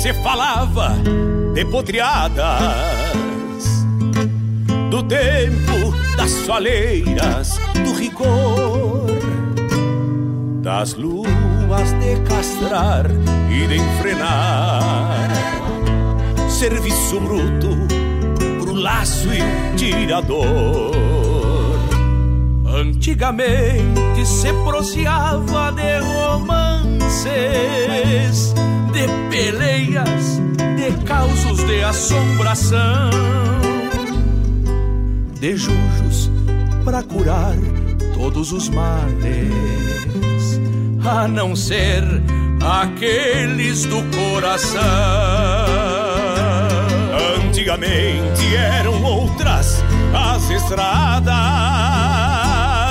Se falava de potriadas do tempo das soleiras, do rigor, das luas de castrar e de enfrenar, serviço bruto pro laço e tirador. Antigamente se proseava de romances de peleias, de causos de assombração, de jujos para curar todos os males, a não ser aqueles do coração. Antigamente eram outras as estradas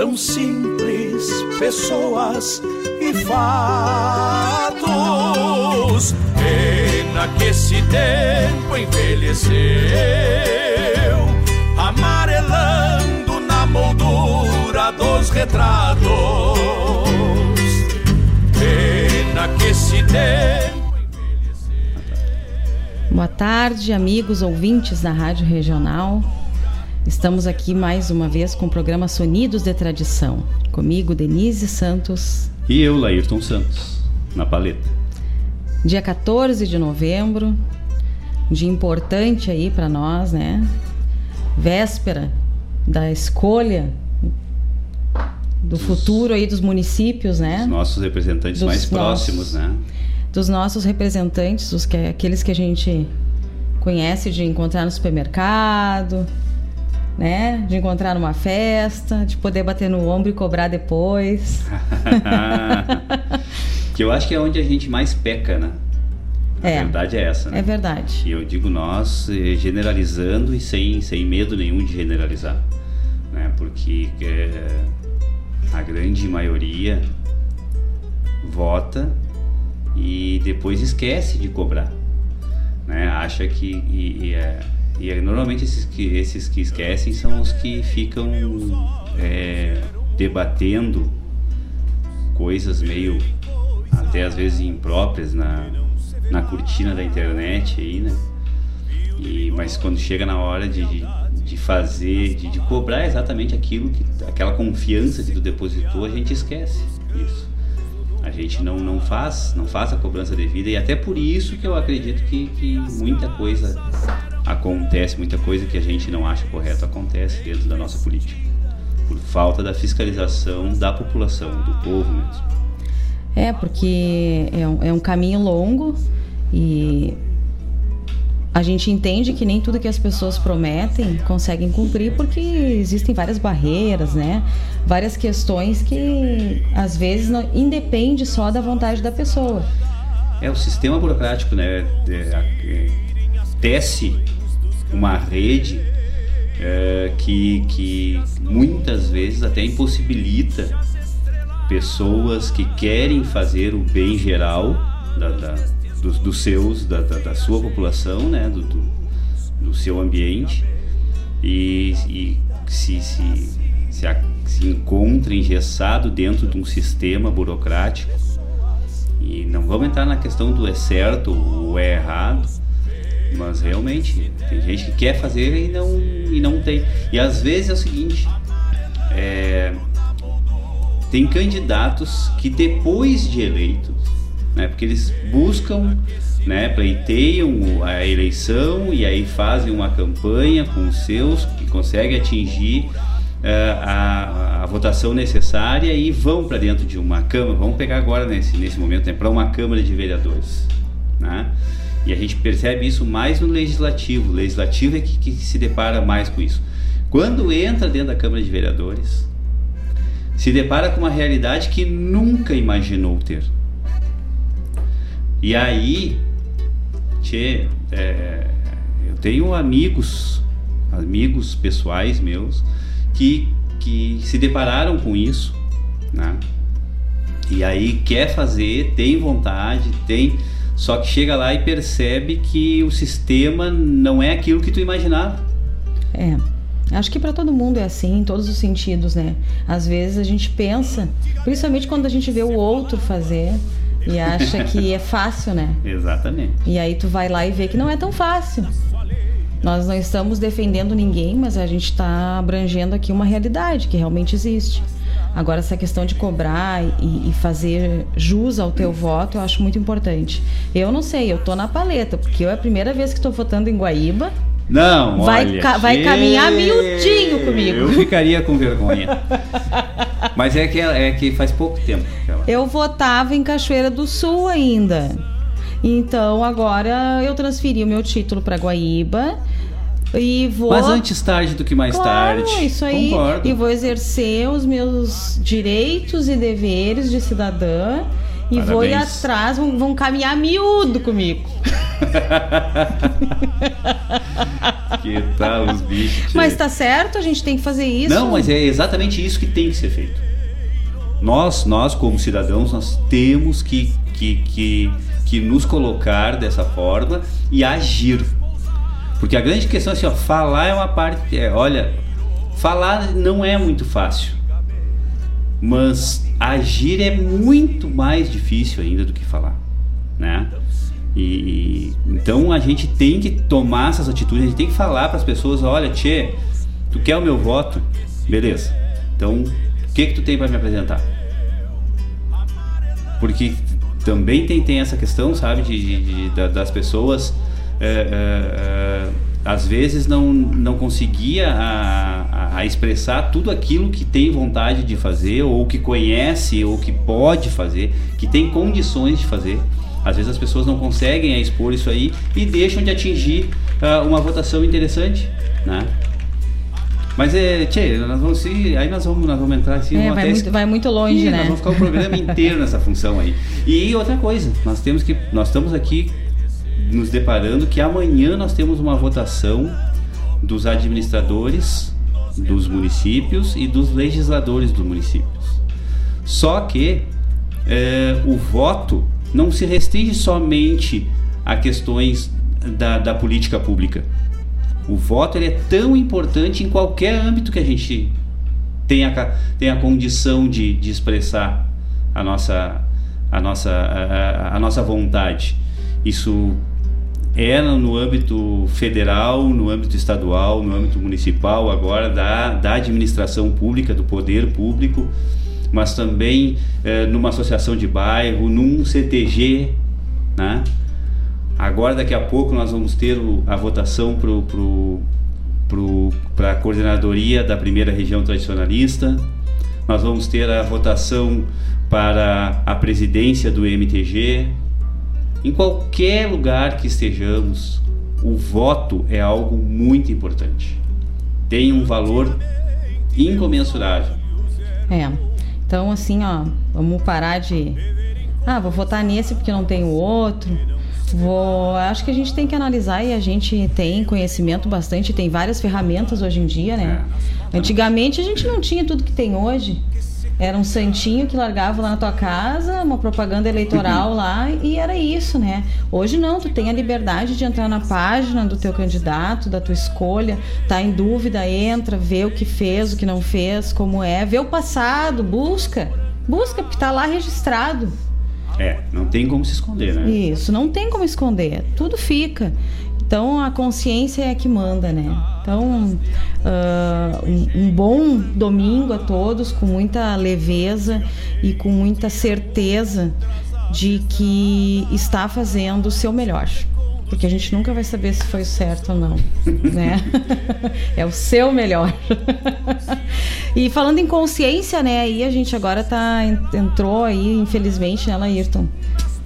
tão simples, pessoas e fatos. Pena que esse tempo envelheceu, amarelando na moldura dos retratos que esse tempo Boa tarde, amigos ouvintes da Rádio Regional. Estamos aqui mais uma vez com o programa Sonidos de Tradição. Comigo, Denise Santos. E eu, Laírton Santos, na paleta. Dia 14 de novembro, um dia importante aí para nós, né? véspera da escolha do dos, futuro aí dos municípios, né? Dos nossos representantes dos mais próximos, né? Dos nossos representantes, os que, aqueles que a gente conhece de encontrar no supermercado, né? De encontrar numa festa, de poder bater no ombro e cobrar depois. que eu acho que é onde a gente mais peca, né? A é, verdade é essa, né? É verdade. E eu digo nós eh, generalizando e sem, sem medo nenhum de generalizar. Né? Porque é, a grande maioria vota e depois esquece de cobrar. Né? Acha que. E, e, é, e é, normalmente esses que, esses que esquecem são os que ficam é, debatendo coisas meio até às vezes impróprias na, na cortina da internet aí, né? E, mas quando chega na hora de, de fazer, de, de, cobrar exatamente aquilo, que, aquela confiança que tu depositou, a gente esquece isso. A gente não, não faz, não faz a cobrança devida e até por isso que eu acredito que, que muita coisa acontece, muita coisa que a gente não acha correto acontece dentro da nossa política. Por falta da fiscalização da população, do povo mesmo. É, porque é um, é um caminho longo e a gente entende que nem tudo que as pessoas prometem conseguem cumprir porque existem várias barreiras, né? Várias questões que às vezes não independe só da vontade da pessoa. É o sistema burocrático, né? É, é, tece uma rede é, que, que muitas vezes até impossibilita pessoas que querem fazer o bem geral da, da dos, dos seus, da, da, da, sua população, né, do, do, do seu ambiente e, e se, se, se, a, se encontra engessado dentro de um sistema burocrático. E não vamos entrar na questão do é certo ou é errado, mas realmente tem gente que quer fazer e não, e não tem. E às vezes é o seguinte, é, tem candidatos que depois de eleitos né? Porque eles buscam, né, pleiteiam a eleição e aí fazem uma campanha com os seus que conseguem atingir uh, a, a, votação necessária e vão para dentro de uma câmara. Vamos pegar agora nesse nesse momento, né, para uma câmara de vereadores, né? E a gente percebe isso mais no legislativo. O legislativo é que, que se depara mais com isso. Quando entra dentro da Câmara de Vereadores, se depara com uma realidade que nunca imaginou ter. E aí, tchê, é, eu tenho amigos, amigos pessoais meus, que, que se depararam com isso, né? E aí quer fazer, tem vontade, tem, só que chega lá e percebe que o sistema não é aquilo que tu imaginava. É. Acho que para todo mundo é assim, em todos os sentidos, né? Às vezes a gente pensa, principalmente quando a gente vê o outro fazer, e acha que é fácil, né? Exatamente. E aí tu vai lá e vê que não é tão fácil. Nós não estamos defendendo ninguém, mas a gente está abrangendo aqui uma realidade que realmente existe. Agora, essa questão de cobrar e, e, fazer jus ao teu voto, eu acho muito importante. Eu não sei, eu tô na paleta, porque eu é a primeira vez que estou votando em Guaíba. Não, vai, olha, ca vai caminhar miudinho comigo. Eu ficaria com vergonha. Mas é que, é que faz pouco tempo. Eu votava em Cachoeira do Sul ainda. Então agora eu transferi o meu título para Guaíba. E vou... Mas antes tarde do que mais claro, tarde. isso aí. Concordo. E vou exercer os meus direitos e deveres de cidadã. E Parabéns. vou ir atrás, vão, vão caminhar miúdo comigo. que tal os bichos? Mas tá certo, a gente tem que fazer isso. Não, mas é exatamente isso que tem que ser feito. Nós, nós como cidadãos, nós temos que, que, que, que nos colocar dessa forma e agir. Porque a grande questão é assim, ó, falar é uma parte. É, olha, falar não é muito fácil. Mas agir é muito mais difícil ainda do que falar, né? E, então a gente tem que tomar essas atitudes, a gente tem que falar para as pessoas, olha, Tchê, tu quer o meu voto? Beleza. Então, o que que tu tem para me apresentar? Porque também tem, tem essa questão, sabe, de, de, de das pessoas é, é, é, às vezes não, não conseguia a, a, expressar tudo aquilo que tem vontade de fazer, ou que conhece, ou que pode fazer, que tem condições de fazer. Às vezes as pessoas não conseguem expor isso aí e deixam de atingir uh, uma votação interessante, né? Mas é, tchê, nós vamos se, aí nós vamos, nós vamos entrar assim, é, vai, muito, vai muito longe, né? Nós vamos ficar o programa inteiro nessa função aí. E outra coisa, nós temos que, nós estamos aqui nos deparando que amanhã nós temos uma votação dos administradores dos municípios e dos legisladores dos municípios. Só que é, o voto não se restringe somente a questões da, da política pública. O voto ele é tão importante em qualquer âmbito que a gente tenha, tenha condição de, de expressar a nossa, a, nossa, a, a nossa vontade. Isso é no âmbito federal, no âmbito estadual, no âmbito municipal, agora da, da administração pública, do poder público, mas também é, numa associação de bairro, num CTG, né? Agora, daqui a pouco, nós vamos ter a votação para pro, pro, a coordenadoria da primeira região tradicionalista. Nós vamos ter a votação para a presidência do MTG. Em qualquer lugar que estejamos, o voto é algo muito importante. Tem um valor incomensurável. É. Então, assim, ó, vamos parar de. Ah, vou votar nesse porque não tem o outro. Vou, acho que a gente tem que analisar e a gente tem conhecimento bastante, tem várias ferramentas hoje em dia, né? É. Antigamente a gente não tinha tudo que tem hoje. Era um santinho que largava lá na tua casa, uma propaganda eleitoral lá e era isso, né? Hoje não, tu tem a liberdade de entrar na página do teu candidato, da tua escolha, tá em dúvida, entra, vê o que fez, o que não fez, como é, vê o passado, busca. Busca, porque tá lá registrado. É, não tem como se esconder, né? Isso, não tem como esconder, tudo fica. Então a consciência é a que manda, né? Então, uh, um, um, bom domingo a todos, com muita leveza e com muita certeza de que está fazendo o seu melhor. Porque a gente nunca vai saber se foi certo ou não, né? é o seu melhor. e falando em consciência, né? Aí a gente agora tá entrou aí, infelizmente, né, Ayrton?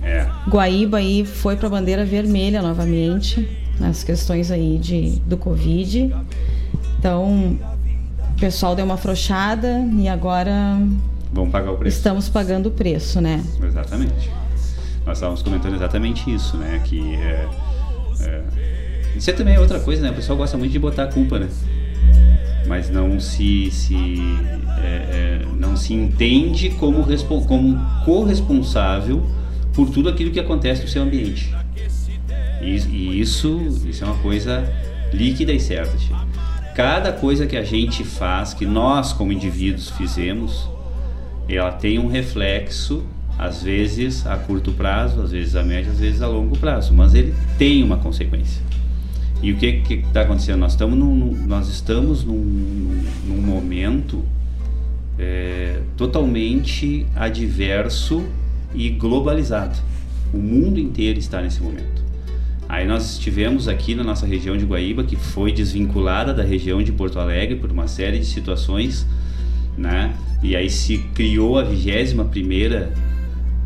É. Guaíba aí foi para a bandeira vermelha novamente nas questões aí de, do Covid. Então, o pessoal deu uma afrouxada e agora. Vamos pagar o preço. Estamos pagando o preço, né? Exatamente. Nós estávamos comentando exatamente isso, né? Que é, é... isso é também outra coisa, né? O pessoal gosta muito de botar a culpa, né? Mas não se, se é, é, não se entende como, como corresponsável por tudo aquilo que acontece no seu ambiente. E, e isso, isso é uma coisa líquida e certa. Cada coisa que a gente faz, que nós como indivíduos fizemos, ela tem um reflexo, às vezes a curto prazo, às vezes a médio, às vezes a longo prazo, mas ele tem uma consequência. E o que está acontecendo? Nós estamos num, nós estamos num, num momento é, totalmente adverso e globalizado. O mundo inteiro está nesse momento. Aí nós estivemos aqui na nossa região de Guaíba, que foi desvinculada da região de Porto Alegre por uma série de situações, né? E aí se criou a 21 primeira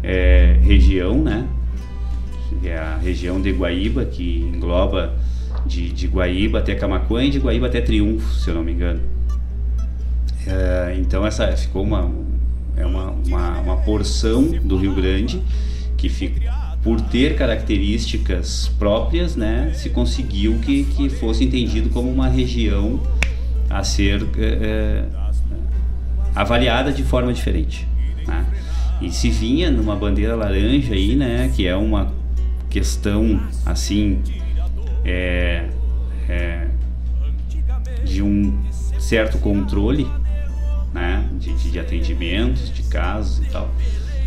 é, região, né? É a região de Guaíba, que engloba de, de Guaíba até Camacuã e de Guaíba até Triunfo, se eu não me engano. É, então essa ficou uma, é uma, uma, uma porção do Rio Grande que fica por ter características próprias, né, se conseguiu que, que fosse entendido como uma região a ser é, avaliada de forma diferente. Né? E se vinha numa bandeira laranja aí, né, que é uma questão assim é, é, de um certo controle, né, de, de atendimentos, de casos e tal.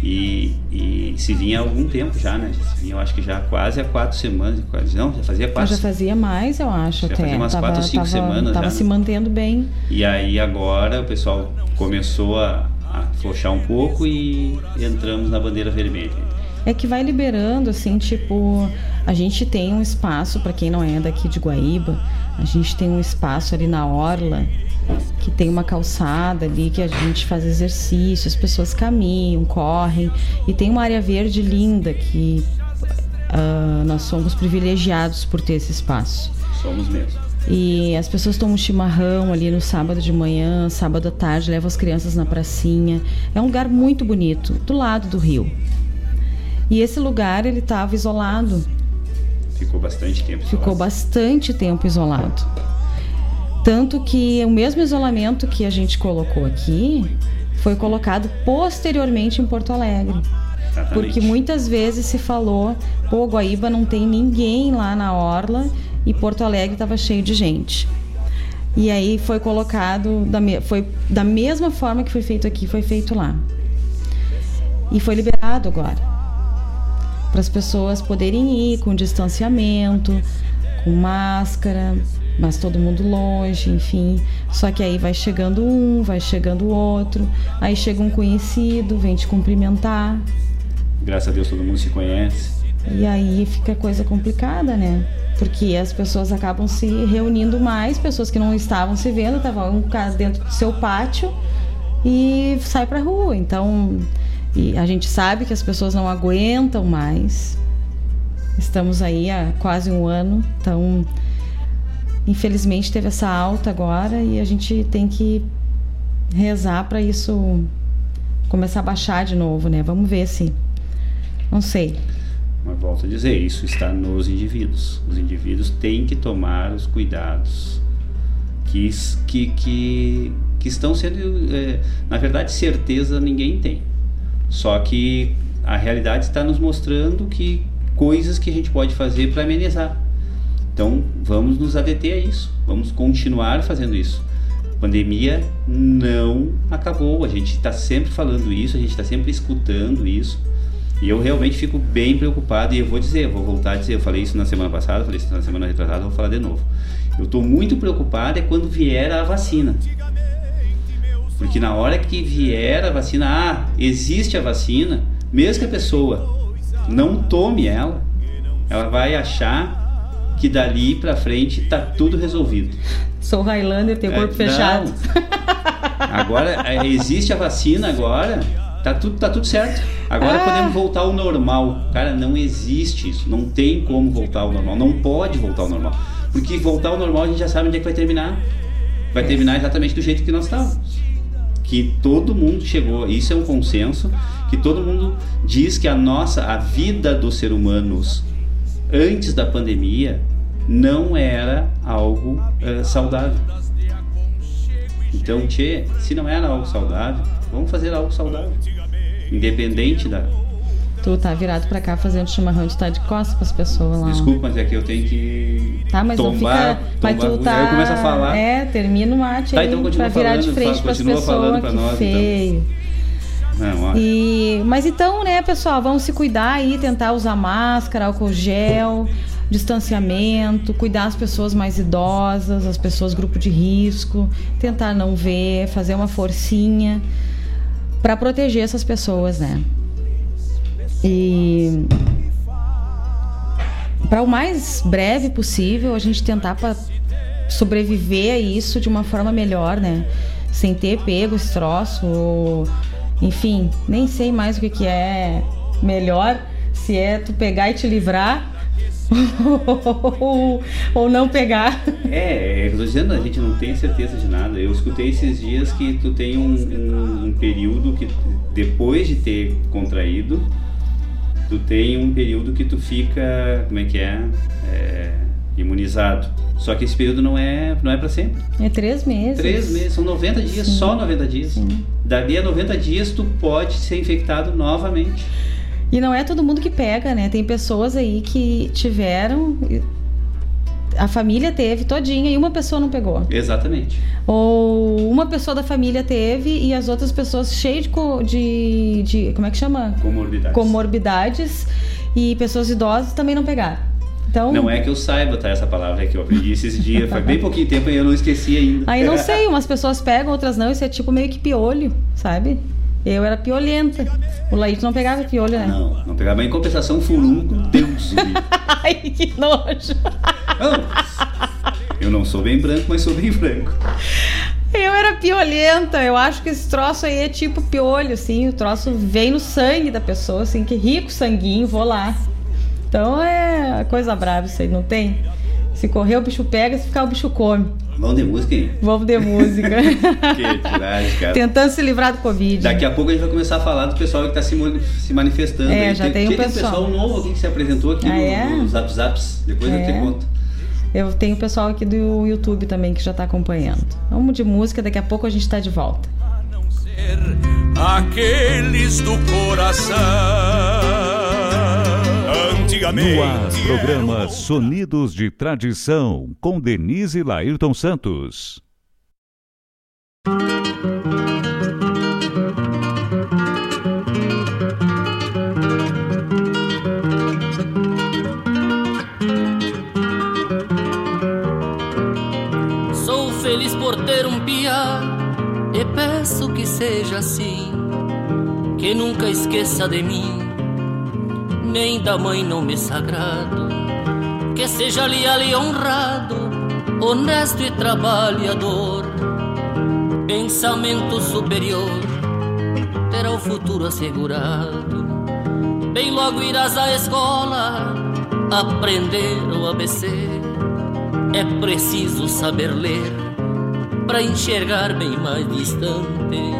E, e se vinha há algum tempo já, né? Se vinha, eu acho que já quase há quatro semanas. Quase, não, já fazia quatro. Já fazia mais, eu acho, já até. Fazia umas tava, quatro, cinco tava, semanas tava já. se né? mantendo bem. E aí agora o pessoal começou a, a flochar um pouco e entramos na bandeira vermelha. é que vai liberando, assim, tipo, a gente tem um espaço, para quem não é daqui de Guaíba, a gente tem um espaço ali na Orla, que tem uma calçada ali que a gente faz exercício, as pessoas caminham, correm, e tem uma área verde linda que uh, nós somos privilegiados por ter esse espaço. Somos mesmo. E as pessoas tomam chimarrão ali no sábado de manhã, sábado à tarde, levam as crianças na pracinha. É um lugar muito bonito, do lado do rio. E esse lugar ele estava isolado. Ficou bastante tempo. Ficou isolado. bastante tempo isolado. Tanto que o mesmo isolamento que a gente colocou aqui foi colocado posteriormente em Porto Alegre. Exatamente. Porque muitas vezes se falou, pô, Guaíba não tem ninguém lá na orla e Porto Alegre estava cheio de gente. E aí foi colocado, da foi da mesma forma que foi feito aqui, foi feito lá. E foi liberado agora para as pessoas poderem ir com distanciamento, com máscara, mas todo mundo longe, enfim. Só que aí vai chegando um, vai chegando o outro, aí chega um conhecido, vem te cumprimentar. Graças a Deus todo mundo se conhece. E aí fica coisa complicada, né? Porque as pessoas acabam se reunindo mais, pessoas que não estavam se vendo, estavam um dentro do seu pátio e sai pra rua. Então, e a gente sabe que as pessoas não aguentam mais. Estamos aí há quase um ano, então infelizmente teve essa alta agora e a gente tem que rezar para isso começar a baixar de novo, né? Vamos ver se não sei. Mas volto a dizer, isso está nos indivíduos. Os indivíduos têm que tomar os cuidados que, que, que, que estão sendo. É, na verdade, certeza ninguém tem. Só que a realidade está nos mostrando que coisas que a gente pode fazer para amenizar. Então, vamos nos adeter a isso. Vamos continuar fazendo isso. A pandemia não acabou. A gente está sempre falando isso, a gente está sempre escutando isso. E eu realmente fico bem preocupado. E eu vou dizer, vou voltar a dizer. Eu falei isso na semana passada, falei isso na semana retrasada, vou falar de novo. Eu estou muito preocupado é quando vier a vacina. Porque na hora que vier a vacina, ah, existe a vacina, mesmo que a pessoa não tome ela, ela vai achar que dali para frente tá tudo resolvido. Sou Highlander, tenho corpo é, fechado. Agora é, existe a vacina agora, tá tudo tá tudo certo. Agora ah. podemos voltar ao normal. Cara, não existe isso, não tem como voltar ao normal, não pode voltar ao normal. Porque voltar ao normal a gente já sabe onde é que vai terminar. Vai terminar exatamente do jeito que nós estávamos que todo mundo chegou, isso é um consenso, que todo mundo diz que a nossa, a vida dos seres humanos antes da pandemia não era algo uh, saudável. Então, tchê, se não era algo saudável, vamos fazer algo saudável. Independente da, Tu tá virado pra cá fazendo chimarrão, tu tá de costas pras pessoas lá. Desculpa, mas é que eu tenho que. Tá, mas tombar, não fica. Mas tu tá. Aí eu começo a falar. É, termina o mate tá, aí então pra virar falando, de frente pras pessoas. Pra que nós, então. feio. Então. Não, e, mas então, né, pessoal, vamos se cuidar aí, tentar usar máscara, álcool gel, distanciamento, cuidar das pessoas mais idosas, as pessoas grupo de risco, tentar não ver, fazer uma forcinha para proteger essas pessoas, né? E para o mais breve possível, a gente tentar pra sobreviver a isso de uma forma melhor, né? Sem ter pego esse troço, ou, enfim, nem sei mais o que, que é melhor, se é tu pegar e te livrar ou, ou não pegar. É, eu tô dizendo, a gente não tem certeza de nada. Eu escutei esses dias que tu tem um, um, um período que depois de ter contraído, tu tem um período que tu fica, como é que é, é imunizado. Só que esse período não é, não é para sempre. É três meses. Três meses, são 90 dias, Sim. só 90 dias. Sim. Dali a 90 dias tu pode ser infectado novamente. E não é todo mundo que pega, né? Tem pessoas aí que tiveram a família teve todinha e uma pessoa não pegou. Exatamente. Ou uma pessoa da família teve e as outras pessoas cheias de, de, de como é que chama? Comorbidades. Comorbidades e pessoas idosas também não pegaram. Então, não é que eu saiba, tá? Essa palavra que eu aprendi esses dias. Faz bem pouquinho tempo e eu não esqueci ainda. Aí não sei, umas pessoas pegam, outras não. Isso é tipo meio que piolho, sabe? Eu era piolenta. O Laís não pegava piolho, né? Não, não pegava. Mas em compensação, furunco, Deus Ai, que nojo. Não, eu não sou bem branco, mas sou bem branco. Eu era piolenta. Eu acho que esse troço aí é tipo piolho, assim. O troço vem no sangue da pessoa, assim, que rico sanguinho, vou lá. Então é coisa brava isso aí, não tem? Se correr, o bicho pega, se ficar, o bicho come. Vamos de música, hein? Vamos de música. que tiragem, cara. Tentando se livrar do Covid. Daqui a pouco a gente vai começar a falar do pessoal que está se, se manifestando. É, já tem, tem um pessoal. Tem pessoal novo aqui que se apresentou aqui ah, no, é? no Zap Zaps. Depois é. eu te conto. Eu tenho pessoal aqui do YouTube também que já está acompanhando. Vamos de música, daqui a pouco a gente está de volta. A não ser aqueles do coração antigamente. No ar, programa Sonidos de Tradição, com Denise Lairton Santos. Sou feliz por ter um pia e peço que seja assim, que nunca esqueça de mim nem da mãe nome sagrado, que seja leal e honrado, honesto e trabalhador, pensamento superior, terá o futuro assegurado. Bem logo irás à escola, aprender o ABC. É preciso saber ler para enxergar bem mais distante.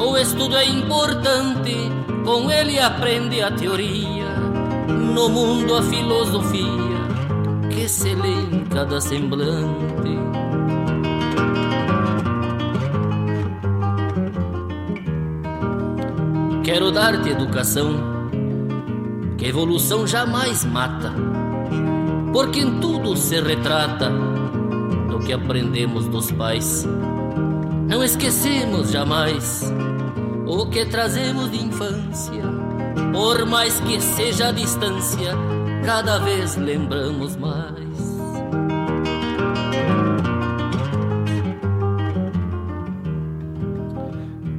O estudo é importante, com ele aprende a teoria no mundo a filosofia que se lê em cada semblante. Quero dar-te educação, que evolução jamais mata, porque em tudo se retrata do que aprendemos dos pais. Não esquecemos jamais o que trazemos de infância por mais que seja a distância, cada vez lembramos mais.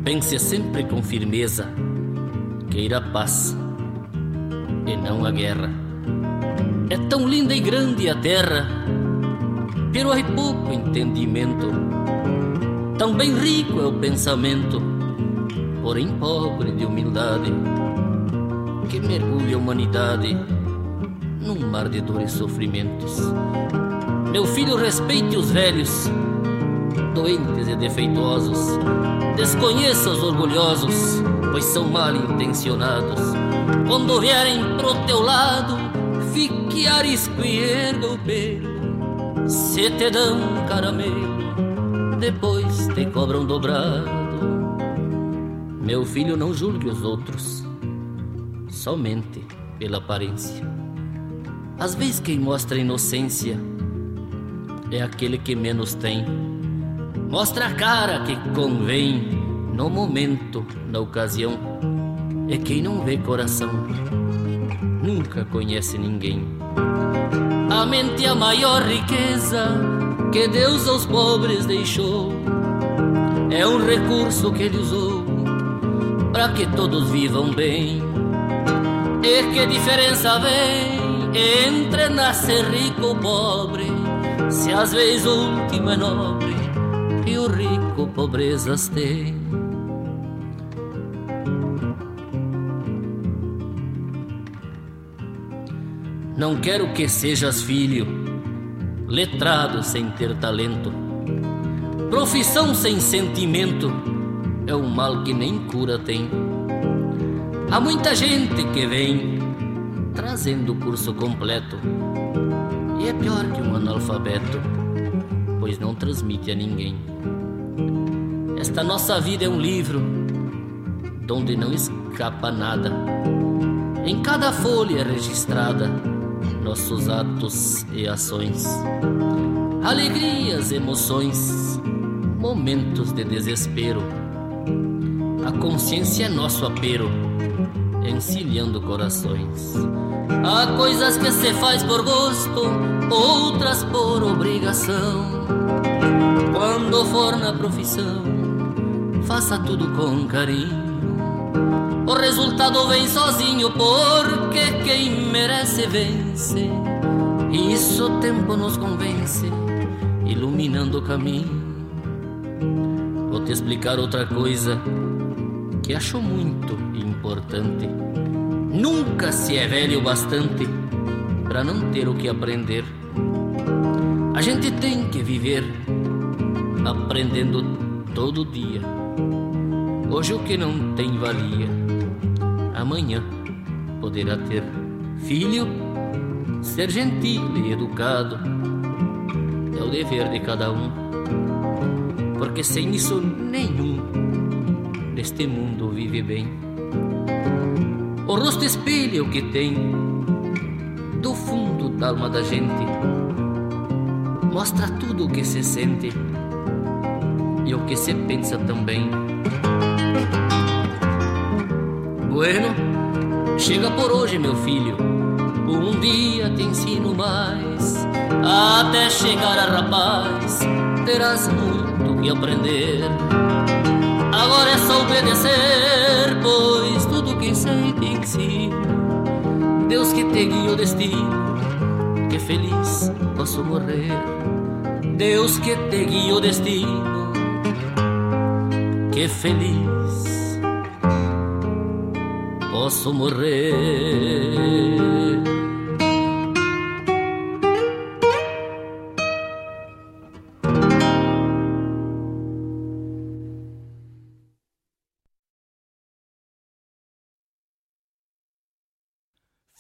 Pense sempre com firmeza, queira a paz e não a guerra. É tão linda e grande a terra, pero há pouco entendimento. Tão bem rico é o pensamento, porém pobre de humildade que mergulha a humanidade num mar de dores e sofrimentos. Meu filho, respeite os velhos, doentes e defeituosos. Desconheça os orgulhosos, pois são mal intencionados. Quando vierem pro teu lado, fique arisco e erga o pelo. Se te dão caramelo, depois te cobram dobrado. Meu filho, não julgue os outros somente pela aparência. Às vezes quem mostra inocência é aquele que menos tem. Mostra a cara que convém no momento, na ocasião. É quem não vê coração, nunca conhece ninguém. A mente é a maior riqueza que Deus aos pobres deixou. É um recurso que ele usou para que todos vivam bem. E que diferença vem entre nascer rico ou pobre, se às vezes o último é nobre e o rico pobrezas tem. Não quero que sejas filho, letrado sem ter talento, profissão sem sentimento, é um mal que nem cura tem Há muita gente que vem trazendo o curso completo e é pior que um analfabeto, pois não transmite a ninguém. Esta nossa vida é um livro donde não escapa nada. Em cada folha é registrada nossos atos e ações, alegrias, emoções, momentos de desespero. A consciência é nosso apero encilhando corações. Há coisas que se faz por gosto, outras por obrigação. Quando for na profissão, faça tudo com carinho. O resultado vem sozinho, porque quem merece vence. Isso o tempo nos convence, iluminando o caminho. Vou te explicar outra coisa que acho muito importante. Nunca se é velho o bastante para não ter o que aprender. A gente tem que viver aprendendo todo dia. Hoje o que não tem valia, amanhã poderá ter. Filho, ser gentil e educado é o dever de cada um, porque sem isso nenhum deste mundo vive bem. O rosto espelha o que tem do fundo da alma da gente, mostra tudo o que se sente e o que se pensa também. Bueno, chega por hoje, meu filho. Um dia te ensino mais. Até chegar a rapaz, terás muito que aprender. Agora é só obedecer, pois tudo que sei te ensino. Deus que te guia o destino, que feliz posso morrer. Deus que te guia o destino que feliz posso morrer.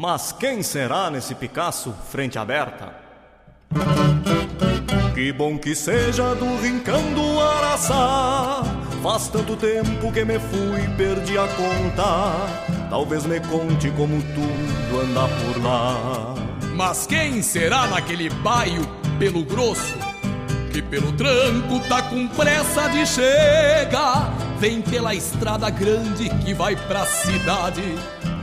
Mas quem será nesse Picasso frente aberta? Que bom que seja do rincão do Araçá. Faz tanto tempo que me fui, perdi a conta. Talvez me conte como tudo anda por lá. Mas quem será naquele baio pelo grosso? Que pelo tranco tá com pressa de chegar. Vem pela estrada grande que vai pra cidade.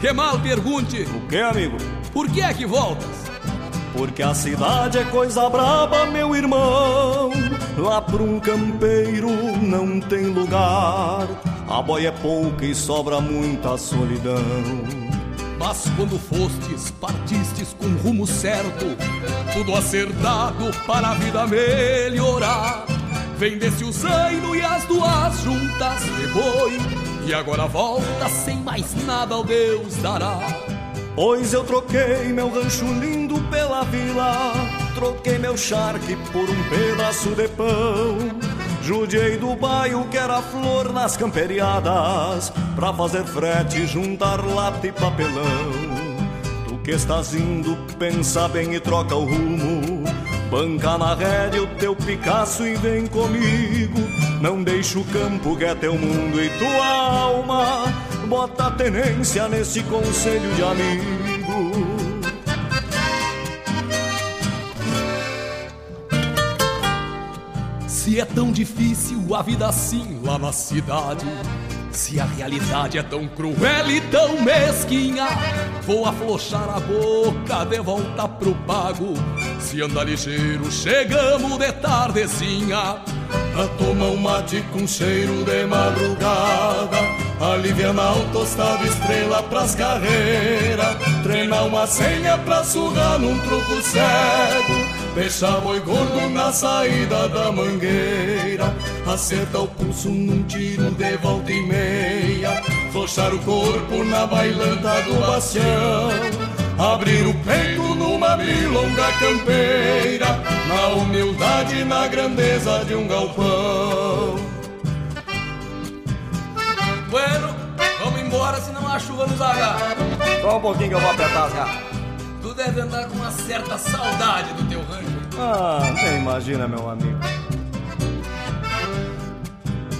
Que mal pergunte, O que, amigo? por que é que voltas? Porque a cidade é coisa braba, meu irmão. Lá pra um campeiro não tem lugar. A boia é pouca e sobra muita solidão. Mas quando fostes, partistes com rumo certo, tudo acertado para a vida melhorar. Vendesse o zaino e as duas juntas de boi E agora volta sem mais nada ao Deus dará. Pois eu troquei meu rancho lindo pela vila Troquei meu charque por um pedaço de pão. Judiei do bairro que era flor nas camperiadas Pra fazer frete, juntar lata e papelão. Tu que estás indo, pensa bem e troca o rumo Banca na rédea o teu Picasso e vem comigo. Não deixa o campo que é teu mundo e tua alma. Bota tenência nesse conselho de amigo. Se é tão difícil a vida assim lá na cidade se a realidade é tão cruel e tão mesquinha, vou afrouxar a boca de volta pro pago. Se anda ligeiro, chegamos de tardezinha. Pra tomar um mate com cheiro de madrugada Aliviar o tostado estrela pras carreiras Treinar uma senha pra surrar num truco cego Deixar boi gordo na saída da mangueira. Acerta o pulso num tiro de volta e meia. Flochar o corpo na bailanta do bastião. Abrir o peito numa milonga campeira. Na humildade e na grandeza de um galpão. Bueno, vamos embora senão a chuva nos agarra. Só um pouquinho que eu vou apertar as garras deve andar com uma certa saudade do teu rancho. Ah, nem imagina meu amigo.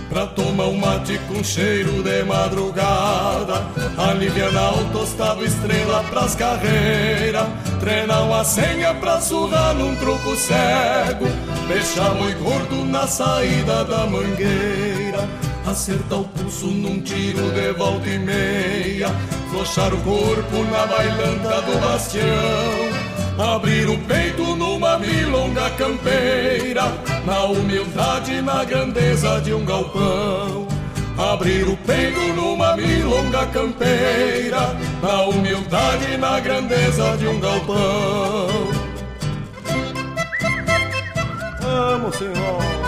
Pra tomar um mate com cheiro de madrugada Aliviar o tostado estrela pras carreiras Treinar uma senha pra surrar num truco cego Deixar boi gordo na saída da mangueira Acertar o pulso num tiro de volta e meia. Flochar o corpo na bailanta do bastião. Abrir o peito numa milonga campeira. Na humildade e na grandeza de um galpão. Abrir o peito numa milonga campeira. Na humildade e na grandeza de um galpão. Vamos, senhor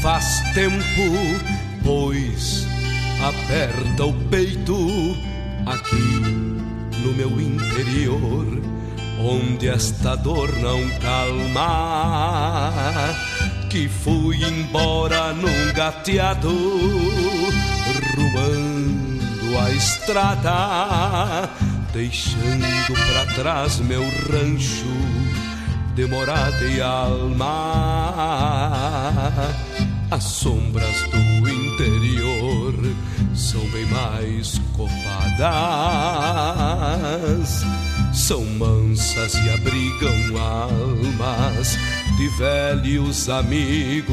Faz tempo, pois aperta o peito aqui no meu interior, onde esta dor não calma. Que fui embora num gateado, rumando a estrada, deixando para trás meu rancho de morada e alma. As sombras do interior são bem mais copadas. São mansas e abrigam almas de velhos amigos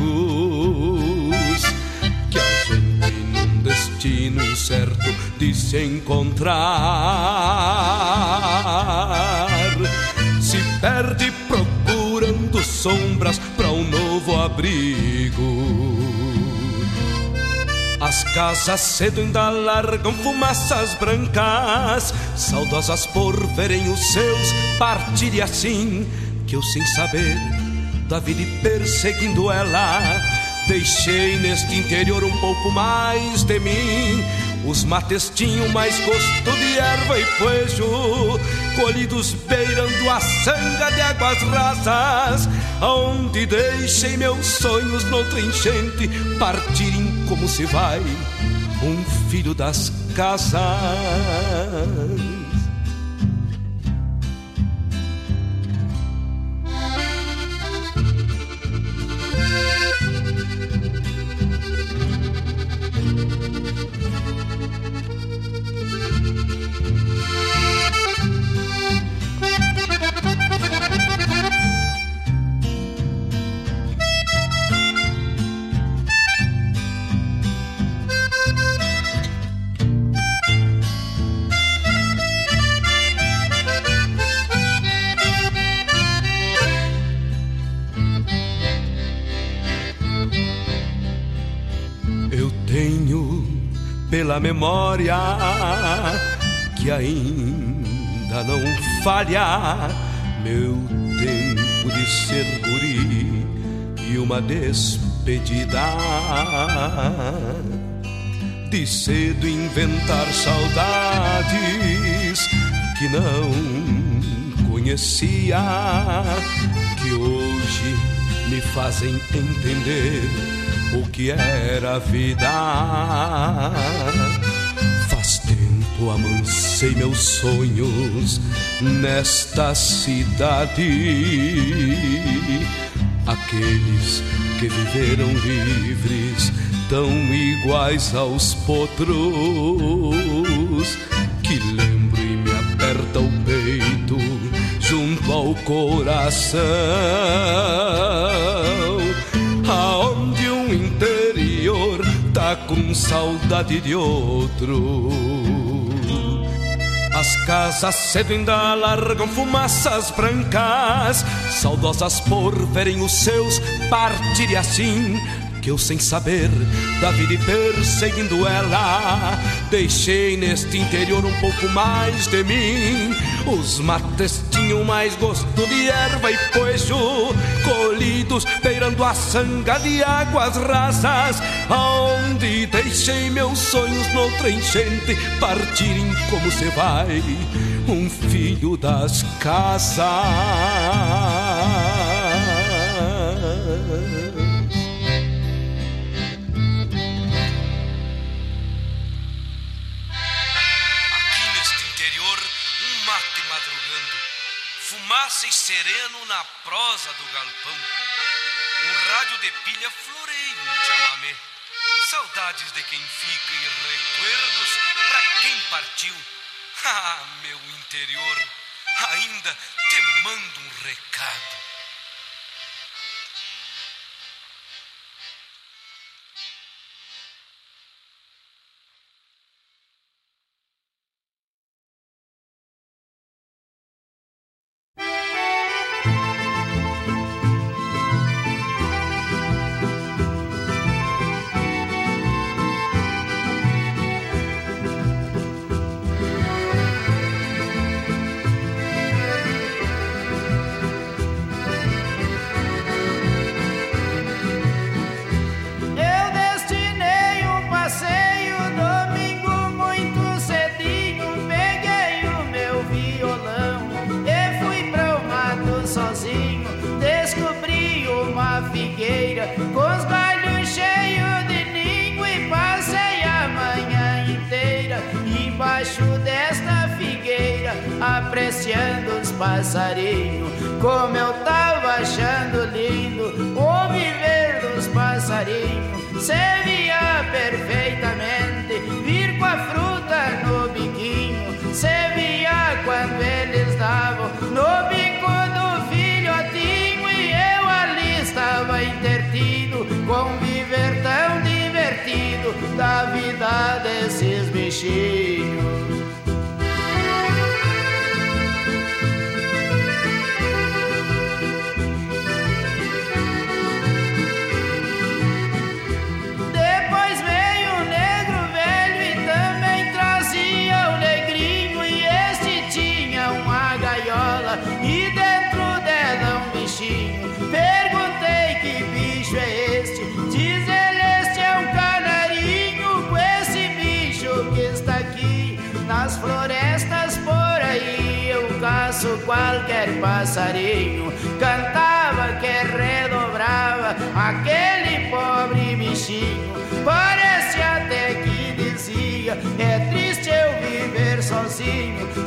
que a gente num destino incerto de se encontrar perde procurando sombras abrigo. As casas cedo ainda largam fumaças brancas, saudosas por verem os seus partir e assim, que eu sem saber da vida e perseguindo ela, deixei neste interior um pouco mais de mim os mates tinham mais gosto de erva e poejo, colhidos beirando a sanga de águas rasas, onde deixei meus sonhos noutra enchente partirem como se vai um filho das casas. Pela memória que ainda não falha. Meu tempo de ser guri e uma despedida. De cedo inventar saudades que não conhecia que hoje me fazem entender o que era vida. Faz tempo amancei meus sonhos nesta cidade. Aqueles que viveram livres, tão iguais aos potros, que lembro e me aperta o peito junto ao coração. Tá com saudade de outro. As casas cedo ainda largam fumaças brancas, saudosas por verem os seus partir assim que eu sem saber da vida perseguindo ela Deixei neste interior um pouco mais de mim Os mates tinham mais gosto de erva e poejo Colhidos beirando a sanga de águas rasas Onde deixei meus sonhos noutra enchente Partirem como se vai um filho das casas e sereno na prosa do galpão. Um rádio de pilha floreia um chamamé. Saudades de quem fica e recuerdos para quem partiu. Ah, meu interior, ainda te mando um recado.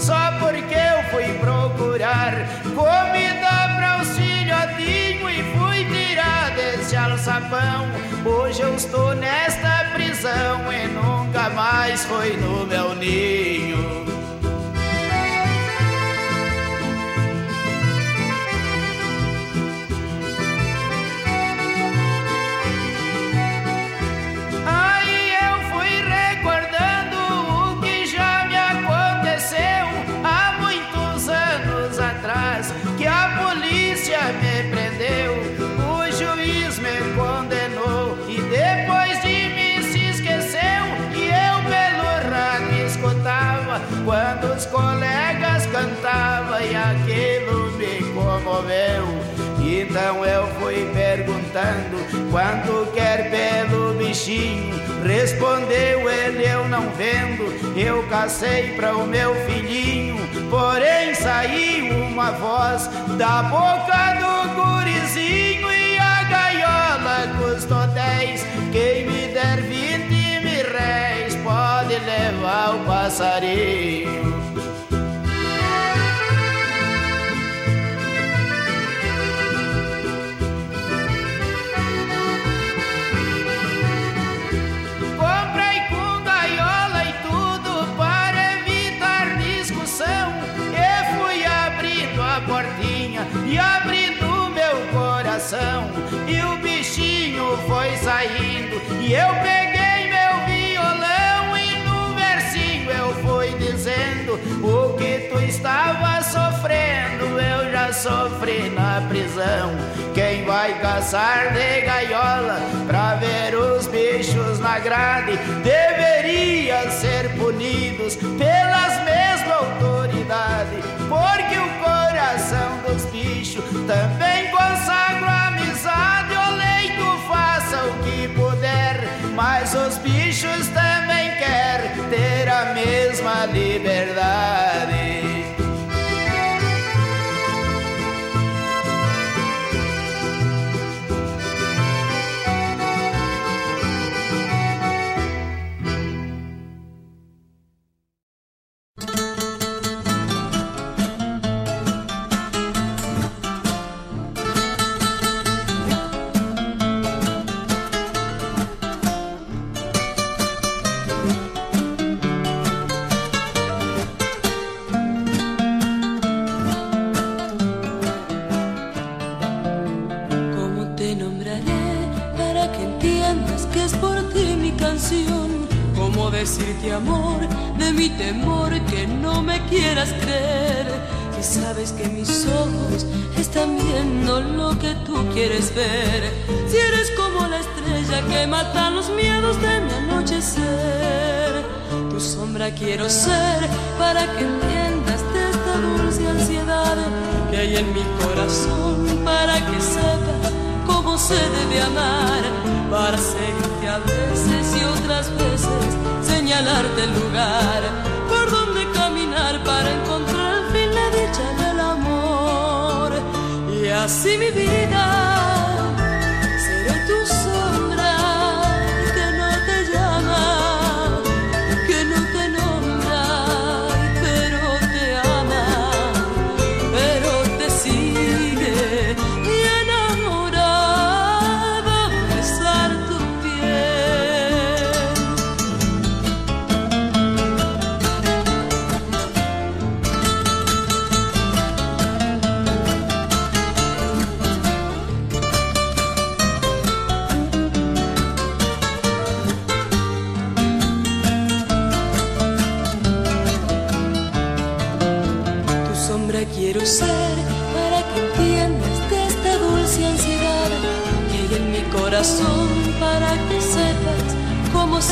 Só porque eu fui procurar comida para os filhotinhos e fui tirar desse alçapão. Hoje eu estou nesta prisão e nunca mais foi no meu ninho. Perguntando quanto quer pelo bichinho. Respondeu ele, eu não vendo. Eu cacei para o meu filhinho. Porém saiu uma voz da boca do gurizinho e a gaiola custou dez. Quem me der vinte mil réis pode levar o passarinho. E eu peguei meu violão e no versinho eu fui dizendo o que tu estava sofrendo. Eu já sofri na prisão. Quem vai caçar de gaiola pra ver os bichos na grade deveria ser punidos pelas mesmas autoridades, porque o coração dos bichos também decirte amor de mi temor que no me quieras creer? Que sabes que mis ojos están viendo lo que tú quieres ver. Si eres como la estrella que mata los miedos de mi anochecer. Tu sombra quiero ser para que entiendas de esta dulce ansiedad que hay en mi corazón para que sepas cómo se debe amar, para seguirte a veces y otras veces señalarte el lugar por donde caminar para encontrar al fin la dicha del amor. Y así mi vida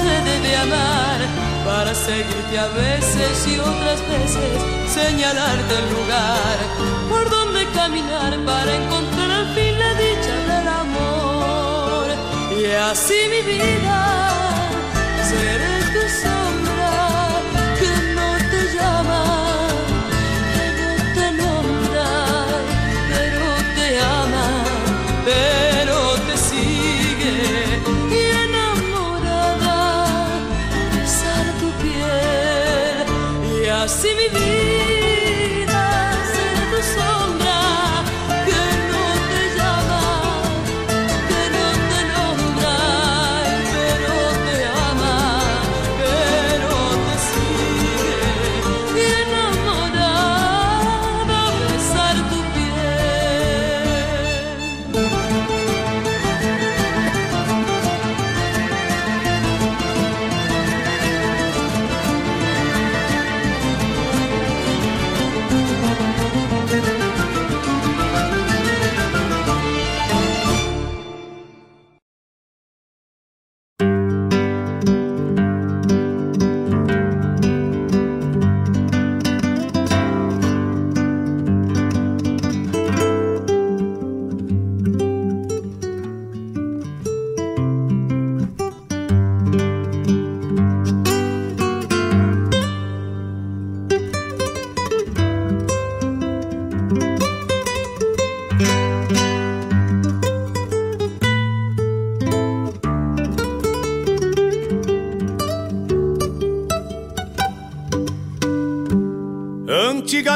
se debe amar, para seguirte a veces y otras veces señalarte el lugar por donde caminar para encontrar al fin la dicha del amor. Y así mi vida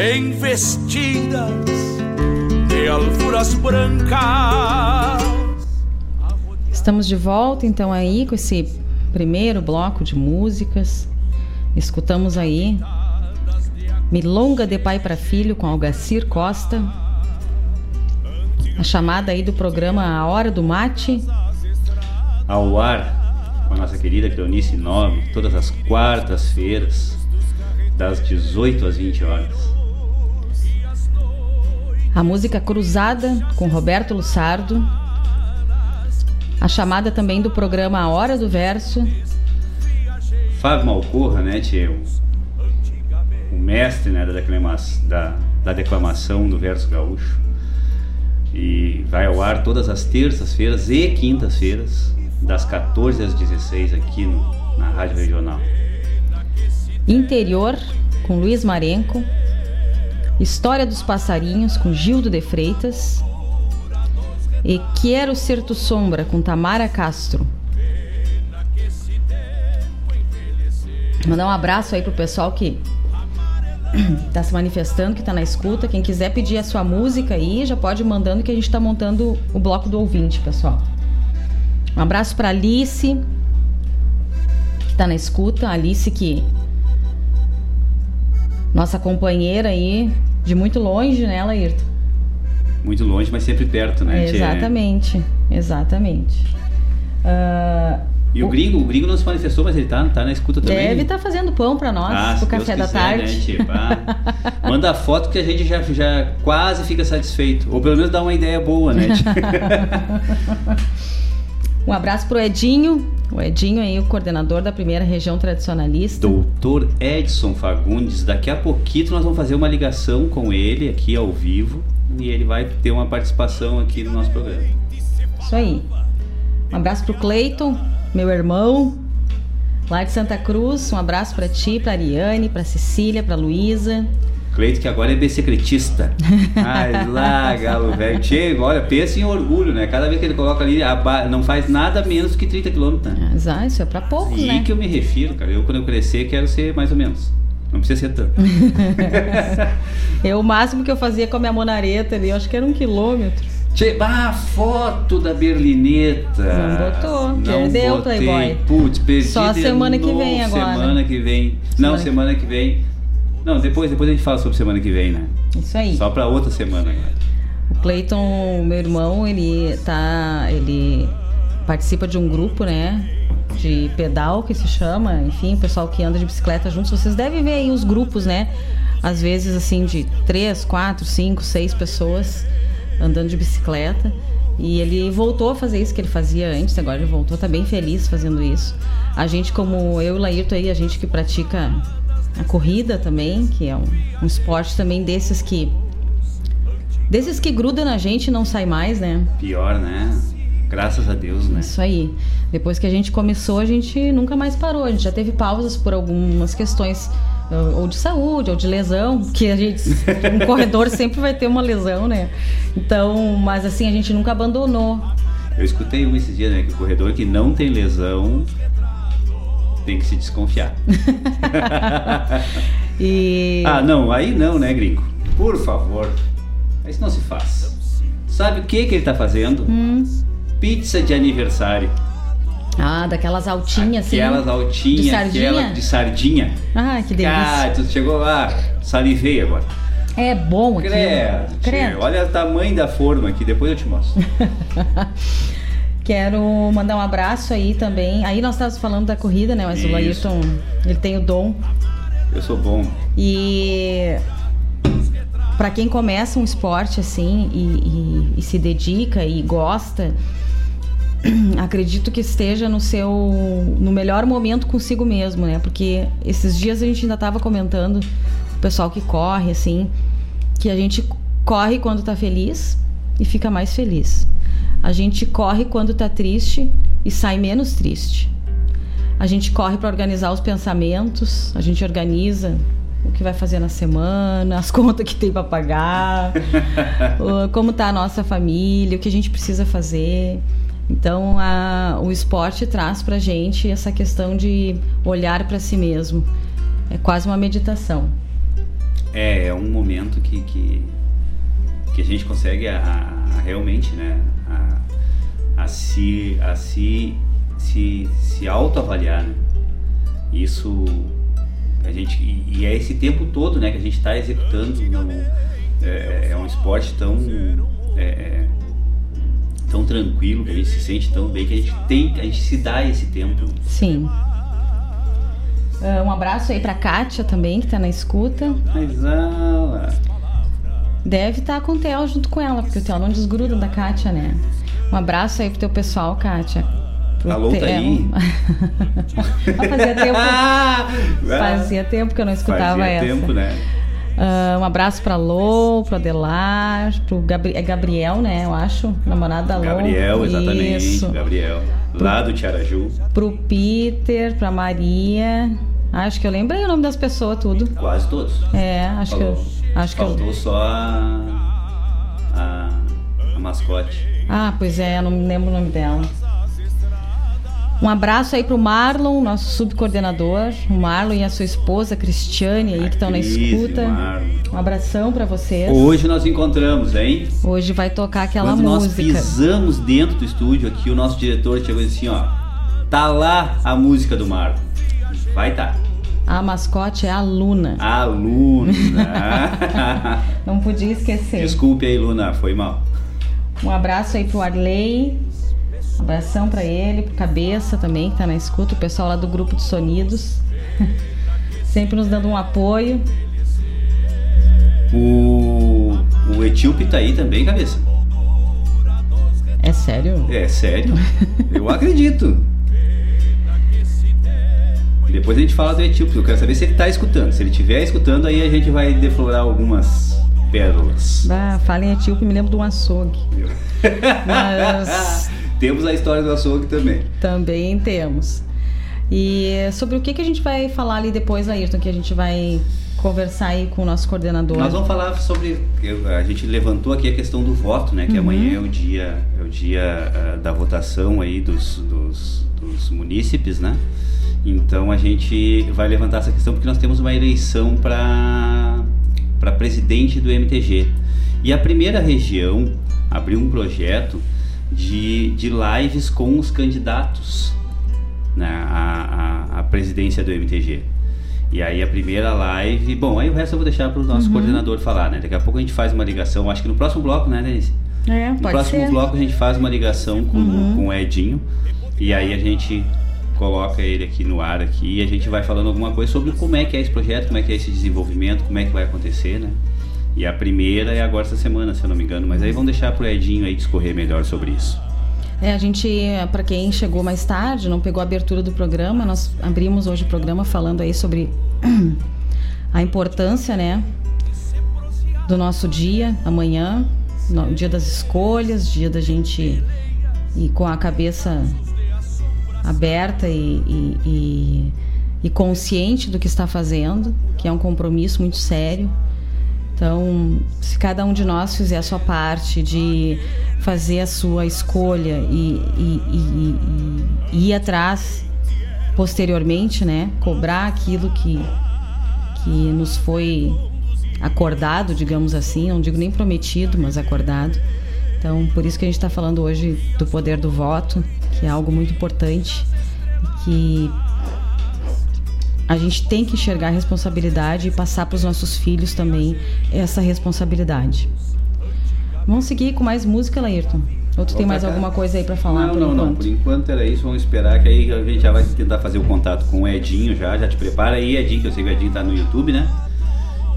bem vestidas de alfuras brancas. Estamos de volta então aí com esse primeiro bloco de músicas. Escutamos aí Milonga de Pai para Filho com Algacir Costa. A chamada aí do programa A Hora do Mate. Ao ar com a nossa querida Cleonice Nobre, todas as quartas-feiras, das 18 às 20 horas. A música Cruzada, com Roberto Lussardo. A chamada também do programa A Hora do Verso. Fábio Malcorra, né, tio? O mestre né, da, declamação, da, da declamação do verso gaúcho. E vai ao ar todas as terças-feiras e quintas-feiras, das 14 às 16 aqui no, na Rádio Regional. Interior, com Luiz Marenco. História dos Passarinhos, com Gildo de Freitas. E Quero Ser Tu Sombra, com Tamara Castro. Mandar um abraço aí pro pessoal que tá se manifestando, que tá na escuta. Quem quiser pedir a sua música aí, já pode ir mandando que a gente tá montando o bloco do ouvinte, pessoal. Um abraço pra Alice, que tá na escuta. Alice que nossa companheira aí, de muito longe, né, Laírton? Muito longe, mas sempre perto, né? Exatamente, exatamente. Ah, E o gringo, o gringo não se manifestou, mas ele tá, tá na escuta também. deve estar fazendo pão pra nós, Ah, pro café Deus da quiser, tarde. Né, tia? Bah. Manda a foto que a gente já, já quase fica satisfeito. Ou pelo menos dá uma ideia boa, né? tia? Um abraço pro Edinho, o Edinho aí, o coordenador da primeira região tradicionalista. Doutor Edson Fagundes, daqui a pouquinho nós vamos fazer uma ligação com ele aqui ao vivo e ele vai ter uma participação aqui no nosso programa. Isso aí. Um abraço pro Cleiton, meu irmão, lá de Santa Cruz. Um abraço pra ti, pra Ariane, pra Cecília, pra Luísa. Cleito que agora é bicicletista. Ai lá, galo velho. Tchê, olha, pensa em orgulho, né? Cada vez que ele coloca ali, ba- não faz nada menos que 30 quilômetros. Né? Ah, isso é pra poucos, E né? que eu me refiro, cara. Eu, quando eu crescer, quero ser mais ou menos. Não precisa ser tanto. Eu, o máximo que eu fazia com a minha monareta ali, eu acho que era um quilômetro. Tchê, ah, foto da Berlineta. Não botou, perdeu, botei. Playboy. Putz, perdi Só semana que vem agora. Semana que vem. Não, Semana- semana que vem. Não, depois, depois a gente fala sobre semana que vem, né? Isso aí. Só pra outra semana agora. O Cleiton, meu irmão, ele tá. ele participa de um grupo, né? De pedal que se chama, enfim, o pessoal que anda de bicicleta juntos. Vocês devem ver aí os grupos, né? Às vezes, assim, de três, quatro, cinco, seis pessoas andando de bicicleta. E ele voltou a fazer isso que ele fazia antes, agora ele voltou, tá bem feliz fazendo isso. A gente, como eu e o Laírto aí, a gente que pratica a corrida também, que é um, um esporte também desses que desses que gruda na gente e não sai mais, né? Pior, né? Graças a Deus, né? Isso aí. Depois que a gente começou, a gente nunca mais parou. A gente já teve pausas por algumas questões ou de saúde, ou de lesão, que a gente, um corredor sempre vai ter uma lesão, né? Então, mas assim, a gente nunca abandonou. Eu escutei um esses dias, né? Que o corredor que não tem lesão tem que se desconfiar. e... Ah, não, aí não, né, gringo? Por favor. Isso não se faz. Sabe o que, que ele tá fazendo? Hum. Pizza de aniversário. Ah, daquelas altinhas, assim. Aquelas altinhas, de sardinha. aquela de sardinha. Ah, que delícia. Ah, tu chegou lá, salivei agora. É bom aqui. Credo, Credo. olha o tamanho da forma aqui, depois eu te mostro. Quero mandar um abraço aí também. Aí nós estávamos falando da corrida, né? Mas Isso. o Laírton, ele tem o dom. Eu sou bom. E para quem começa um esporte assim e, e- e se dedica e gosta, acredito que esteja no seu no melhor momento consigo mesmo, né? Porque esses dias a gente ainda estava comentando o pessoal que corre assim, que a gente corre quando tá feliz e fica mais feliz. A gente corre quando tá triste e sai menos triste. A gente corre para organizar os pensamentos, a gente organiza o que vai fazer na semana, as contas que tem para pagar, como tá a nossa família, o que a gente precisa fazer. Então, a- o esporte traz pra gente essa questão de olhar para si mesmo. É quase uma meditação. É, é um momento que, que, que a gente consegue a, a- realmente, né? A, a se, a se, se, se autoavaliar, né? Isso a gente e, é esse tempo todo, né, que a gente está executando. no- é, é um esporte tão é, é, tão tranquilo que a gente se sente tão bem que a gente tem, a gente se dá esse tempo. Sim. Ah, um abraço aí pra Kátia também, que tá na escuta. Mas ela Deve estar com o Theo junto com ela, porque o Theo não desgruda da Kátia, né? Um abraço aí pro teu pessoal, Kátia. Pro Alô, tá aí? Ah, fazia tempo. fazia tempo que eu não escutava fazia essa. tempo, né? Ah, um abraço pra Lô, pro Adelar, pro Gabri é Gabriel, né? Eu acho, namorado da Lô. Gabriel, exatamente, Isso. Gabriel. Lá do Tiaraju. Pro Peter, pra Maria. Acho que eu lembrei o nome das pessoas, tudo. Quase todos. É, acho que eu. Acho que eu. Faltou só a, a, a mascote. Ah, pois é, eu não me lembro o nome dela. Um abraço aí pro Marlon, nosso subcoordenador, o Marlon e a sua esposa Cristiane aí que estão na escuta. Marlon. Um abração pra vocês. Hoje nós encontramos, hein? Hoje vai tocar aquela Quando nós música. pisamos dentro do estúdio aqui, o nosso diretor chegou e disse assim, ó. Tá lá a música do Marlon. Vai tá. A mascote é a Luna. A Luna. Não podia esquecer. Desculpe aí, Luna, foi mal. Um abraço aí pro Arley. Um abração pra ele, pro Cabeça também, que tá na escuta, o pessoal lá do grupo de Sonidos. Sempre nos dando um apoio. O, o Etíope tá aí também, cabeça. É sério? É sério? Eu acredito. Depois a gente fala do Etíope, eu quero saber se ele tá escutando. Se ele estiver escutando, aí a gente vai deflorar algumas pérolas. Ah, fala em etíope, me lembro de um açougue. Mas Temos a história do açougue também. também temos. E sobre o que, que a gente vai falar ali depois, Ayrton, que a gente vai conversar aí com o nosso coordenador. Nós vamos falar sobre. eu- a gente levantou aqui a questão do voto, né? Que Uhum. amanhã é o dia, é o dia ah, da votação aí dos, dos, dos munícipes, né? Então a gente vai levantar essa questão porque nós temos uma eleição para para presidente do MTG. E a primeira região abriu um projeto de, de lives com os candidatos né, à, à, à presidência do MTG. E aí a primeira live, bom, aí o resto eu vou deixar para o nosso Uhum. coordenador falar, né? Daqui a pouco a gente faz uma ligação, acho que no próximo bloco, né, Denise? É, No próximo ser. bloco a gente faz uma ligação com, Uhum. com o Edinho e aí a gente coloca ele aqui no ar aqui e a gente vai falando alguma coisa sobre como é que é esse projeto, como é que é esse desenvolvimento, como é que vai acontecer, né? E a primeira é agora essa semana, se eu não me engano, mas aí vamos deixar pro Edinho aí discorrer melhor sobre isso. É, a gente, para quem chegou mais tarde, não pegou a abertura do programa, nós abrimos hoje o programa falando aí sobre a importância, né, do nosso dia, amanhã, no, dia das escolhas, dia da gente ir com a cabeça aberta e, e, e, e consciente do que está fazendo, que é um compromisso muito sério. Então, se cada um de nós fizer a sua parte de fazer a sua escolha e, e, e, e, ir atrás posteriormente, né? Cobrar aquilo que, que nos foi acordado, digamos assim, não digo nem prometido, mas acordado. Então, por isso que a gente está falando hoje do poder do voto, que é algo muito importante, que a gente tem que enxergar a responsabilidade e passar para os nossos filhos também essa responsabilidade. Vamos seguir com mais música, Laírton? Ou tu tem mais alguma coisa aí para falar não, por não, enquanto? Não, por enquanto era isso. Vamos esperar que aí a gente já vai tentar fazer o contato com o Edinho já. Já te prepara aí, Edinho, que eu sei que o Edinho tá no YouTube, né?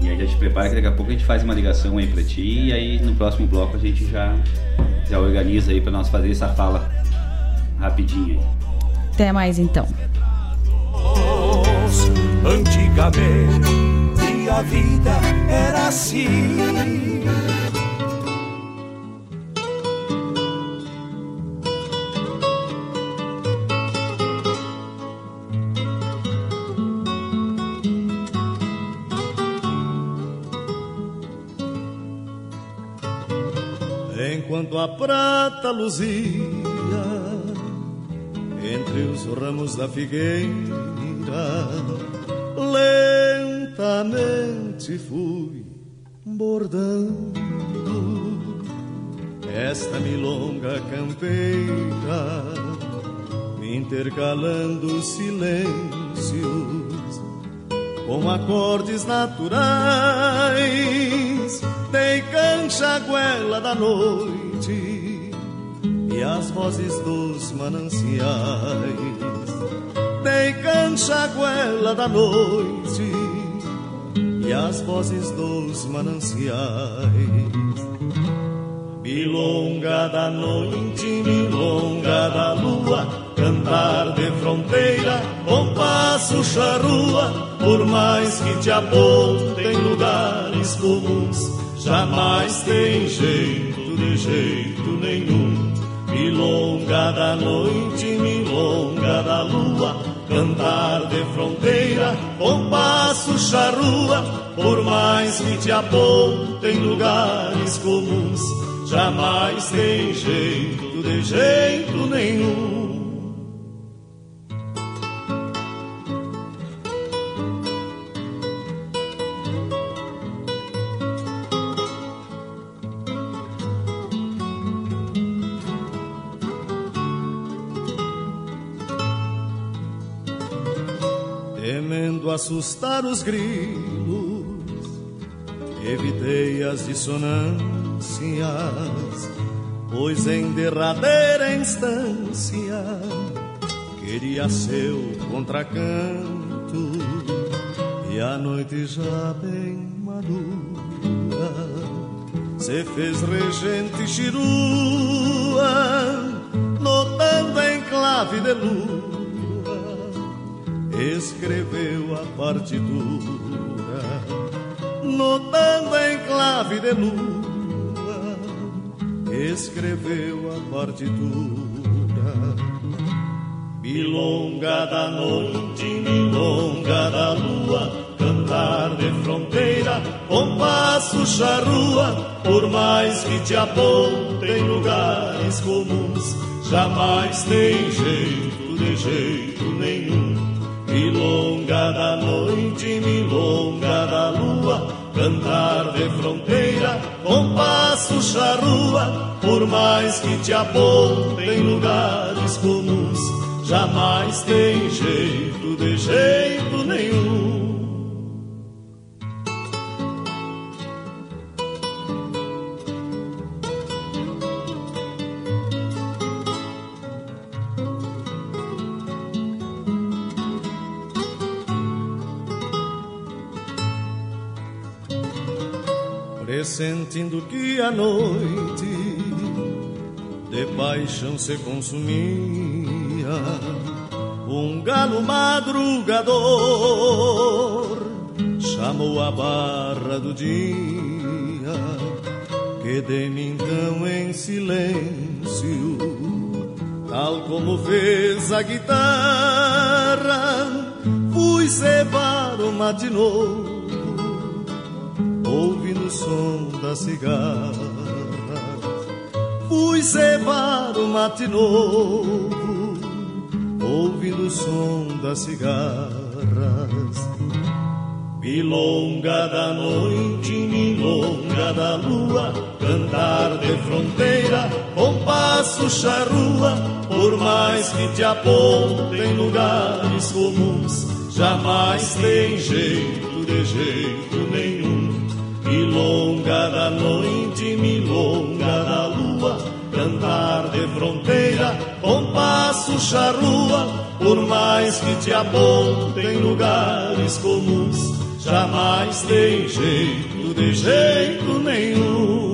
E aí já te prepara que daqui a pouco a gente faz uma ligação aí pra ti e aí no próximo bloco a gente já, já organiza aí pra nós fazer essa fala rapidinho aí. Até mais então. Antigamente a vida era assim. Enquanto a prata luzia entre os ramos da figueira, lentamente fui bordando esta milonga campeira, intercalando silêncios com acordes naturais. Dei cancha goela da noite e as vozes dos mananciais. Dei cancha à goela da noite e as vozes dos mananciais. Milonga da noite, milonga da lua, cantar de fronteira, compasso charrua, por mais que te apontem lugares comuns, jamais tem jeito de jeito nenhum. Milonga da noite, milonga da lua, cantar de fronteira, compasso charrua, por mais que te apontem lugares comuns, jamais tem jeito de jeito nenhum. Assustar os grilos, evitei as dissonâncias, pois em derradeira instância queria seu contracanto. E a noite já bem madura se fez regente chirua, notando em clave de lua escreveu a partitura, notando em clave de lua, escreveu a partitura. Milonga da noite, milonga da lua, cantar de fronteira, compasso charrua, por mais que te apontem lugares comuns, jamais tem jeito de jeito nenhum. Milonga da noite, milonga da lua, cantar de fronteira, compasso charrua, por mais que te apontem lugares comuns, jamais tem jeito de jeito Pressentindo que a noite de paixão se consumia, um galo madrugador chamou a barra do dia, que de mim então em silêncio, tal como fez a guitarra, fui cevar o matinô, ouvindo o som da cigarra. Fui cevar o matinô, ouvindo o som das cigarras. Milonga da noite, milonga da lua, cantar de fronteira, compasso charrua, por mais que te apontem lugares comuns, jamais tem jeito de jeito nenhum. Milonga da noite, milonga da lua, cantar de fronteira, compasso charrua, por mais que te apontem lugares comuns, jamais tem jeito, de jeito nenhum.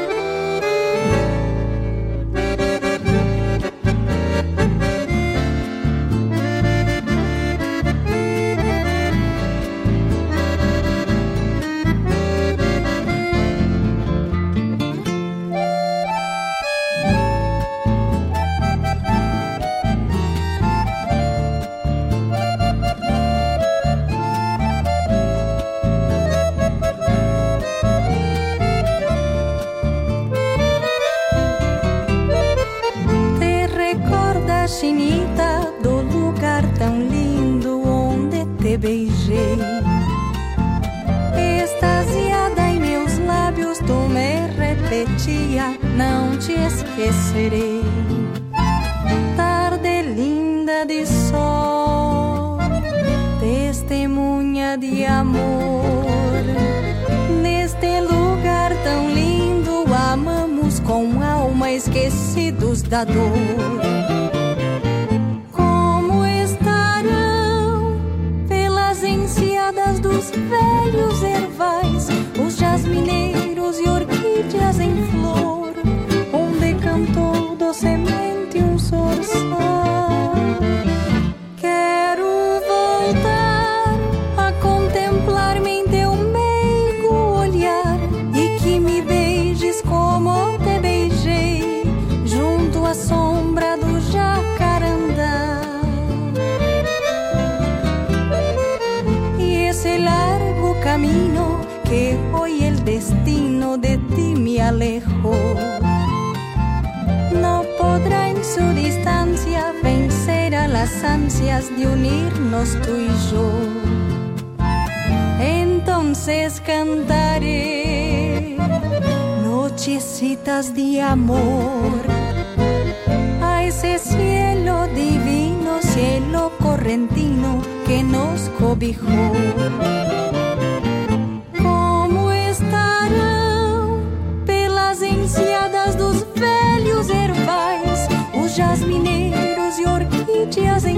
Chinita, do lugar tão lindo onde te beijei. Extasiada em meus lábios, tu me repetia: Não te esquecerei. Tarde linda de sol, testemunha de amor. Neste lugar tão lindo, amamos com alma esquecidos da dor. Dos velhos ervais os jasmineiros e orquídeas em flor, onde cantou docemente um sorçal? Que hoy el destino de ti me alejó no podrá en su distancia vencer a las ansias de unirnos tú y yo. Entonces cantaré nochecitas de amor a ese cielo divino, cielo correntino que nos cobijó.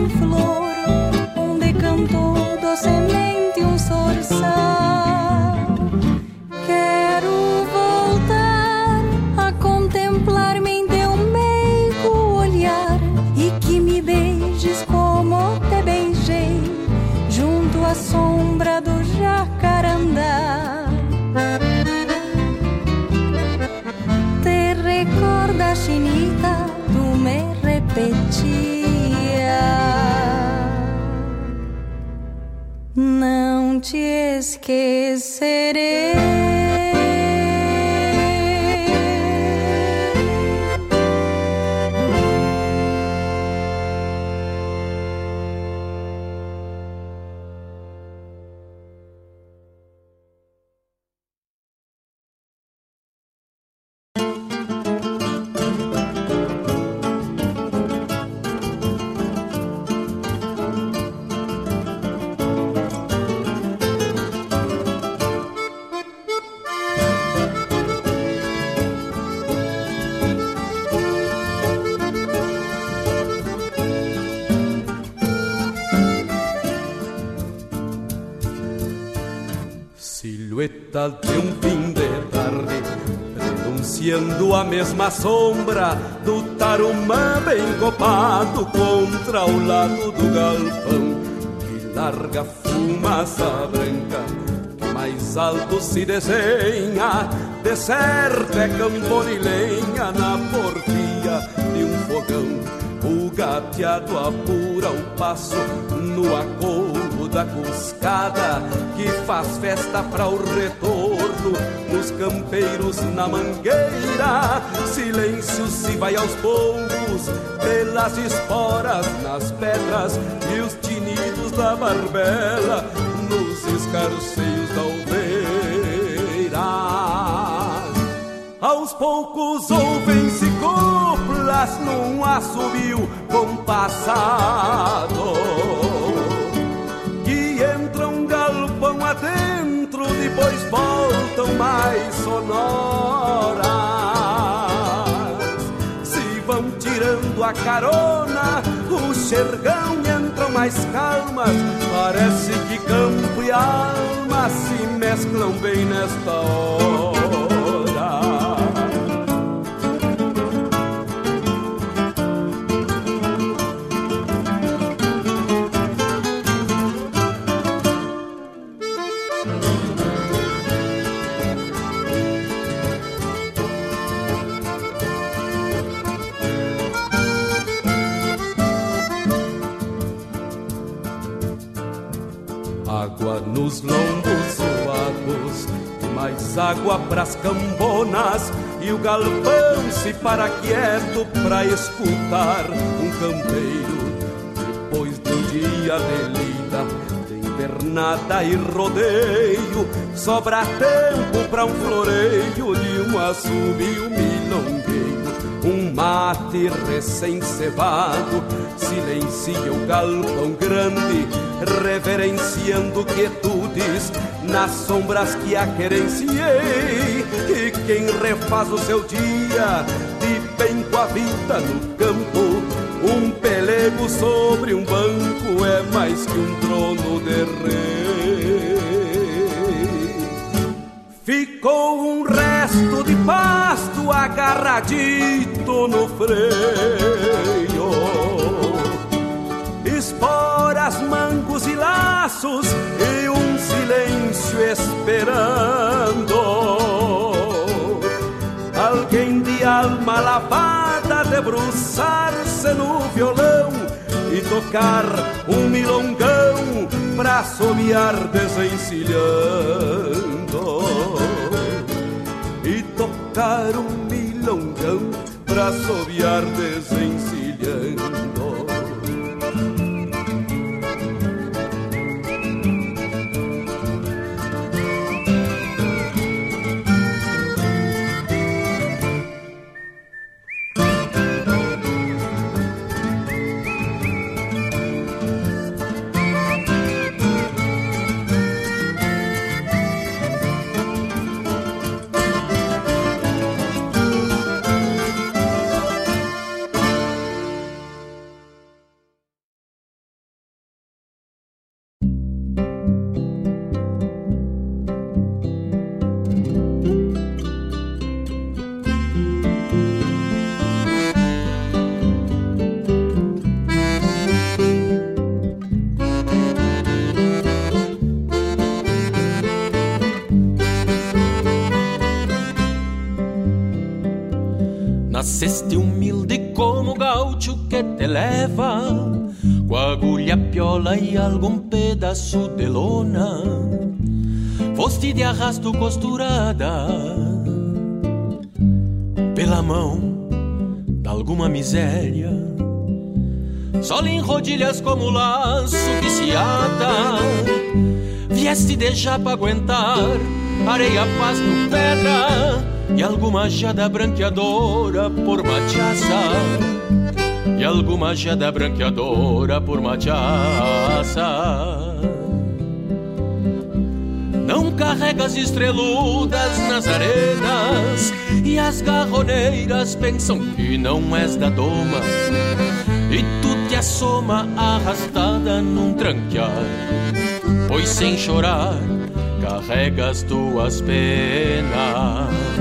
Em flor, onde cantou docemente um sorçal. Não te esquecerei. A mesma sombra Do tarumã bem copado Contra o lado do galpão Que larga fumaça branca Que mais alto se desenha. De certo é campo de lenha Na porfia de um fogão. O gateado apura o passo no acolo da cuscada que faz festa para o retorno nos campeiros na mangueira. Silêncio se vai aos poucos pelas esporas nas pedras e os tinidos da barbela nos escarceios da aldeira. Aos poucos ouvem-se coplas num assobio compassado Que entram um galpão depois voltam mais sonoras. Se vão tirando a carona, o xergão entram mais calmas. Parece que campo e alma se mesclam bem nesta hora nos lombos suados mais água pras cambonas e o galpão se para quieto pra escutar um campeiro. Depois de um dia de lida de invernada e rodeio sobra tempo pra um floreio de um assobio milongueiro um mate recém-cevado silencia o galpão grande reverenciando quietudes nas sombras que a querenciei. E quem refaz o seu dia de bem com a vida no campo, um pelego sobre um banco é mais que um trono de rei. Ficou um resto pasto agarradito no freio esporas, mangos e laços e um silêncio esperando. Alguém de alma lavada debruçar-se no violão e tocar um milongão pra assobiar desencilhando. Tocar um milongão pra assobiar desencilhando. Nasceste humilde como gaúcho que te leva Com agulha, piola e algum pedaço de lona. Foste de arrasto costurada Pela mão de alguma miséria. Só em rodilhas como laço que se ata Vieste de já pra aguentar Areia, pasto, pedra e alguma jada branqueadora por machaça e alguma jada branqueadora por machaça não carregas estreludas nas arenas e as garroneiras pensam que não és da doma. E tu te assoma arrastada num tranquear pois sem chorar carrega as tuas penas.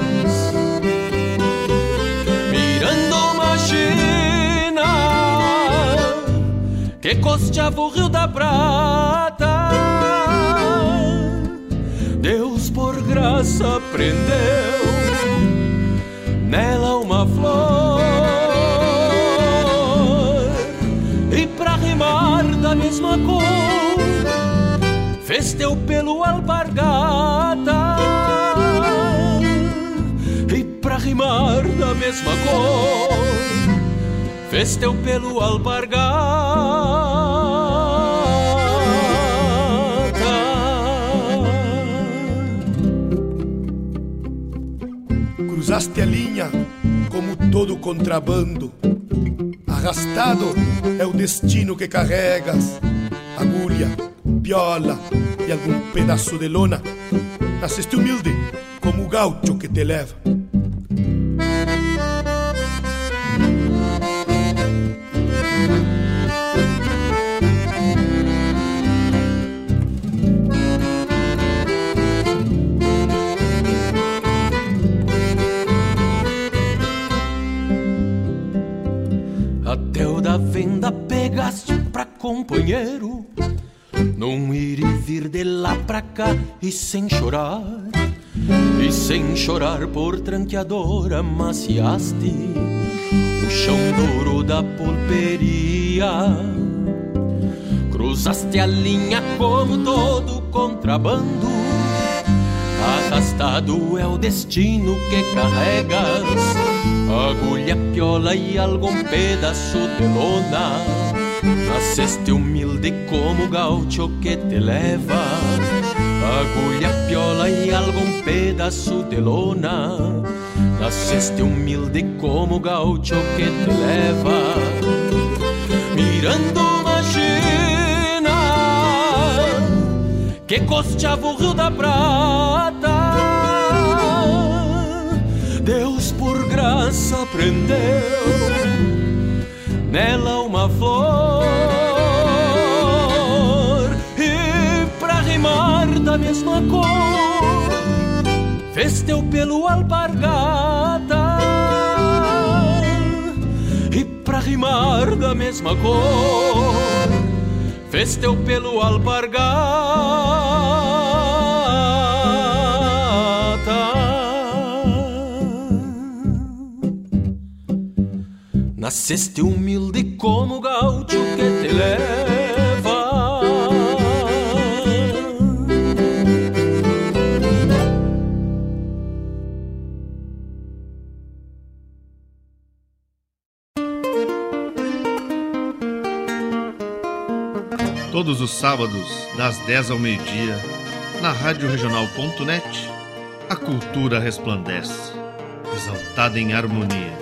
Que costeava o Rio da Prata, Deus por graça prendeu nela uma flor. E pra rimar da mesma cor fez teu pelo alpargata e pra rimar da mesma cor fez teu pelo alpargata Cruzaste a linha como todo contrabando Arrastado é o destino que carregas Agulha, piola e algum pedaço de lona. Nasceste humilde como o gaucho que te leva. Companheiro num ir e vir de lá pra cá e sem chorar E sem chorar por tranqueador amaciaste O chão duro da pulperia. Cruzaste a linha como todo contrabando Arrastado é o destino que carregas Agulha, piola e algum pedaço de lona Nasceste humilde como gaucho que te leva Agulha, piola e algum pedaço de lona. Nasceste humilde como gaucho que te leva Mirando uma China Que costeava o Rio da Prata. Deus por graça prendeu nela uma flor. E pra rimar da mesma cor fez teu pelo alpargata. E pra rimar da mesma cor fez teu pelo alpargata Nasceste humilde como gaucho que te leva Todos os sábados, das 10 ao meio-dia, na Rádio Regional.net, a cultura resplandece, exaltada em harmonia.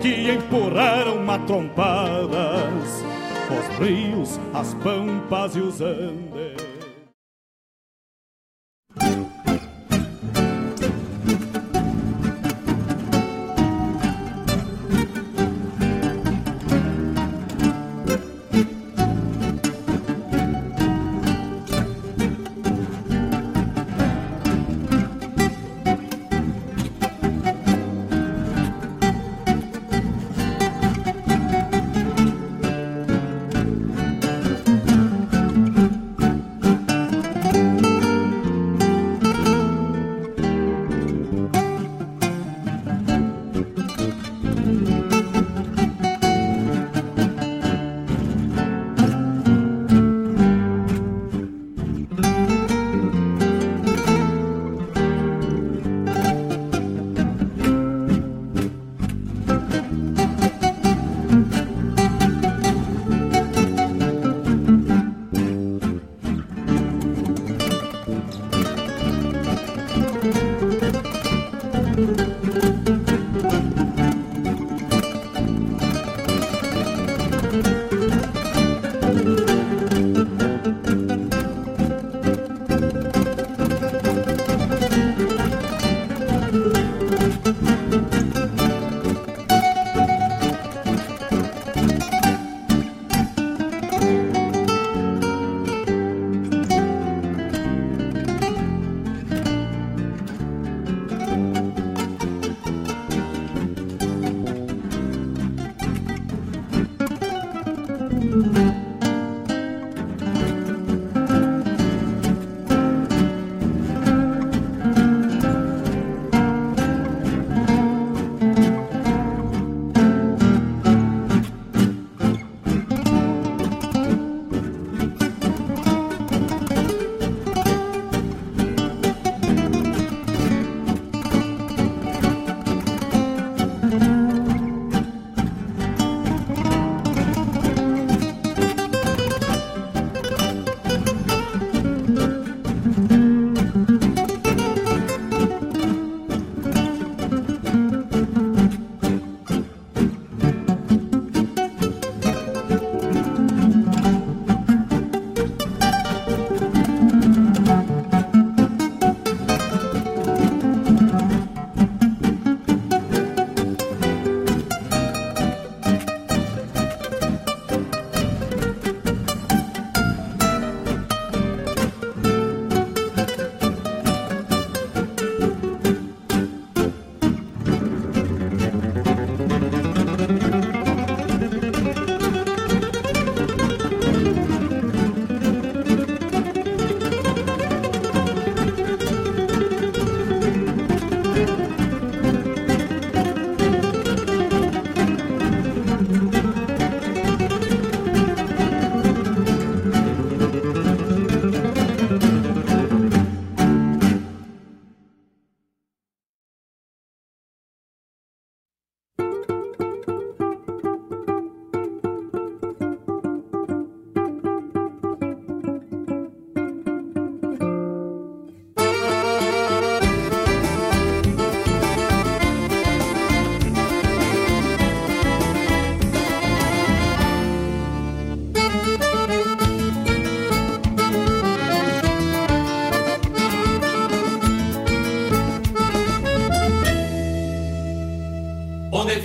que empurraram matrompadas os rios, as pampas e os andes.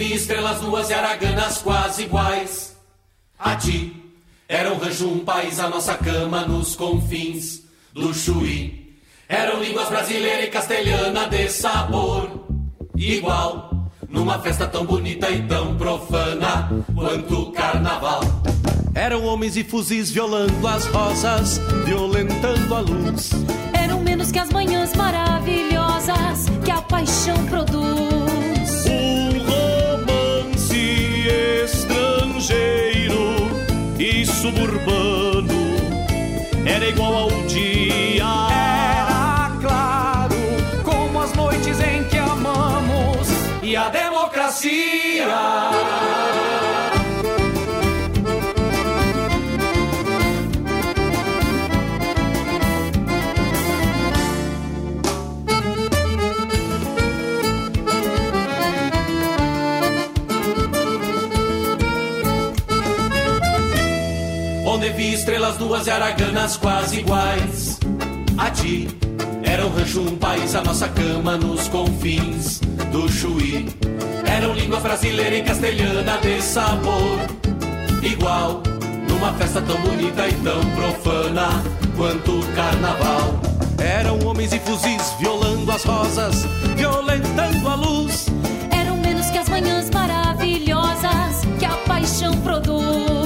Estrelas duas e araganas quase iguais a ti. Era um rancho, um país, a nossa cama nos confins do Chuí. Eram línguas brasileira e castelhana de sabor igual. Numa festa tão bonita e tão profana quanto o carnaval. Eram homens e fuzis violando as rosas, violentando a luz. Eram menos que as manhãs maravilhosas que a paixão produz. Igual ao dia. Estrelas duas araganas quase iguais a ti. Era um rancho, um país, a nossa cama nos confins do Chuí. Eram línguas brasileira e castelhana de sabor igual. Numa festa tão bonita e tão profana quanto o carnaval. Eram homens e fuzis violando as rosas, violentando a luz. Eram menos que as manhãs maravilhosas que a paixão produz.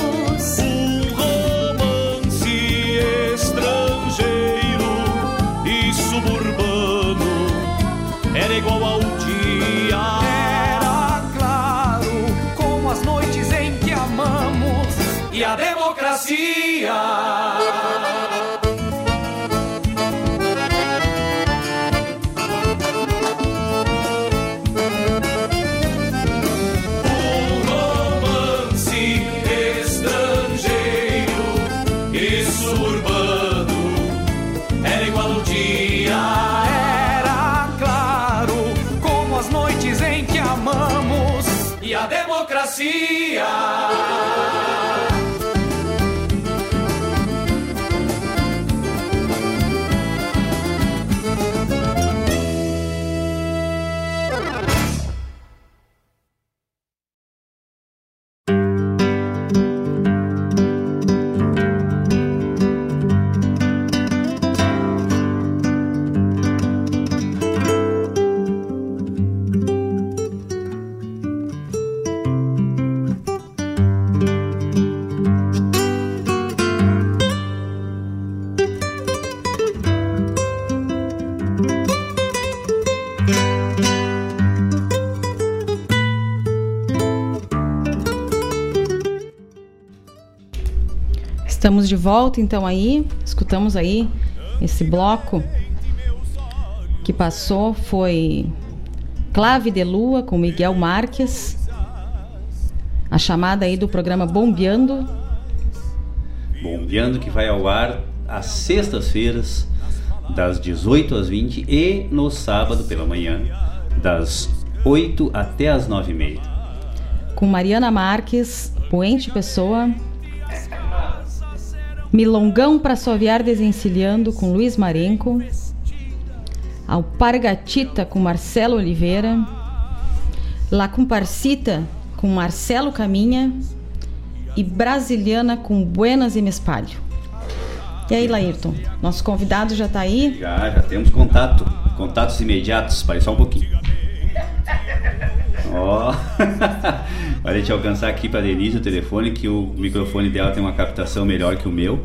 Estamos de volta então aí, escutamos aí esse bloco que passou foi Clave de Lua com Miguel Marques. A chamada aí do programa Bombeando. Bombeando que vai ao ar às sextas-feiras, das 18 às 20 e no sábado pela manhã, das 8 até as 9 e meia. com Mariana Marques, Poente Pessoa. Milongão para Soviar Desencilhando com Luiz Marenco. Alpargatita com Marcelo Oliveira. La Comparcita com Marcelo Caminha. E Brasiliana com Buenas e Mespalho. E aí, Laírton? Nosso convidado já tá aí? Já, já temos contato, contatos imediatos, para só um pouquinho. Ó, Olha, deixa eu alcançar aqui para Denise o telefone, que o microfone dela tem uma captação melhor que o meu.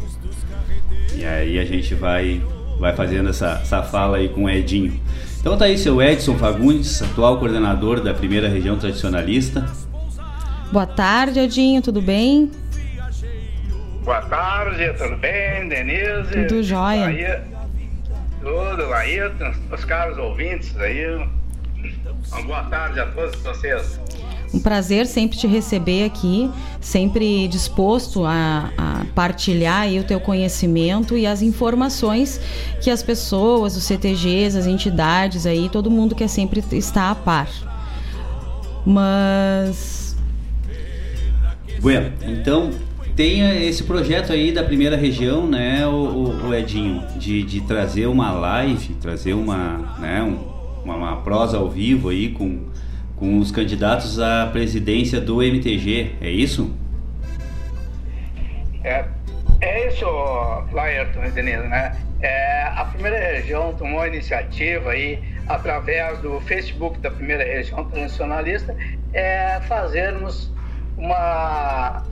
E aí a gente vai, vai fazendo essa, essa fala aí com o Edinho. Então tá aí seu Edson Fagundes, atual coordenador da primeira região tradicionalista. Boa tarde, Edinho, tudo bem? Boa tarde, tudo bem, Denise? Tudo jóia. Tudo, Laírton, os caros ouvintes aí. Uma boa tarde a todos vocês. Um prazer sempre te receber aqui, sempre disposto a, a partilhar o teu conhecimento e as informações que as pessoas, os CTGs, as entidades aí, todo mundo quer sempre estar a par. Mas Bueno, então tem esse projeto aí da primeira região, né, o, o- o Edinho, de, de trazer uma live, trazer uma, né, um- uma, uma prosa ao vivo aí com, com os candidatos à presidência do MTG, é isso? É, é isso, Laerton e Denise, né? É, a primeira região tomou a iniciativa aí, através do Facebook da primeira região tradicionalista, é fazermos uma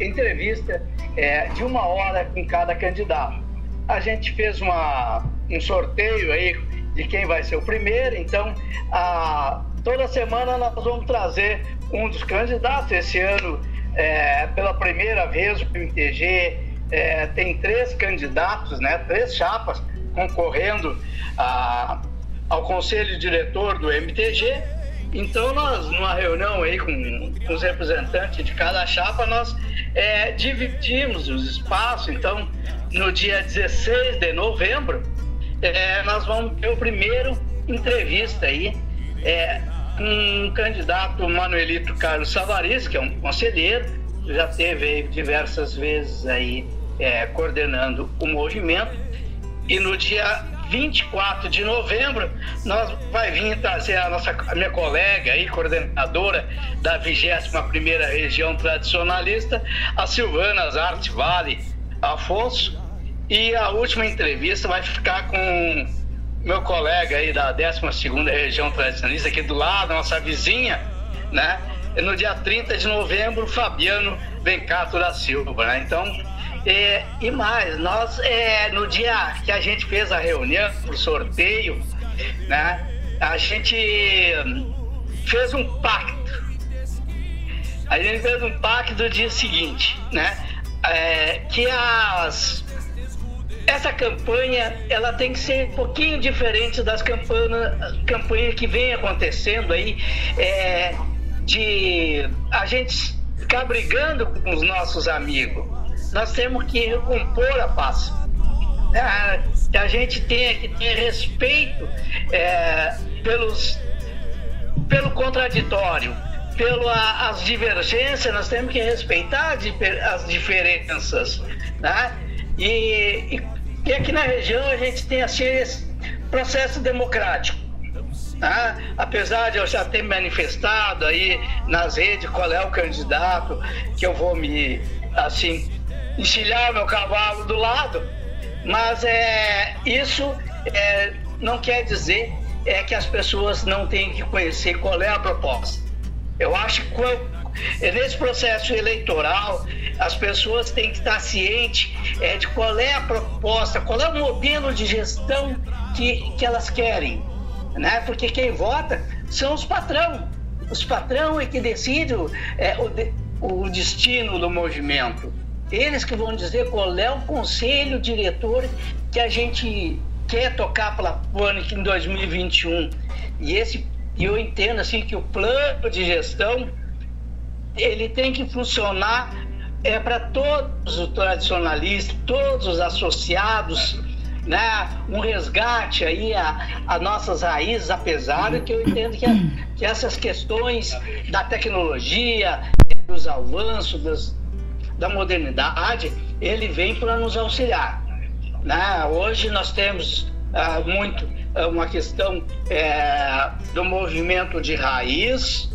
entrevista é, de uma hora com cada candidato. A gente fez uma, um sorteio aí de quem vai ser o primeiro, então a, toda semana nós vamos trazer um dos candidatos. Esse ano, é, pela primeira vez, o MTG é, tem três candidatos, né, três chapas concorrendo a, ao conselho diretor do MTG. Então, nós, numa reunião aí com, com os representantes de cada chapa, nós é, dividimos os espaços. Então, no dia 16 de novembro, é, nós vamos ter o primeiro entrevista aí é, um candidato Manuelito Carlos Savariz, que é um conselheiro, já teve diversas vezes aí é, coordenando o movimento. E no dia 24 de novembro, nós vai vir trazer a nossa a minha colega aí, coordenadora da 21ª região tradicionalista, a Silvana Zarte Vale Afonso, e a última entrevista vai ficar com meu colega aí da 12ª região tradicionalista aqui do lado, nossa vizinha, né? No dia 30 de novembro, Fabiano Vencato da Silva, né? Então, é, e mais, nós, é, no dia que a gente fez a reunião, o sorteio, né, a gente fez um pacto. A gente fez um pacto do dia seguinte, né, é, que as, essa campanha ela tem que ser um pouquinho diferente das campanhas, campanhas que vem acontecendo aí, é, de a gente ficar brigando com os nossos amigos nós temos que recompor a paz. É, a gente tem que ter respeito é, pelos, pelo contraditório, pelas divergências, nós temos que respeitar as diferenças. Né? E, e, e aqui na região a gente tem assim, esse processo democrático. Tá? Apesar de eu já ter manifestado aí nas redes qual é o candidato que eu vou me assim enchilhar meu cavalo do lado, mas é, isso é, não quer dizer é, que as pessoas não têm que conhecer qual é a proposta. Eu acho que nesse processo eleitoral as pessoas têm que estar cientes é, de qual é a proposta, qual é o modelo de gestão que, que elas querem. Né? Porque quem vota são os patrão. Os patrão é que decidem é, o, o destino do movimento. Eles que vão dizer qual é o conselho diretor que a gente quer tocar pela PANIC em 2021. E esse eu entendo assim que o plano de gestão ele tem que funcionar é para todos os tradicionalistas, todos os associados, né? Um resgate aí a, a nossas raízes, apesar de que eu entendo que, a, que essas questões da tecnologia, dos avanços, da modernidade, ele vem para nos auxiliar. Né? Hoje nós temos ah, muito ah, uma questão é, do movimento de raiz,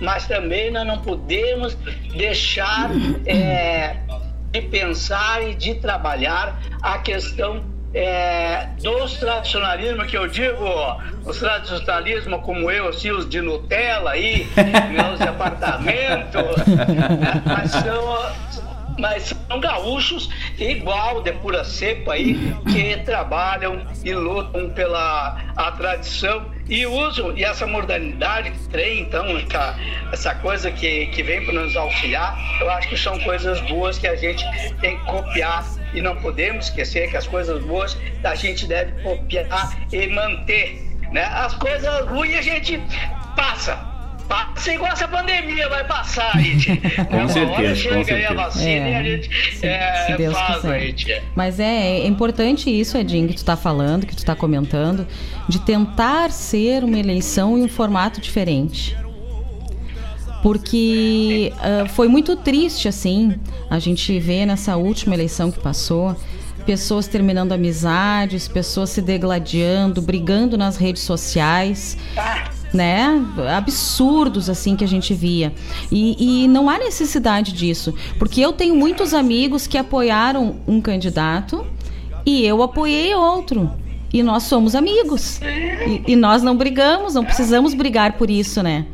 mas também nós não podemos deixar é, de pensar e de trabalhar a questão é, dos tradicionalismos que eu digo, os tradicionalismos como eu, assim, os de Nutella aí, meus apartamentos, mas são mas são gaúchos igual de pura cepa aí, que trabalham e lutam pela a tradição e usam, e essa modernidade que tem, então, essa coisa que, que vem para nos auxiliar, eu acho que são coisas boas que a gente tem que copiar e não podemos esquecer que as coisas boas a gente deve copiar e manter. Né? As coisas ruins a gente passa, passa igual essa pandemia vai passar aí, Com Uma certeza, chega com certeza. aí a vacina é. e a gente é, Se Deus faz quiser. aí, tia. Mas é, é importante isso, Edinho, que tu está falando, que tu está comentando, de tentar ser uma eleição em um formato diferente. Porque uh, foi muito triste, assim, a gente vê nessa última eleição que passou, pessoas terminando amizades, pessoas se degladiando, brigando nas redes sociais. né? Absurdos assim que a gente via. E, e, não há necessidade disso, porque eu tenho muitos amigos que apoiaram um candidato e eu apoiei outro. E nós somos amigos. E, e nós não brigamos, não precisamos brigar por isso, né?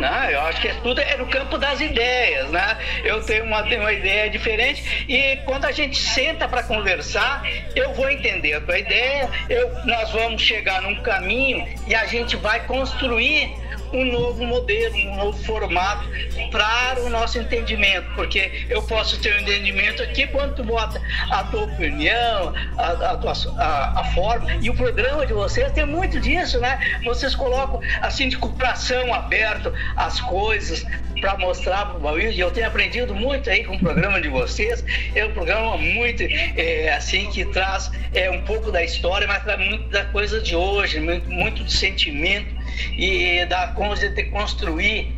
Não, eu acho que é tudo é no campo das ideias, né? Eu tenho uma, tenho uma ideia diferente e quando a gente senta para conversar, eu vou entender a tua ideia, eu, nós vamos chegar num caminho e a gente vai construir um novo modelo, um novo formato para o nosso entendimento, porque eu posso ter um entendimento aqui quando tu bota a tua opinião, a, a, tua, a, a forma, e o programa de vocês tem muito disso, né? Vocês colocam assim de coração aberto as coisas para mostrar para o Bauil, e eu tenho aprendido muito aí com o programa de vocês, é um programa muito é, assim que traz é, um pouco da história, mas traz muito da coisa de hoje, muito, muito do sentimento e da como de construir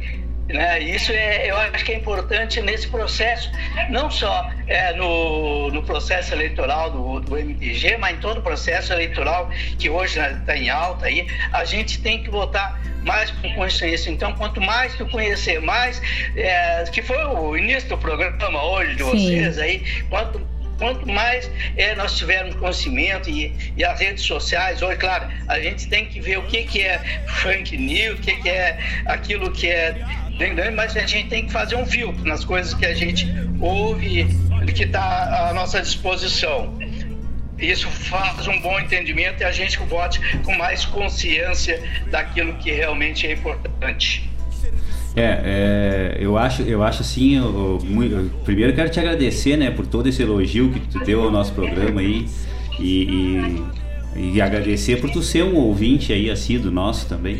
né? Isso é, eu acho que é importante nesse processo, não só é, no, no processo eleitoral do, do MTG, mas em todo o processo eleitoral que hoje está né, em alta aí, a gente tem que votar mais com consciência. Então, quanto mais tu conhecer mais, é, que foi o início do programa hoje de vocês Sim. aí, quanto quanto mais é, nós tivermos conhecimento e, e, as redes sociais, hoje, claro, a gente tem que ver o que, que é funk news, o que, que é aquilo que é mas a gente tem que fazer um filtro nas coisas que a gente ouve que está à nossa disposição. Isso faz um bom entendimento e a gente vote com mais consciência daquilo que realmente é importante. É, é, eu acho, eu acho assim, eu, eu, primeiro quero te agradecer, né, por todo esse elogio que tu deu ao nosso programa aí e, e, e agradecer por tu ser um ouvinte aí assíduo nosso também.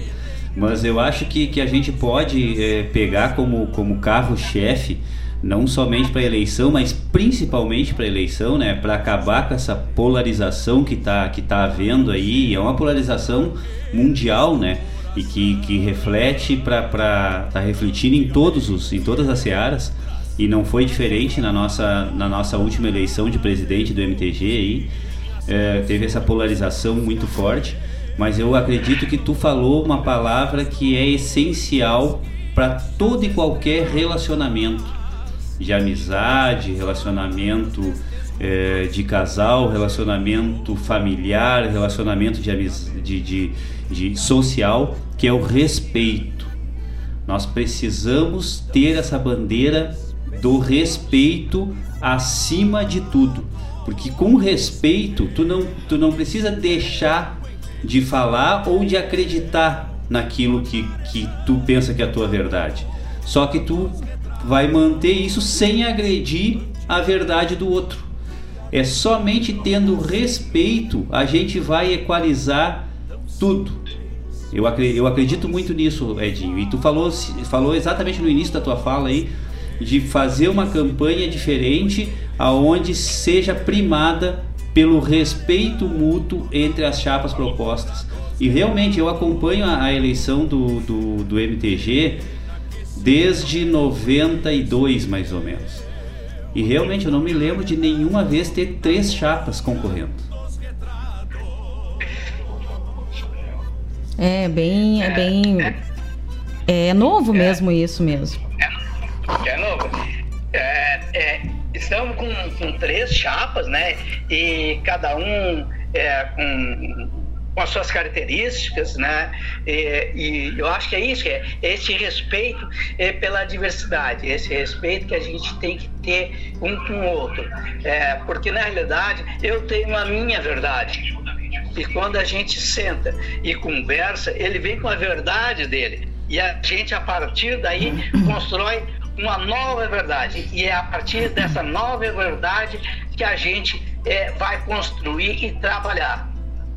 Mas eu acho que, que a gente pode é, pegar como, como carro-chefe não somente para eleição, mas principalmente para eleição, né, para acabar com essa polarização que está que tá havendo aí, é uma polarização mundial, né, e que, que reflete para tá refletindo em todos os em todas as searas. E não foi diferente na nossa na nossa última eleição de presidente do MTG aí. É, teve essa polarização muito forte. Mas eu acredito que tu falou uma palavra que é essencial para todo e qualquer relacionamento de amizade relacionamento é, de casal relacionamento familiar relacionamento de, de, de, de social que é o respeito. Nós precisamos ter essa bandeira do respeito acima de tudo, porque com respeito tu não, tu não precisa deixar de falar ou de acreditar naquilo que, que tu pensa que é a tua verdade. Só que tu vai manter isso sem agredir a verdade do outro. É somente tendo respeito a gente vai equalizar tudo. Eu, acredito muito nisso, Edinho. E tu falou, falou exatamente no início da tua fala aí de fazer uma campanha diferente aonde seja primada pelo respeito mútuo entre as chapas propostas. E realmente eu acompanho a, a eleição do, do, do MTG desde 92 mais ou menos. E realmente eu não me lembro de nenhuma vez ter três chapas concorrendo. É bem, é bem, é novo mesmo isso mesmo. É, é novo. É, é, estamos com, com três chapas, né? E cada um é, com, com as suas características, né? E, e, eu acho que é isso, é esse respeito é, pela diversidade, esse respeito que a gente tem que ter um com o outro. É, porque na realidade eu tenho a minha verdade e quando a gente senta e conversa, ele vem com a verdade dele. E a gente, a partir daí, constrói uma nova verdade. E é a partir dessa nova verdade que a gente é, vai construir e trabalhar.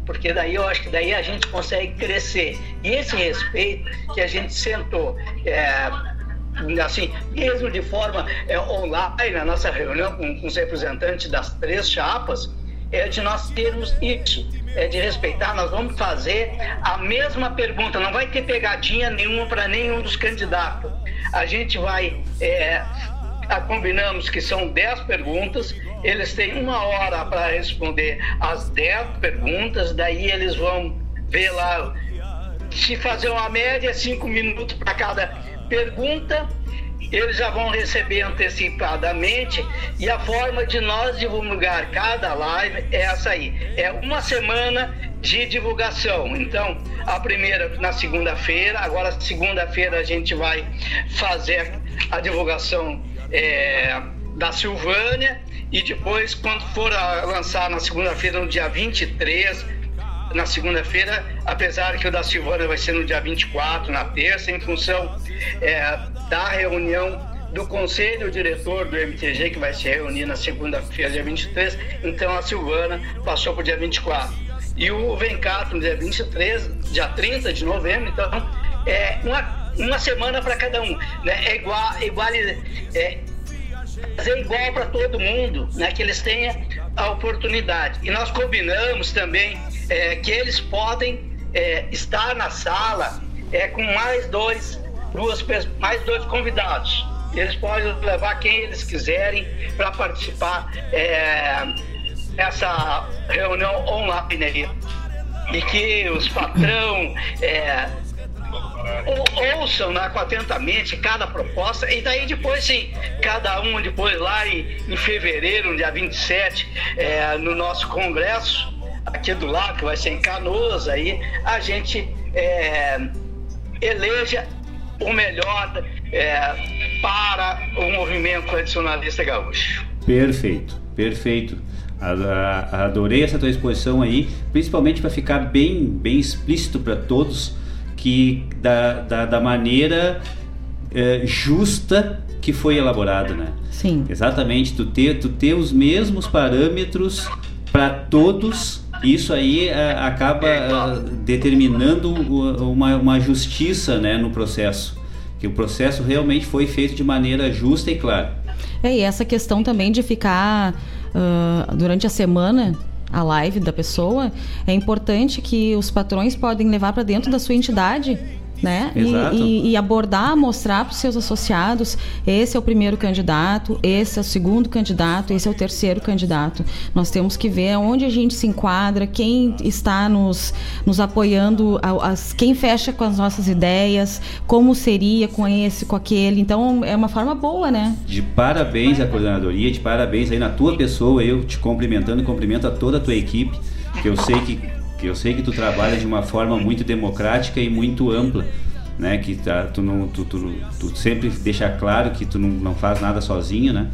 Porque daí eu acho que daí a gente consegue crescer. E esse respeito que a gente sentou, é, assim, mesmo de forma é, online, na nossa reunião com, com os representantes das três chapas, é de nós termos isso, é de respeitar. Nós vamos fazer a mesma pergunta, não vai ter pegadinha nenhuma para nenhum dos candidatos. A gente vai, é, combinamos que são 10 perguntas, eles têm uma hora para responder as 10 perguntas, daí eles vão ver lá se fazer uma média, cinco minutos para cada pergunta, eles já vão receber antecipadamente e a forma de nós divulgar cada live é essa aí. É uma semana de divulgação. Então, a primeira na segunda-feira, agora segunda-feira a gente vai fazer a divulgação é, da Silvânia e depois, quando for lançar na segunda-feira, no dia 23, na segunda-feira, apesar que o da Silvânia vai ser no dia 24, na terça, em função é, da reunião do conselho diretor do MTG, que vai se reunir na segunda-feira, dia 23. Então a Silvana passou para o dia 24. E o Vencato, dia 23, dia 30 de novembro. Então é uma, uma semana para cada um. Né? É igual, igual é, fazer igual para todo mundo, né? que eles tenham a oportunidade. E nós combinamos também é, que eles podem é, estar na sala é, com mais dois, duas, mais dois convidados. Eles podem levar quem eles quiserem para participar é, dessa reunião online aí. E que os patrão é, ouçam né, atentamente cada proposta e daí depois sim, cada um depois lá em, em fevereiro, dia 27, é, no nosso congresso, aqui do lado, que vai ser em Canoas, aí a gente é, eleja o melhor é, para o movimento tradicionalista gaúcho. Perfeito, perfeito. Adorei essa tua exposição aí, principalmente para ficar bem, bem explícito para todos que da, da, da maneira é, justa que foi elaborado, né? Sim. Exatamente, tu ter, tu ter os mesmos parâmetros para todos, isso aí é, acaba é, determinando uma, uma justiça né, no processo. Que o processo realmente foi feito de maneira justa e clara. É, e essa questão também de ficar uh, durante a semana a live da pessoa, é importante que os patrões podem levar para dentro da sua entidade né? Exato. E, e, e abordar, mostrar para os seus associados, esse é o primeiro candidato, esse é o segundo candidato, esse é o terceiro candidato. Nós temos que ver onde a gente se enquadra, quem está nos, nos apoiando, as, quem fecha com as nossas ideias, como seria com esse, com aquele. Então é uma forma boa, né? De parabéns à coordenadoria, de parabéns aí na tua pessoa, eu te cumprimentando e cumprimento a toda a tua equipe, que eu sei que que eu sei que tu trabalha de uma forma muito democrática e muito ampla, né? Que tá, tu, não, tu, tu, tu sempre deixa claro que tu não, não faz nada sozinho, né?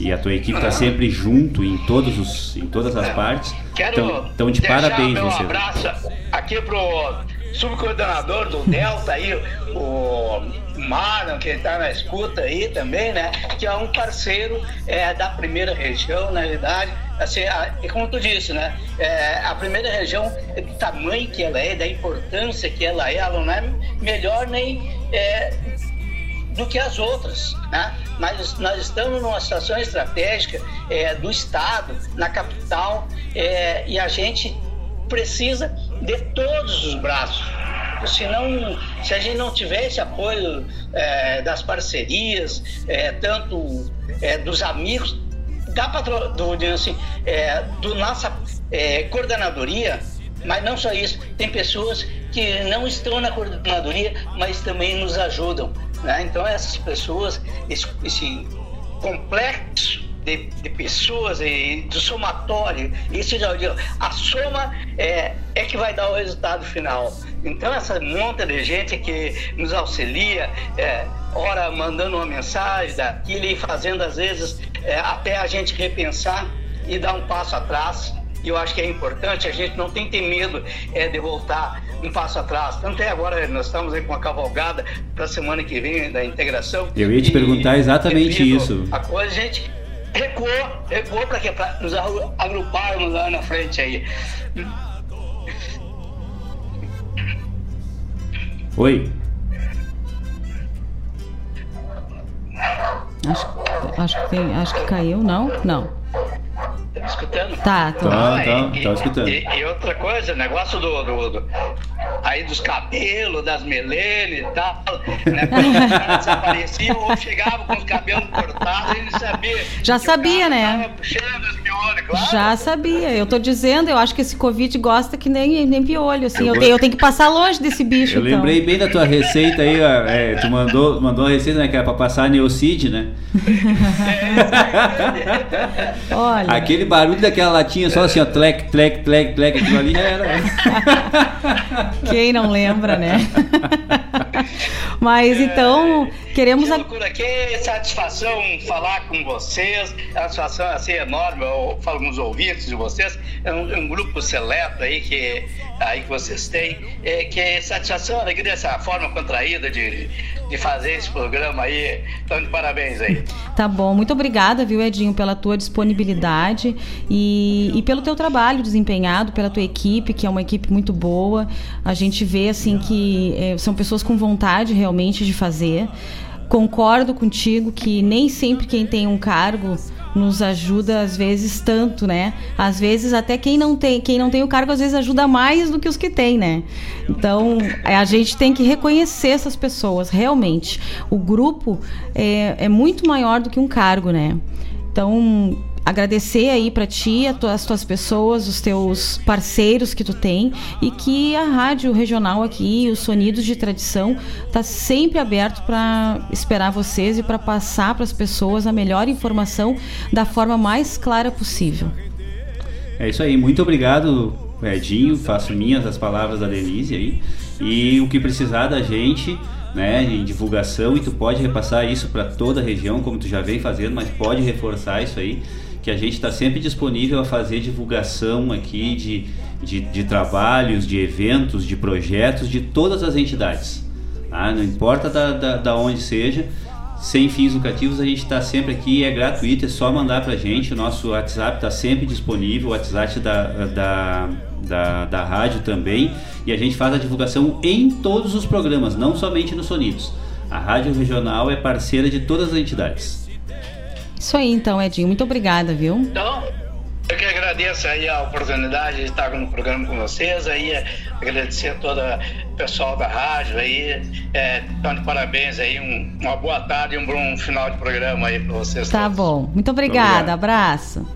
E a tua equipe está sempre junto em todos os, em todas as partes. Quero então, então de parabéns meu você. abraço aqui pro subcoordenador do Delta aí, o Marlon, que está na escuta aí também, né? Que é um parceiro é, da primeira região, na realidade assim, a, como tu disse, né? É, a primeira região, do tamanho que ela é, da importância que ela é, ela não é melhor nem é, do que as outras, né? Mas nós estamos numa situação estratégica é, do Estado, na capital, é, e a gente precisa de todos os braços. Se, não, se a gente não tiver esse apoio é, das parcerias, é, tanto é, dos amigos, da patro, do, assim, é, do nossa é, coordenadoria, mas não só isso, tem pessoas que não estão na coordenadoria, mas também nos ajudam. Né? Então essas pessoas, esse, esse complexo de, de, pessoas e do somatório, isso já a soma é, é que vai dar o resultado final. Então essa monta de gente que nos auxilia, é, ora mandando uma mensagem daquilo e fazendo às vezes é, até a gente repensar e dar um passo atrás. E eu acho que é importante, a gente não tem que ter medo é, de voltar um passo atrás. Tanto é agora, nós estamos aí com a cavalgada para a semana que vem da integração. Eu ia te perguntar exatamente isso. A coisa, gente recuou, recuou para quê? Para nos agruparmos lá na frente aí. Oi. Acho, acho, que tem, acho que caiu, não? Não. Tá me escutando? Tá, tô. Tá, tá, tá escutando. E, e, outra coisa, negócio do, do, do, aí dos cabelos, das melenas e tal, né? Desapareciam ou chegavam com os cabelos cortados, ele sabia. Já sabia, né? Tava puxando as piolho, claro. Já sabia. Eu tô dizendo, eu acho que esse Covid gosta que nem, nem piolho, assim. Eu Eu, vou- tenho, eu tenho que passar longe desse bicho, Eu então. lembrei bem da tua receita aí, ó, é, tu mandou, mandou a receita, né, que era pra passar neocid, né? Olha. Aquele barulho daquela latinha só assim, ó, tlec, tlec, tlec, tlec, aquilo ali já era. Quem não lembra, né? Mas então, queremos. Que a- loucura, que satisfação falar com vocês. É uma satisfação assim enorme. Eu falo com os ouvintes de vocês. É um, um grupo seleto aí que, aí que vocês têm. É, que é satisfação, alegria, essa forma contraída de, de fazer esse programa aí. Então, de parabéns aí. Tá bom, muito obrigada, viu, Edinho, pela tua disponibilidade e, e pelo teu trabalho desempenhado, pela tua equipe, que é uma equipe muito boa. A gente vê, assim, que eh, são pessoas com vontade realmente de fazer. Concordo contigo que nem sempre quem tem um cargo nos ajuda às vezes tanto, né? Às vezes até quem não tem, quem não tem o cargo às vezes ajuda mais do que os que têm, né? Então é, a gente tem que reconhecer essas pessoas realmente. O grupo é, é muito maior do que um cargo, né? Então agradecer aí para ti, as tuas pessoas, os teus parceiros que tu tem e que a rádio regional aqui, os sonidos de tradição, tá sempre aberto para esperar vocês e para passar para as pessoas a melhor informação da forma mais clara possível. É isso aí, muito obrigado, Edinho. Faço minhas as palavras da Denise aí. E o que precisar da gente, né, em divulgação, e tu pode repassar isso para toda a região, como tu já vem fazendo, mas pode reforçar isso aí, que a gente está sempre disponível a fazer divulgação aqui de, de, de trabalhos, de eventos, de projetos de todas as entidades. tá? Não importa da, da, da onde seja, sem fins lucrativos, a gente está sempre aqui, é gratuito, é só mandar para a gente. O nosso WhatsApp está sempre disponível, o WhatsApp da, da, da, da rádio também. E a gente faz a divulgação em todos os programas, não somente nos Sonidos. A Rádio Regional é parceira de todas as entidades. Isso aí então, Edinho, muito obrigada, viu? Então, eu que agradeço aí a oportunidade de estar no programa com vocês, aí é, agradecer a todo o pessoal da rádio aí, é, então de parabéns aí, um- uma boa tarde e um bom final de programa aí para vocês. Tá bom. Muito obrigada, Obrigado. abraço.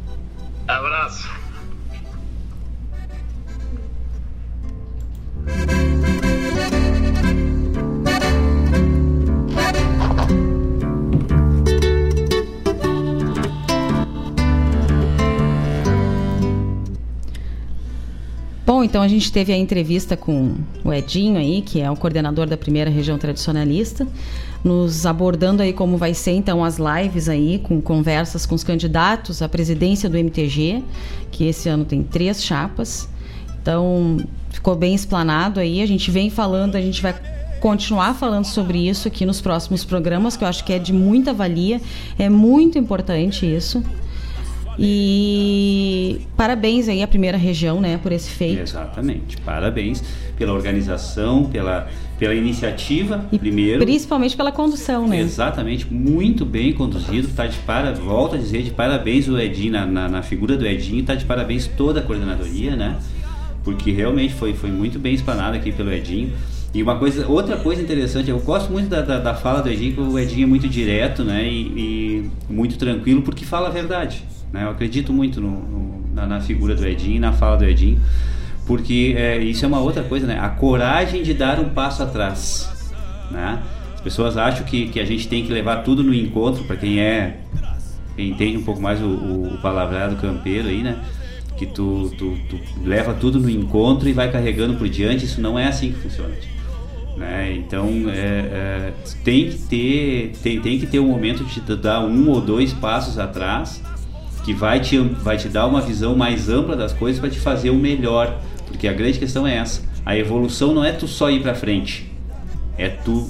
Abraço. Bom, então a gente teve a entrevista com o Edinho aí, que é o coordenador da primeira região tradicionalista, nos abordando aí como vai ser então as lives aí, com conversas com os candidatos à presidência do MTG, que esse ano tem três chapas. Então, ficou bem explanado aí, a gente vem falando, a gente vai continuar falando sobre isso aqui nos próximos programas, que eu acho que é de muita valia, é muito importante isso. E parabéns aí à primeira região, né, por esse feito. Exatamente. Parabéns pela organização, pela, pela iniciativa, primeiro. Principalmente pela condução, né? Exatamente, muito bem conduzido. Tá de para, volto a dizer de parabéns o Edinho na, na, na figura do Edinho, tá de parabéns toda a coordenadoria, né? Porque realmente foi, foi muito bem explanado aqui pelo Edinho. E uma coisa, outra coisa interessante, eu gosto muito da, da, da fala do Edinho, que o Edinho é muito direto, né? E, e muito tranquilo, porque fala a verdade. Né? Eu acredito muito no, no- na, na figura do Edinho, na fala do Edinho, porque é, isso é uma outra coisa, né? A coragem de dar um passo atrás, né? As pessoas acham que, que a gente tem que levar tudo no encontro, para quem é, quem entende um pouco mais o, o, o palavreado campeiro aí, né? Que tu, tu, tu leva tudo no encontro e vai carregando por diante, isso não é assim que funciona. Né? Então é, é, tem que ter tem, tem que ter um momento de dar um ou dois passos atrás que vai te, vai te dar uma visão mais ampla das coisas para te fazer o melhor. Porque a grande questão é essa. A evolução não é tu só ir para frente, é tu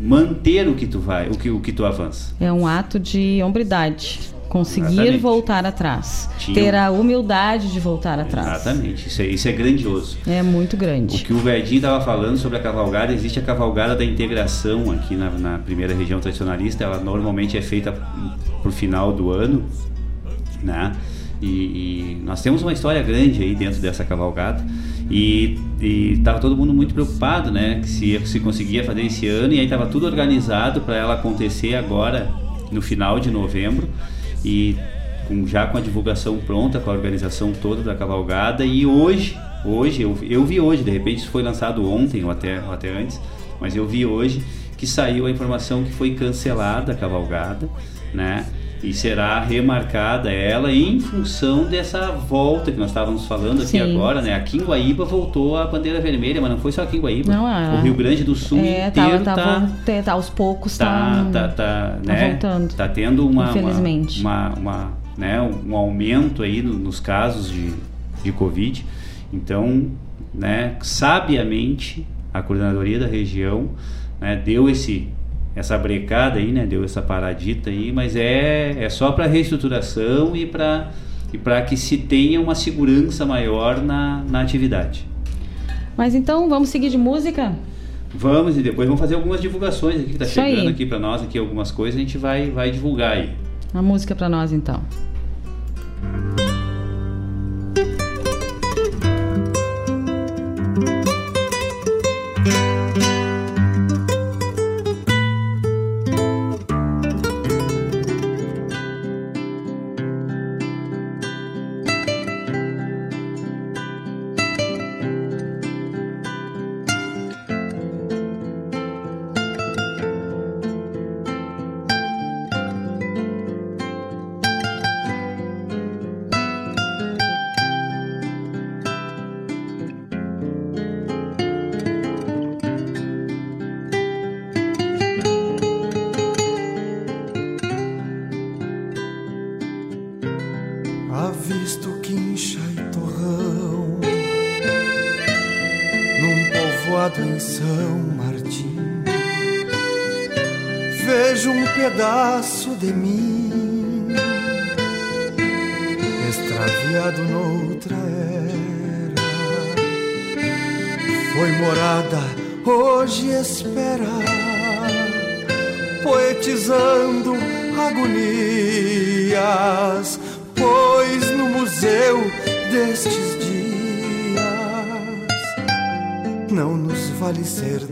manter o que tu vai, o que, o que tu avança. É um ato de hombridade. Conseguir Exatamente. voltar atrás. Tinha Ter a humildade de voltar atrás. Exatamente, isso é, isso é grandioso. É muito grande. O que o Verdinho estava falando sobre a cavalgada, existe a cavalgada da integração aqui na, na primeira região tradicionalista, ela normalmente é feita pro final do ano, né? E, e nós temos uma história grande aí dentro dessa cavalgada e estava todo mundo muito preocupado, né? Que se, se conseguia fazer esse ano e aí estava tudo organizado para ela acontecer agora no final de novembro e com, já com a divulgação pronta, com a organização toda da cavalgada e hoje, hoje eu, eu vi hoje, de repente isso foi lançado ontem ou até, ou até antes, mas eu vi hoje que saiu a informação que foi cancelada a cavalgada, né? E será remarcada ela em função dessa volta que nós estávamos falando aqui Sim. agora, né? Aqui em Guaíba voltou a bandeira vermelha, mas não foi só aqui em Guaíba. Não, a- o Rio Grande do Sul é, inteiro tá, tá, tá, tá, aos poucos tá, tá, tá, tá, né? voltando. Tá tendo uma, Infelizmente. uma, uma, uma, né? um aumento aí no- nos casos de, de Covid. Então, né? Sabiamente, a coordenadoria da região né, deu esse essa brecada aí, né? Deu essa paradita aí, mas é, é só para reestruturação e para e para que se tenha uma segurança maior na, na atividade. Mas então, vamos seguir de música? Vamos e depois vamos fazer algumas divulgações aqui que tá Isso chegando aí. aqui para nós aqui algumas coisas a gente vai vai divulgar aí. A música pra nós então.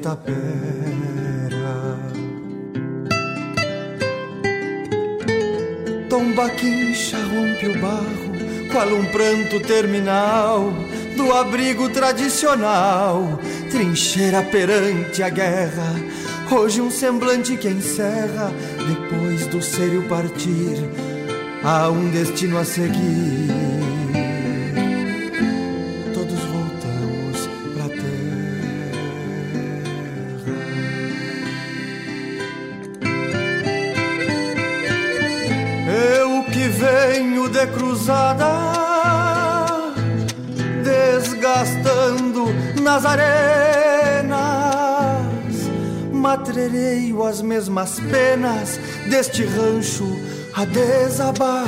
Ser tapera Tomba quincha rompe o barro Qual um pranto terminal Do abrigo tradicional. Trincheira perante a guerra Hoje um semblante que encerra Depois do sério partir Há um destino a seguir Matrereio as mesmas penas Deste rancho a desabar.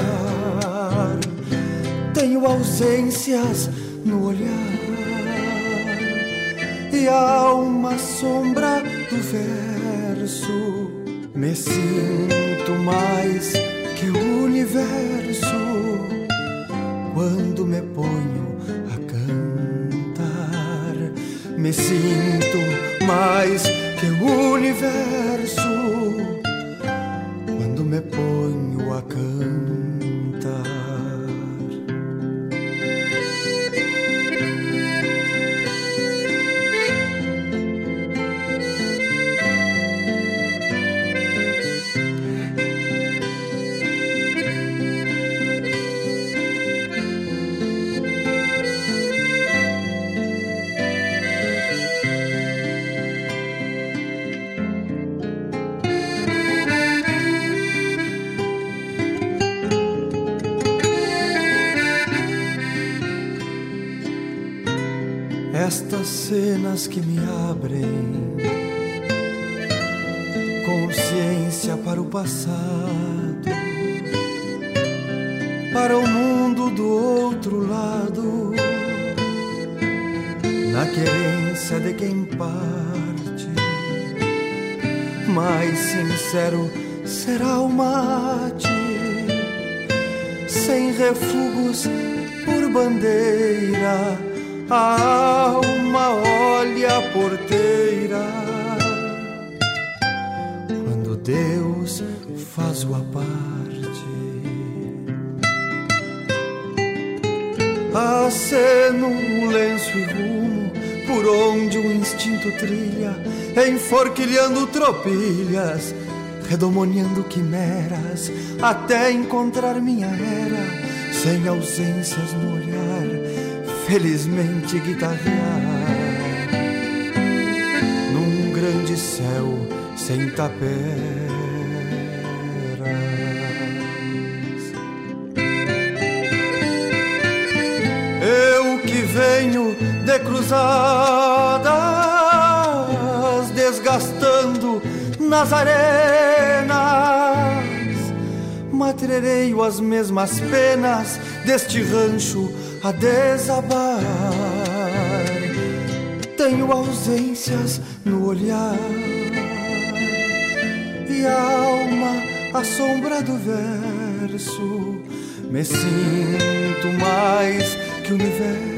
Tenho ausências no olhar E há uma sombra do verso. Me sinto mais que o universo Quando me ponho a cantar. Me sinto universo trilha, enforquilhando tropilhas, redomoniando quimeras, até encontrar minha era, sem ausências no olhar, felizmente guitarrear. Num grande céu sem tapera. venho de cruzadas, nas arenas. Matrereio as mesmas penas deste rancho a desabar. Tenho ausências no olhar e a alma a sombra do verso. Me sinto mais que o universo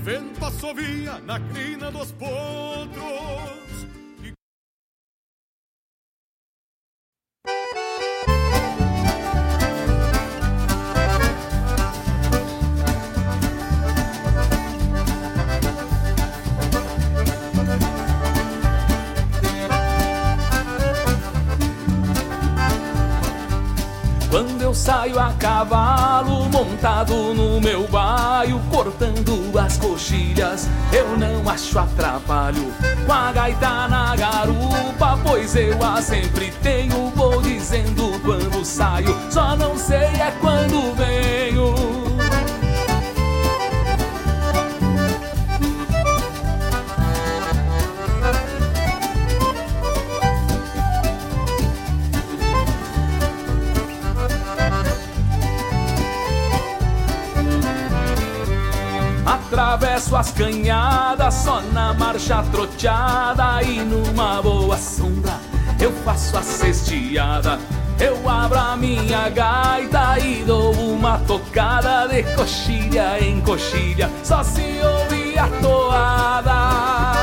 Vento assovia na crina dos potros. Eu saio a cavalo, montado no meu baio, cortando as coxilhas, eu não acho atrapalho. Com a gaita na garupa, pois eu a sempre tenho, vou dizendo quando saio, só não sei é quando venho. Atravesso as canhadas só na marcha troteada e numa boa sombra eu faço a cesteada. Eu abro a minha gaita e dou uma tocada de coxilha em coxilha, só se ouvir a toada.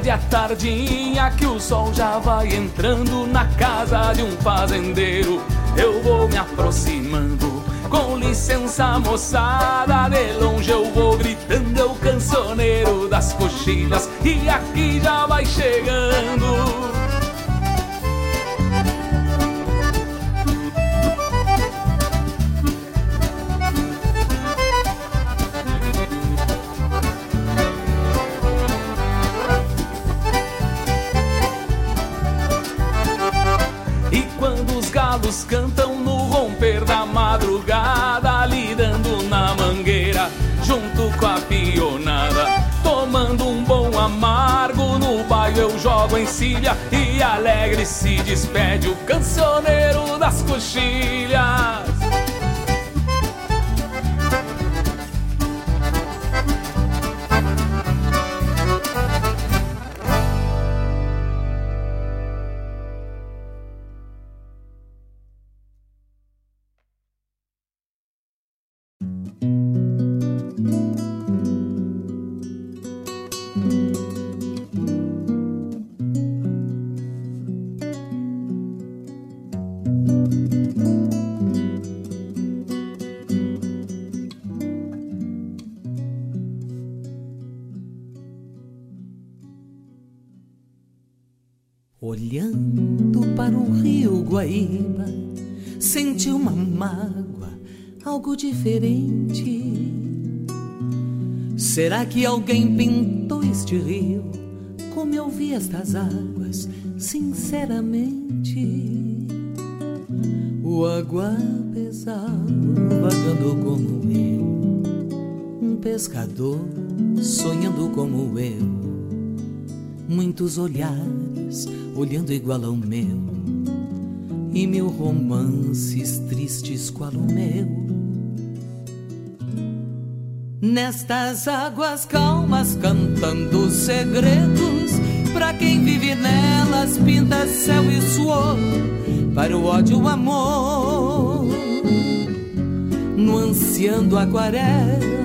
De a tardinha que o sol já vai entrando na casa de um fazendeiro, eu vou me aproximando. Com licença, moçada, de longe eu vou gritando, eu cancioneiro das coxilhas, e aqui já vai chegando. Cantam no romper da madrugada, ali dando na mangueira, junto com a pionada, tomando um bom amargo no bairro eu jogo em cilha e alegre se despede o cancioneiro das coxilhas. Olhando para o rio Guaíba, senti uma mágoa, algo diferente. Será que alguém pintou este rio como eu vi estas águas, sinceramente? O água pesado vagando como eu, um pescador sonhando como eu, muitos olhares olhando igual ao meu, e mil romances tristes qual o meu. Nestas águas calmas cantando segredos, para quem vive nelas pinta céu e suor, para o ódio o amor, nuanceando aquarelas.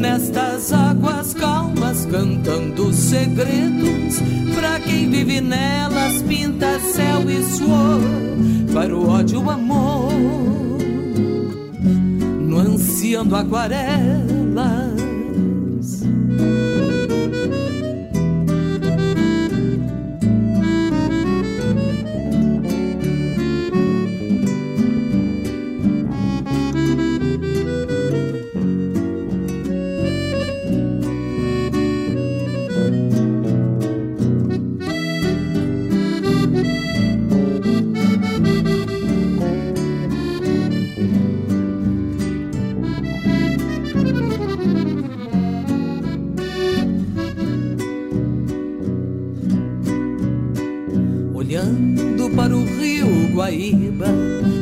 Nestas águas calmas cantando segredos, para quem vive nelas pinta céu e suor, para o ódio o amor nuanceando aquarelas. Guaíba,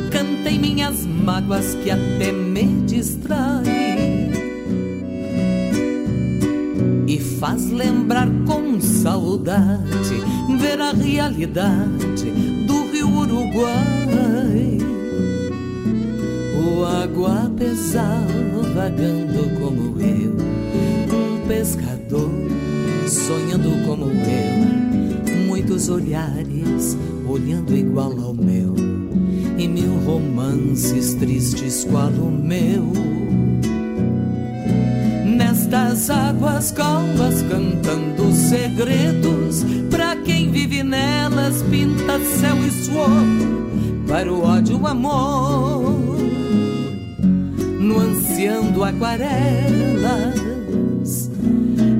cantei minhas mágoas que até me distraem. E faz lembrar com saudade ver a realidade do rio Uruguai. O água pesada vagando como eu, um pescador sonhando como eu, muitos olhares olhando igual ao meu, romances tristes qual o meu. Nestas águas calmas cantando segredos, pra quem vive nelas pinta céu e suor, para o ódio o amor, nuanceando aquarelas.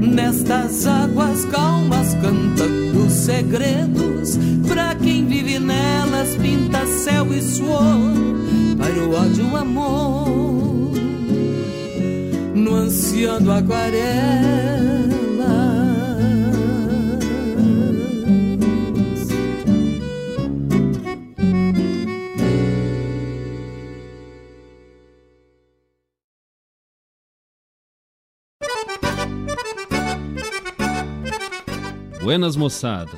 Nestas águas calmas cantando segredos, pra quem nelas pinta céu e suor, para o ódio o amor, nuanceando aquarelas. Buenas Moçada,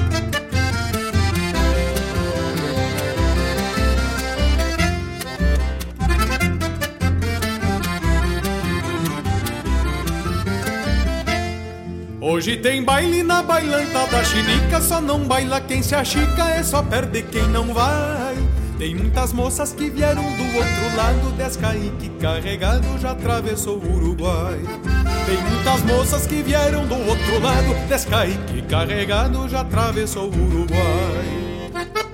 Hoje tem baile na bailanta da chinica, só não baila quem se achica, é só perde quem não vai. Tem muitas moças que vieram do outro lado, Descaique carregado já atravessou o Uruguai. Tem muitas moças que vieram do outro lado, Descaique carregado já atravessou o Uruguai.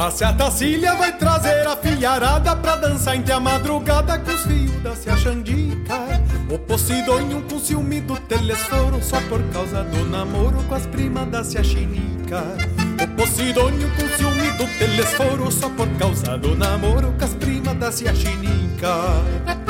A Ciatacília vai trazer a filharada pra dançar entre a madrugada com os fios da Cia Xandica. O Posidônio com ciúme do telesforo só por causa do namoro com as primas da Cia Chinica. O O Sidônio com ciúme do telesforo Só por causa do namoro com as primas da Ciaxinica Eu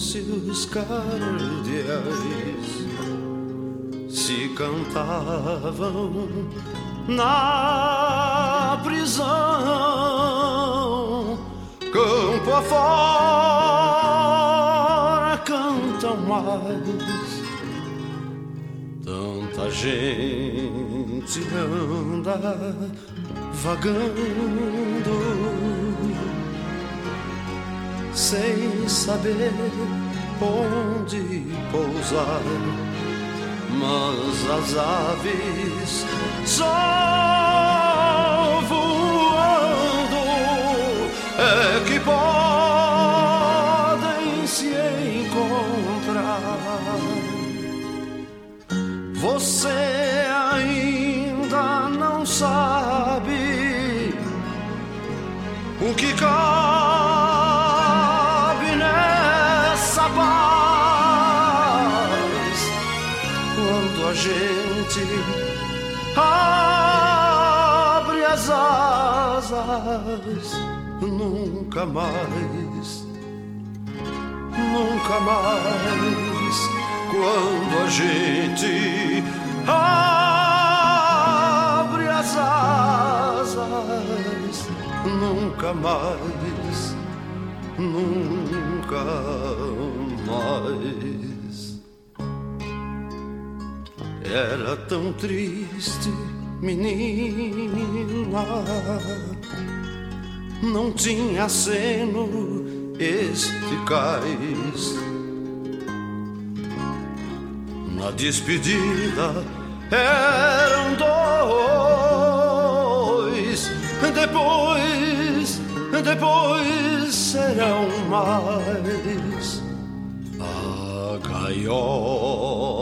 Os cardeais se cantavam na prisão, campo afora cantam mais. Tanta gente anda vagando sem saber onde pousar, mas as aves só Nunca mais, nunca mais quando a gente abre as asas, nunca mais, nunca mais. Era tão triste, menina, não tinha seno este cais na despedida eram dois, depois, depois serão mais. A gaiola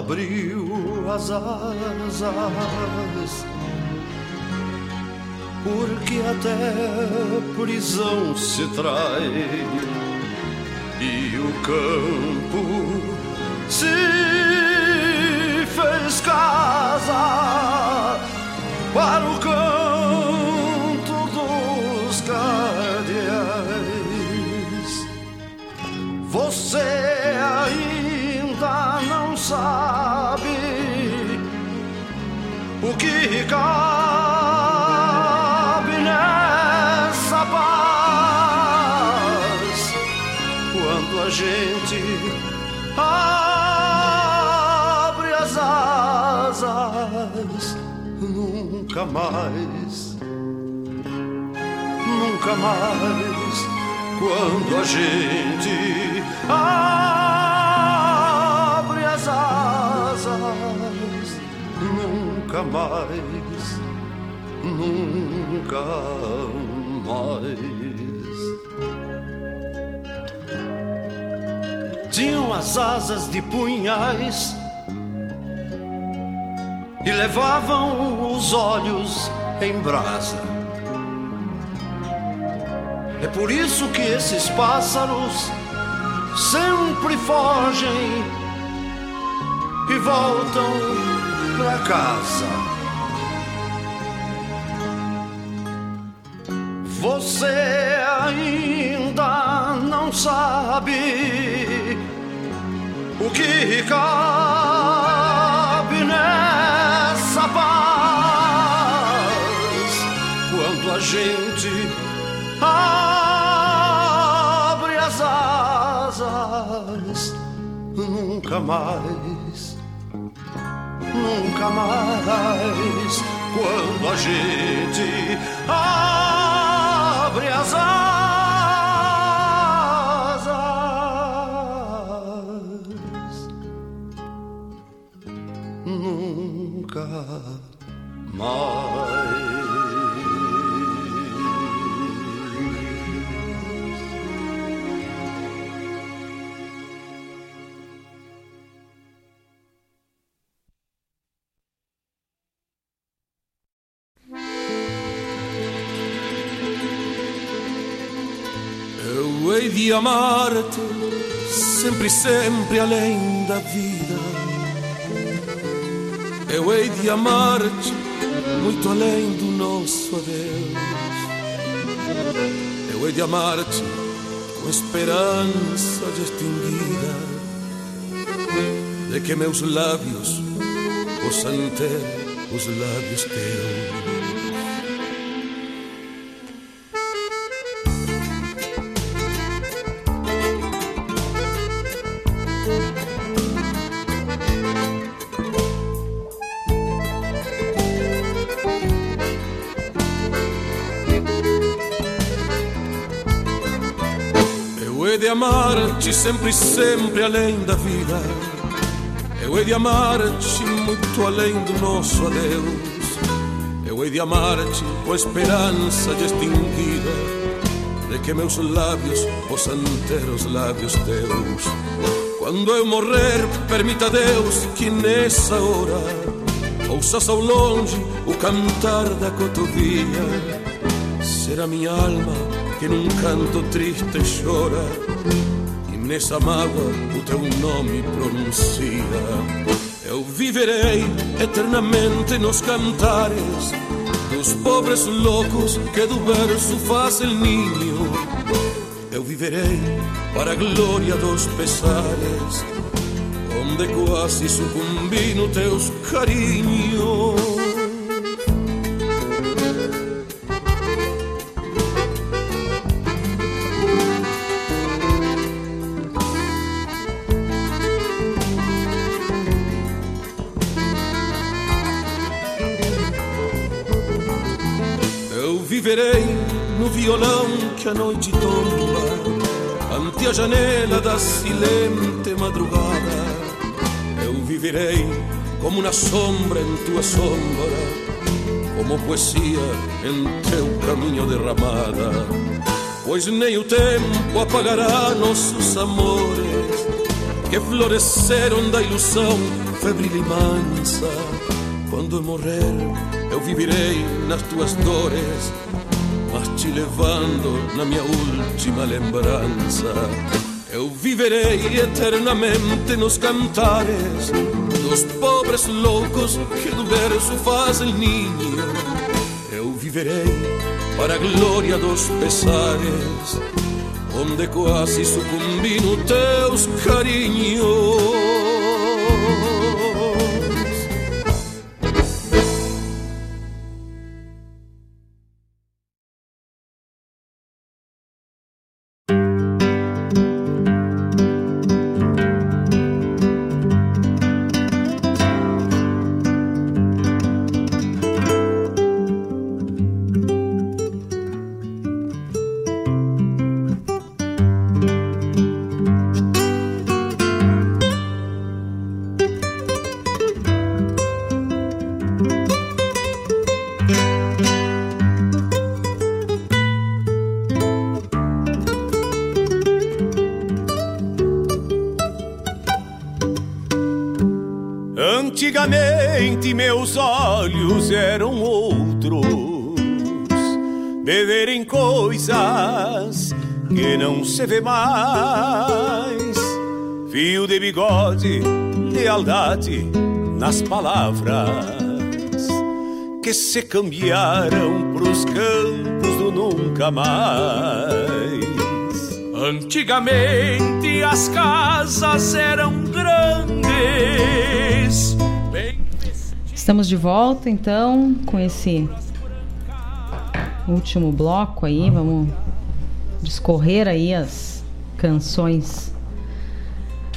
abriu as asas, porque até a prisão se trai e o campo se fez casa para o canto dos cardeais. Você ainda não sabe o que Ricardo gente abre as asas nunca mais nunca mais quando a gente abre as asas nunca mais nunca mais tinham as asas de punhais e levavam os olhos em brasa. É por isso que esses pássaros sempre fogem e voltam pra casa. Você ainda não sabe o que cabe nessa paz quando a gente abre as asas? Nunca mais nunca mais quando a gente abre as asas Eu hei de amar-te sempre, sempre além da vida. Eu hei de amar-te muito além do nosso adeus. Eu hei de amar-te com esperança já extinguida de que meus lábios possam ter os lábios teus. Amar-te sempre, sempre além da vida. Eu hei de amar-te muito além do nosso adeus. Eu hei de amar-te com a esperança já extinguida de que meus lábios possam ter os lábios teus. Quando eu morrer, permita Deus que nessa hora ouças ao longe o cantar da cotovia. Será minha alma que num canto triste chora e nessa mágoa o teu nome pronuncia. Eu viverei eternamente nos cantares dos pobres loucos que do verso fazem ninho. Eu viverei para a glória dos pesares, onde quase sucumbi no teus carinhos. Eu viverei no violão que a noite tomba ante a janela da silente madrugada. Eu viverei como uma sombra em tua sombra, como poesia em teu caminho derramada. Pois nem o tempo apagará nossos amores que floresceram da ilusão febril e mansa. Quando eu morrer, eu viverei nas tuas dores, mas te levando na minha última lembrança. Eu viverei eternamente nos cantares dos pobres loucos que do verso fazem ninho. Eu viverei para a glória dos pesares, onde quase sucumbi no teus carinhos. Se vê mais. Fio de bigode, lealdade nas palavras que se cambiaram pros campos do nunca mais. Antigamente as casas eram grandes. Estamos de volta então com esse último bloco aí, vamos discorrer aí as canções.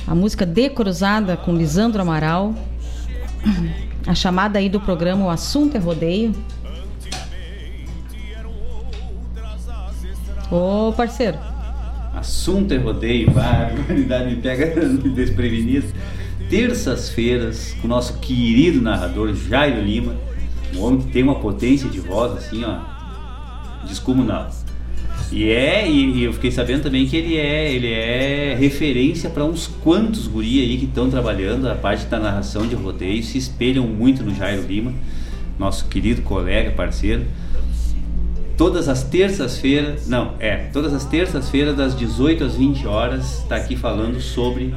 A música De Cruzada com Lisandro Amaral. A chamada aí do programa O Assunto é Rodeio. Ô parceiro. Assunto é rodeio, barbaridade me pega desprevenido. Terças-feiras, com o nosso querido narrador Jairo Lima, um homem que tem uma potência de voz assim, ó, descomunal. E é, e, e eu fiquei sabendo também que ele é, ele é referência para uns quantos guri aí que estão trabalhando a parte da narração de rodeio, se espelham muito no Jairo Lima, nosso querido colega, parceiro todas as terças-feiras, não, é, todas as terças-feiras das 18 às 20 horas, está aqui falando sobre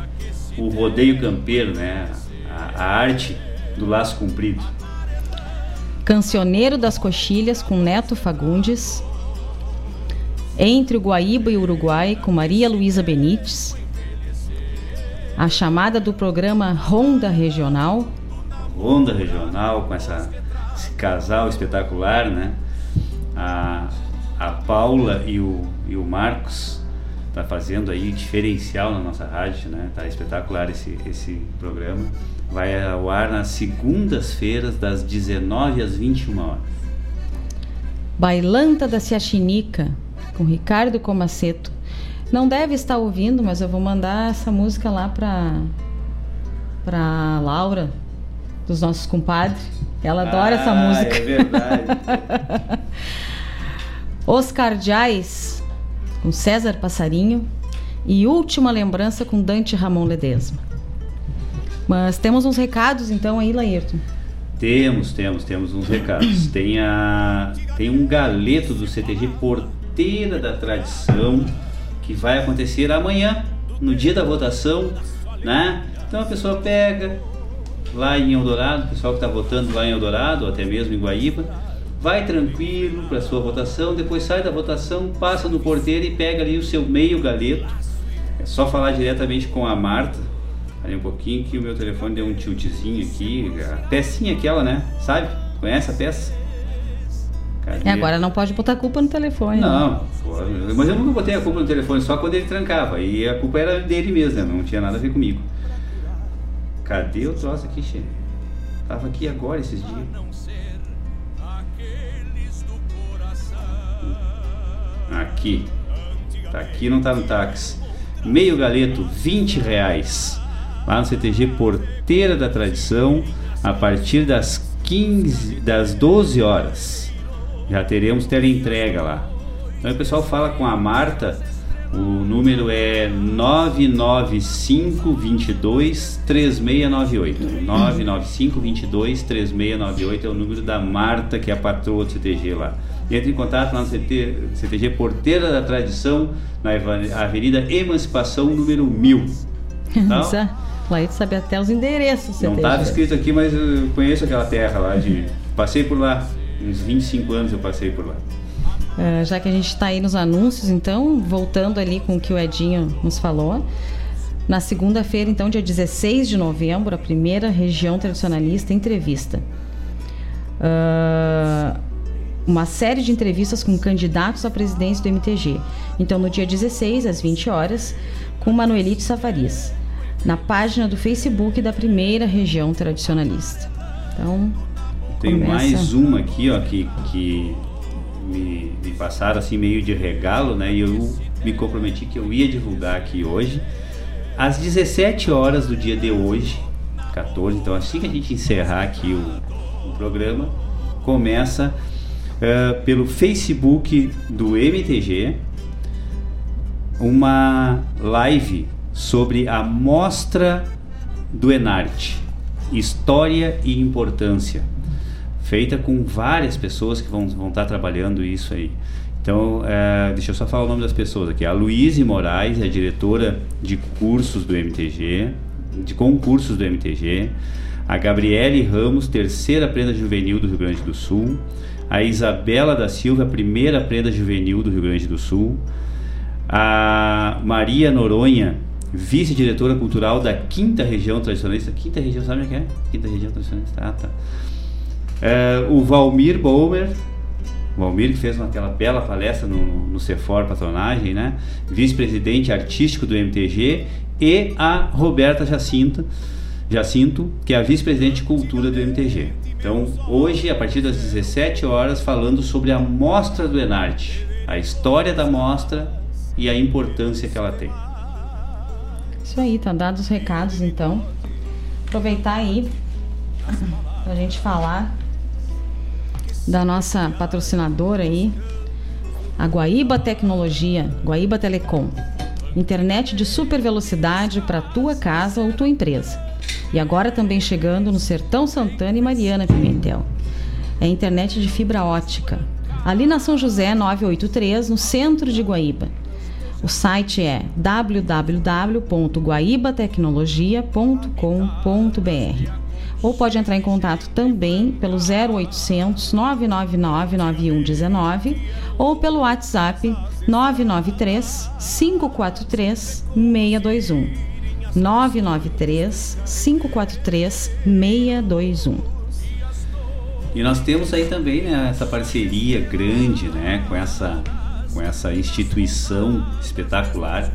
o rodeio campeiro, né? A, a, arte do laço comprido. Cancioneiro das Coxilhas com Neto Fagundes. Entre o Guaíba e o Uruguai com Maria Luísa Benites. A chamada do programa Ronda Regional. Ronda Regional com essa, esse casal espetacular, né? a, a Paula e o, e o Marcos tá fazendo aí diferencial na nossa rádio, né? Tá espetacular esse, esse programa. Vai ao ar nas segundas-feiras, das 19 às 21 horas. Bailanta da Ciaxinica, com Ricardo Comaceto. Não deve estar ouvindo, mas eu vou mandar essa música lá para para Laura, dos nossos compadres. Ela adora ah, essa música. É verdade. Oscar Jais, com César Passarinho. E Última Lembrança com Dante Ramon Ledesma. Mas temos uns recados então aí, Laírton. Temos, temos, temos uns recados. tem, a, tem um galeto do CTG Porteira da Tradição que vai acontecer amanhã, no dia da votação, né? Então a pessoa pega lá em Eldorado, o pessoal que está votando lá em Eldorado, ou até mesmo em Guaíba, vai tranquilo para sua votação, depois sai da votação, passa no porteiro e pega ali o seu meio galeto. É só falar diretamente com a Marta. Ali um pouquinho que o meu telefone deu um tiltzinho aqui. A pecinha aquela, né? Sabe? Conhece a peça? Cadê? É, agora não pode botar culpa no telefone. Né? Não, né? mas eu nunca botei a culpa no telefone, só quando ele trancava. E a culpa era dele mesmo, né? não tinha nada a ver comigo. Cadê o troço aqui, chefe? Tava aqui agora esses dias. Aqui. Tá aqui, não tá no táxi. Meio galeto, 20 reais. Lá no CTG Porteira da Tradição, a partir das 15, das 12 horas. Já teremos teleentrega lá. Então o pessoal fala com a Marta, o número é 995 22 3698. 995 22 3698 é o número da Marta, que é a patroa do CTG lá. Entre em contato lá no CT, CTG Porteira da Tradição, na Avenida Emancipação, número 1000. Então, lá ele sabe até os endereços. Não estava escrito aqui, mas eu conheço aquela terra lá. De, passei por lá, uns 25 anos eu passei por lá. Uh, já que a gente está aí nos anúncios, então, voltando ali com o que o Edinho nos falou. Na segunda-feira, então, dia 16 de novembro, a primeira região tradicionalista entrevista. Uh, uma série de entrevistas com candidatos à presidência do MTG. Então, no dia 16, às 20 horas, com Manuelite Safarias, na página do Facebook da primeira região tradicionalista. Então, tem começa... mais uma aqui, ó, que, que me, me passaram assim meio de regalo, né? E eu me comprometi que eu ia divulgar aqui hoje. Às 17 horas do dia de hoje, 14, então assim que a gente encerrar aqui o, o programa, começa uh, pelo Facebook do MTG uma live sobre a mostra do Enarte. História e Importância, feita com várias pessoas que vão, vão estar trabalhando isso aí. Então, é, deixa eu só falar o nome das pessoas aqui. A Luíse Moraes é diretora de cursos do MTG, de concursos do MTG. A Gabriele Ramos, terceira prenda juvenil do Rio Grande do Sul. A Isabela da Silva, primeira prenda juvenil do Rio Grande do Sul. A Maria Noronha, vice-diretora cultural da Quinta Região Tradicionalista. Quinta Região, sabe o que é? Quinta Região Tradicionalista. Ah, tá. É, o Valmir Bowmer, o Valmir que fez aquela bela palestra no, no Cefor Patronagem, né? Vice-presidente artístico do MTG e a Roberta Jacinto, Jacinto, que é a vice-presidente de cultura do MTG. Então, hoje, a partir das 17 horas, falando sobre a mostra do Enarte, a história da mostra e a importância que ela tem. Isso aí, tá dados os recados então. Aproveitar aí pra gente falar da nossa patrocinadora aí, a Guaíba Tecnologia, Guaíba Telecom. Internet de super velocidade para tua casa ou tua empresa. E agora também chegando no Sertão Santana e Mariana Pimentel. É internet de fibra ótica. Ali na São José 983, no centro de Guaíba. O site é www.guaibatecnologia.com.br ou pode entrar em contato também pelo 0800 999 9119 ou pelo WhatsApp 993 543 621. 993 543 621. E nós temos aí também né, essa parceria grande né, com essa com essa instituição espetacular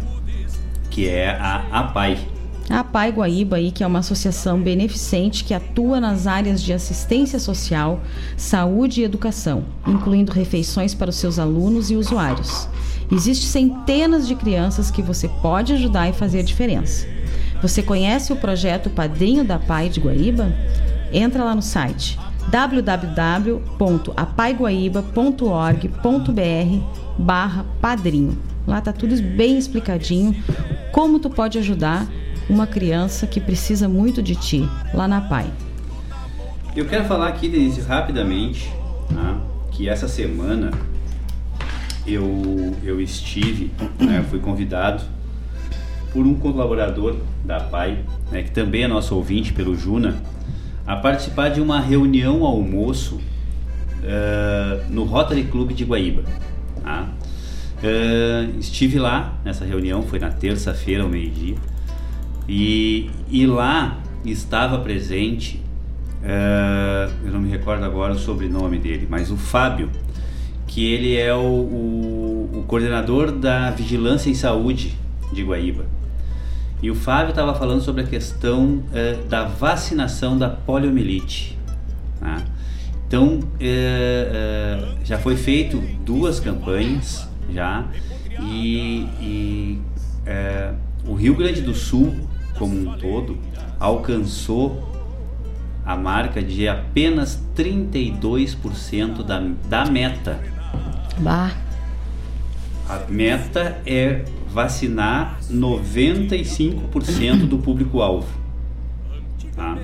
que é a APAI. A APAI Guaíba, aí, que é uma associação beneficente que atua nas áreas de assistência social, saúde e educação, incluindo refeições para os seus alunos e usuários. Existem centenas de crianças que você pode ajudar e fazer diferença. Você conhece o projeto Padrinho da APAI de Guaíba? Entra lá no site www.apaiguaíba.org.br barra padrinho. Lá tá tudo bem explicadinho como tu pode ajudar uma criança que precisa muito de ti lá na Pai. Eu quero falar aqui, Denise, rapidamente, tá? que essa semana eu, eu estive, né, fui convidado por um colaborador da PAI, né, que também é nosso ouvinte pelo Juna, a participar de uma reunião almoço uh, no Rotary Club de Guaíba. Tá? Uh, estive lá nessa reunião, foi na terça-feira ao meio-dia, e, e lá estava presente, uh, eu não me recordo agora o sobrenome dele, mas o Fábio, que ele é o, o, o coordenador da Vigilância em Saúde de Guaíba. E o Fábio estava falando sobre a questão uh, da vacinação da poliomielite. Tá? Então, uh, já foi feito duas campanhas já e, e o Rio Grande do Sul, como um todo, alcançou a marca de apenas 32% da, da meta. Bah. A meta é vacinar 95% do público-alvo. Tá?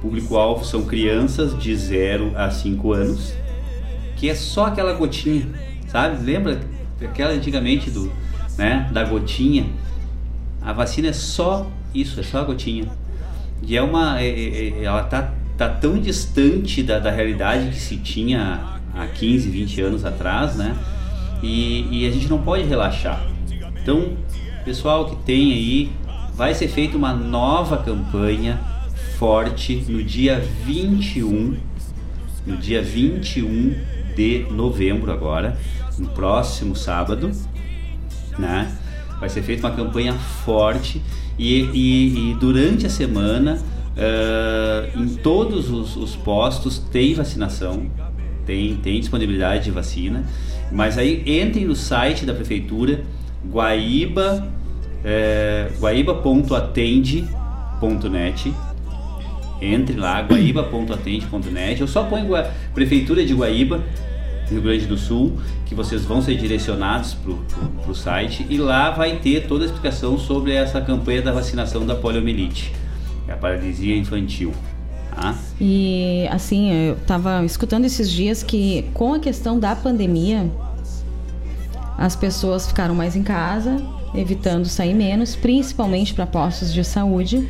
Público-alvo são crianças de 0 a 5 anos, que é só aquela gotinha, sabe? Lembra aquela antigamente do, né, da gotinha? A vacina é só isso, é só a gotinha. E é uma, é, é, é ela tá, tá tão distante da, da realidade que se tinha há 15, 20 anos atrás, né? E, e a gente não pode relaxar. Então, pessoal que tem aí, vai ser feita uma nova campanha forte no dia 21, no dia 21 de novembro agora, no próximo sábado, né? Vai ser feita uma campanha forte e, e, e durante a semana uh, em todos os, os postos tem vacinação, tem, tem disponibilidade de vacina, mas aí entrem no site da prefeitura guaíba é, guaíba.atende.net entre lá, guaíba.atende.net eu só ponho Prefeitura de Guaíba Rio Grande do Sul, que vocês vão ser direcionados para o site e lá vai ter toda a explicação sobre essa campanha da vacinação da poliomielite, a paralisia infantil. Tá. E assim, eu estava escutando esses dias que com a questão da pandemia, as pessoas ficaram mais em casa, evitando sair menos, principalmente para postos de saúde.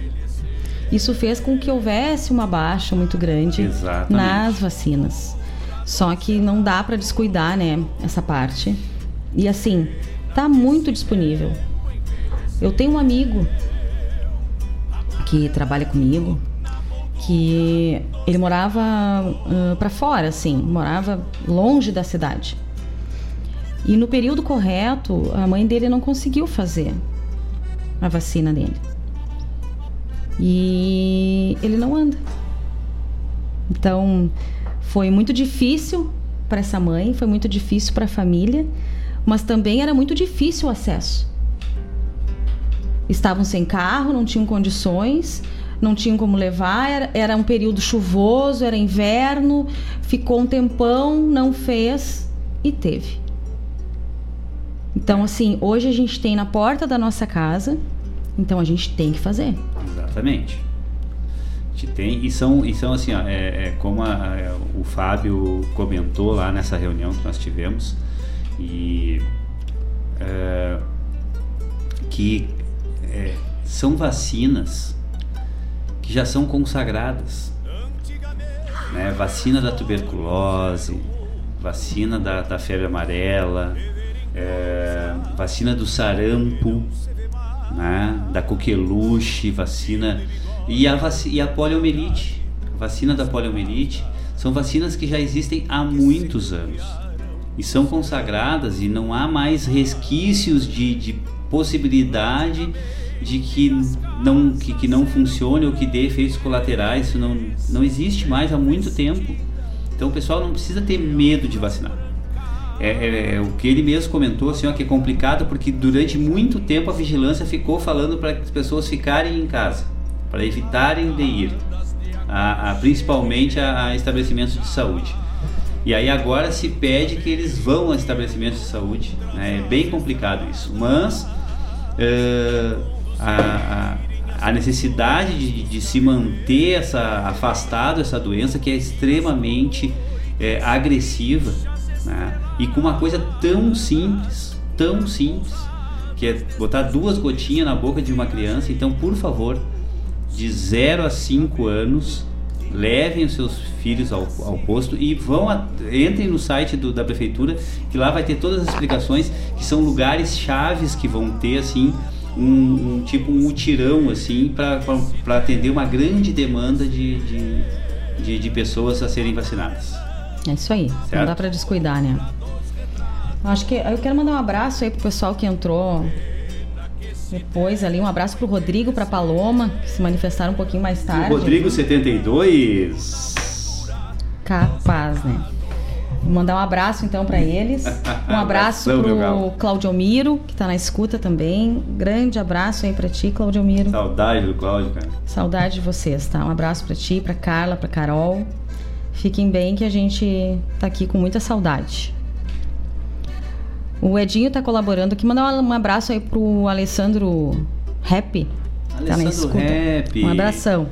Isso fez com que houvesse uma baixa muito grande Exatamente. nas vacinas. Só que não dá para descuidar, né, essa parte. E assim, tá muito disponível. Eu tenho um amigo que trabalha comigo, que ele morava uh, para fora, assim, morava longe da cidade. E no período correto, a mãe dele não conseguiu fazer a vacina dele. E ele não anda. Então, foi muito difícil para essa mãe, foi muito difícil para a família, mas também era muito difícil o acesso. Estavam sem carro, não tinham condições, não tinham como levar, era, era um período chuvoso, era inverno, ficou um tempão, não fez e teve. Então, assim, hoje a gente tem na porta da nossa casa, então a gente tem que fazer. Exatamente. Gente tem, e são, e são assim, ó, é, é como a- é, o Fábio comentou lá nessa reunião que nós tivemos, e é, que é, são vacinas que já são consagradas. Né? Vacina da tuberculose, vacina da, da febre amarela, é, vacina do sarampo, né? da coqueluche, vacina e a, e a poliomielite, vacina da poliomielite, são vacinas que já existem há muitos anos e são consagradas e não há mais resquícios de, de possibilidade de que não que, que não funcione ou que dê efeitos colaterais, isso não não existe mais há muito tempo. Então o pessoal não precisa ter medo de vacinar. É, é- é o que ele mesmo comentou, assim, ó, que é complicado porque durante muito tempo a vigilância ficou falando para que as pessoas ficarem em casa, para evitarem de ir, a, a- principalmente a, a estabelecimentos de saúde. E aí agora se pede que eles vão a estabelecimentos de saúde, né? é bem complicado isso. Mas eh, a, a- a necessidade de, de se manter essa, afastado essa doença que é extremamente eh, agressiva né? e com uma coisa tão simples, tão simples, que é botar duas gotinhas na boca de uma criança. Então, por favor, de 0 a 5 anos, levem os seus filhos ao, ao posto e vão a- entrem no site do- da prefeitura que lá vai ter todas as explicações que são lugares chaves que vão ter assim um, um tipo um mutirão assim para atender uma grande demanda de, de, de, de pessoas a serem vacinadas. É isso aí. Não Certo. dá pra descuidar, né? Acho que eu quero mandar um abraço aí pro pessoal que entrou depois ali. Um abraço pro Rodrigo, pra Paloma, que se manifestaram um pouquinho mais tarde. O Rodrigo 72 Capaz, né? Vou mandar um abraço então pra eles. Um abraço pro galo. Claudiomiro, que tá na escuta também. Grande abraço aí pra ti, Claudiomiro. Saudade do Cláudio, cara. Saudade de vocês, tá? Um abraço pra ti, pra Carla, pra Carol. Fiquem bem que a gente tá aqui com muita saudade. O Edinho tá colaborando aqui. Mandar um abraço aí pro Alessandro Rap. tá Alessandro escuta. Rap. Um abração.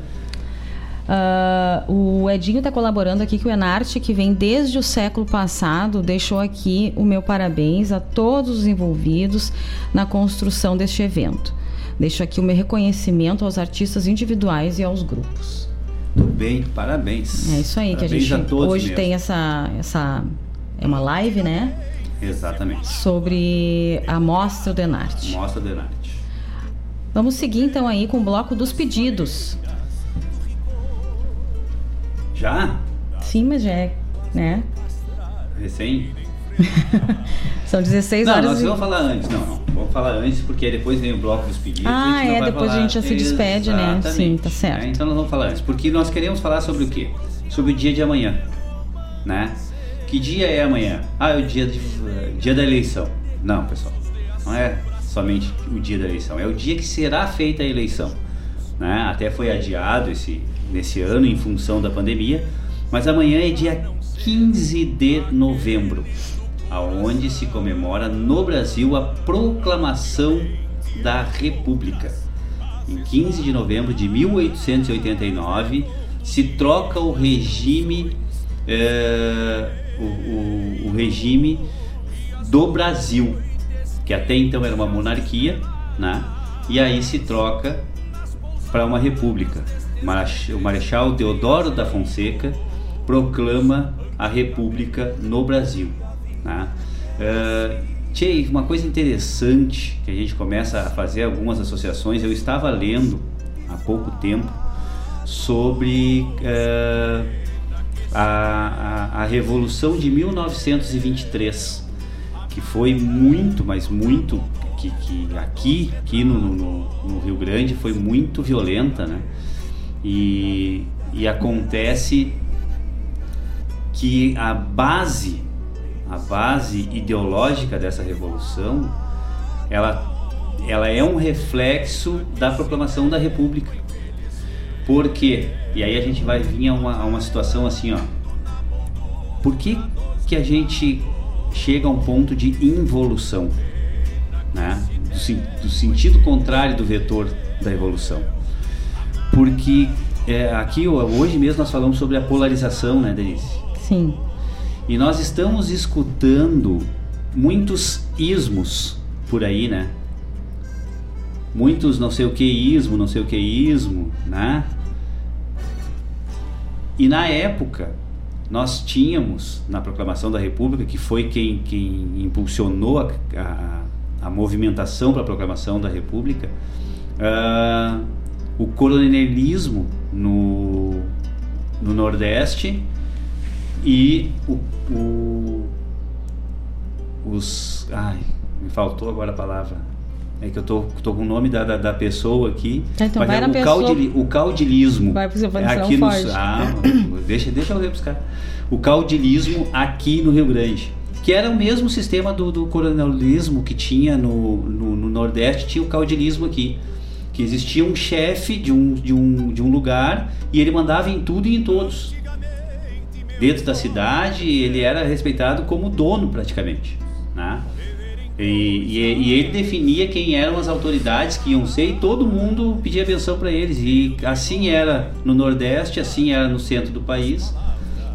Ah, o Edinho tá colaborando aqui que o Enarte, que vem desde o século passado, deixou aqui o meu parabéns a todos os envolvidos na construção deste evento. Deixo aqui o meu reconhecimento aos artistas individuais e aos grupos. Tudo bem, parabéns. É isso aí que a Parabéns gente todos hoje mesmo. tem essa essa é uma live, né, Exatamente. sobre a mostra do Enarte. Mostra do Enarte. Vamos seguir então aí com o bloco dos pedidos. Já? Sim, mas já é, né? Recém? São 16 não, horas. nós e- vamos falar antes, não, não. Vamos falar antes, porque depois vem o bloco dos pedidos. Ah, a não é, depois a falar- gente já se despede, né? Exatamente. Sim, tá certo. É, então nós vamos falar antes, porque nós queremos falar sobre o quê? Sobre o dia de amanhã, né? Que dia é amanhã? Ah, é o dia, de, dia da eleição. Não, pessoal, não é somente o dia da eleição, é o dia que será feita a eleição. Né? Até foi adiado esse, nesse ano em função da pandemia, mas amanhã é dia 15 de novembro, aonde se comemora no Brasil a proclamação da República. Em 15 de novembro de 1889, se troca o regime, é, o, o, regime do Brasil, que até então era uma monarquia, né? E aí se troca para uma república. O Marechal Deodoro da Fonseca proclama a república no Brasil. Né? Uh, tchê, uma coisa interessante que a gente começa a fazer algumas associações, eu estava lendo há pouco tempo sobre uh, a, a, a Revolução de 1923, que foi muito, mas muito que, que aqui, aqui no, no, no, Rio Grande foi muito violenta, né? E, e acontece que a base, a base ideológica dessa revolução, ela, ela é um reflexo da proclamação da República. Por quê? E aí a gente vai vir a uma, a uma situação assim, ó. Por que, que a gente chega a um ponto de involução? né? do, do sentido contrário do vetor da evolução. Porque é, aqui hoje mesmo nós falamos sobre a polarização, né, Denise? Sim. E nós estamos escutando muitos ismos por aí, né? Muitos não sei o que ismo, não sei o que ismo, né? E na época nós tínhamos na proclamação da República, que foi quem, quem impulsionou a, a a movimentação para a proclamação da República, uh, o coronelismo no, no Nordeste e o, o, os. Ai, me faltou agora a palavra. É que eu tô, tô com o nome da, da, da pessoa aqui. Tá, então vai é o, pessoa. caudili, o caudilismo. Vai pro seu é aqui no, ah, deixa, deixa eu. O caudilismo aqui no Rio Grande que era o mesmo sistema do, do coronelismo que tinha no, no, no, Nordeste, tinha o caudilismo aqui. Que existia um chefe de um, de, um, de um lugar e ele mandava em tudo e em todos. Dentro da cidade, ele era respeitado como dono praticamente. Né? E, e, e, ele definia quem eram as autoridades que iam ser e todo mundo pedia benção para eles. E assim era no Nordeste, assim era no centro do país.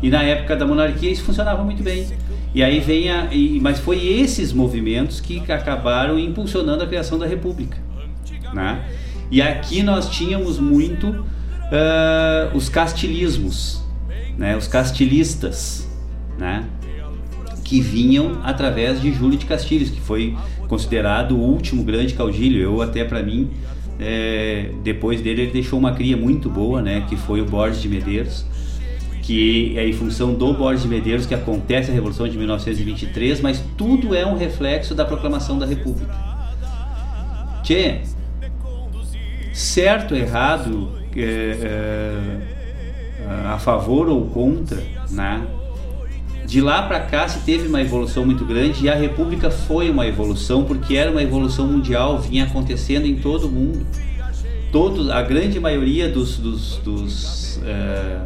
E na época da monarquia isso funcionava muito bem. E aí vem a. E, mas foi esses movimentos que acabaram impulsionando a criação da República. Né? E aqui nós tínhamos muito uh, os castilismos, né? os castilistas, né? Que vinham através de Júlio de Castilhos, que foi considerado o último grande caudilho. Eu até para mim, é, depois dele ele deixou uma cria muito boa, né? que foi o Borges de Medeiros que é em função do Borges de Medeiros que acontece a Revolução de 1923, mas tudo é um reflexo da proclamação da República. Tchê, certo, errado, é, é, a favor ou contra, né? De lá para cá se teve uma evolução muito grande e a República foi uma evolução porque era uma evolução mundial, vinha acontecendo em todo o mundo. Todos, a grande maioria dos, dos, dos é,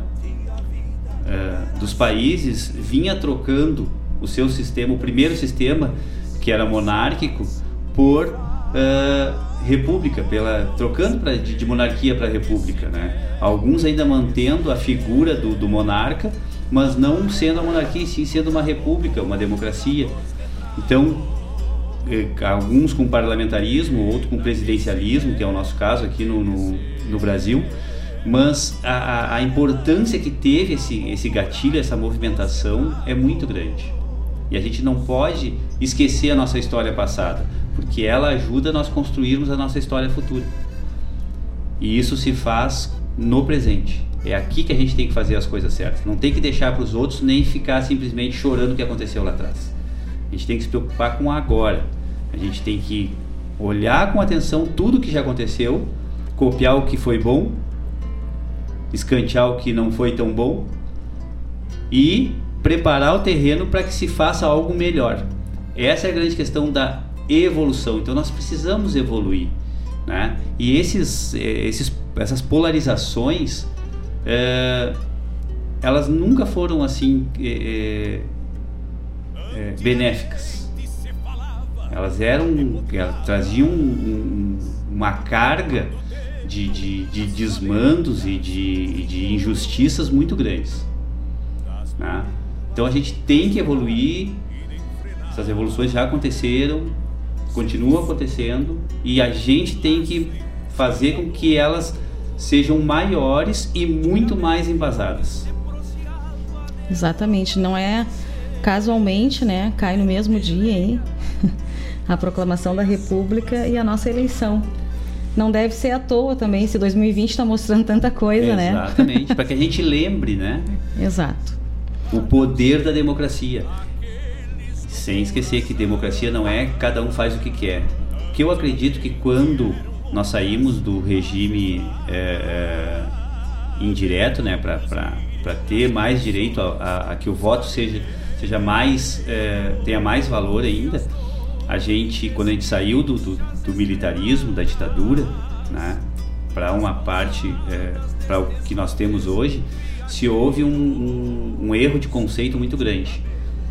uh, dos países vinha trocando o seu sistema, o primeiro sistema que era monárquico, por uh, república, pela trocando pra, de, de monarquia para república, né? Alguns ainda mantendo a figura do, do monarca, mas não sendo a monarquia, sim sendo uma república, uma democracia. Então, eh, alguns com parlamentarismo, outros com presidencialismo, que é o nosso caso aqui no, no, no Brasil, mas a, a importância que teve esse, esse gatilho, essa movimentação é muito grande. E a gente não pode esquecer a nossa história passada, porque ela ajuda a nós construirmos a nossa história futura. E isso se faz no presente. É aqui que a gente tem que fazer as coisas certas. Não tem que deixar para os outros nem ficar simplesmente chorando o que aconteceu lá atrás. A gente tem que se preocupar com o agora. A gente tem que olhar com atenção tudo que já aconteceu, copiar o que foi bom escantear o que não foi tão bom e preparar o terreno para que se faça algo melhor. Essa é a grande questão da evolução. Então nós precisamos evoluir, né? E esses, eh, esses essas polarizações, é, elas nunca foram assim é, é, benéficas. Elas eram, elas traziam um, uma carga de, de, de desmandos e de, de injustiças muito grandes. Né? Então a gente tem que evoluir, essas evoluções já aconteceram, continuam acontecendo e a gente tem que fazer com que elas sejam maiores e muito mais embasadas. Exatamente, não é casualmente, né? Cai no mesmo dia, hein? a proclamação da República e a nossa eleição. Não deve ser à toa também, se 2020 está mostrando tanta coisa, Exatamente, né? Exatamente, para que a gente lembre, né? Exato. O poder da democracia. Sem esquecer que democracia não é cada um faz o que quer. Que eu acredito que quando nós saímos do regime é, é, indireto, né, para ter mais direito a, a, a, que o voto seja, seja mais, é, tenha mais valor ainda, a gente, quando a gente saiu do, do, do militarismo, da ditadura, né, para uma parte, é, para o que nós temos hoje, se houve um, um, um, erro de conceito muito grande,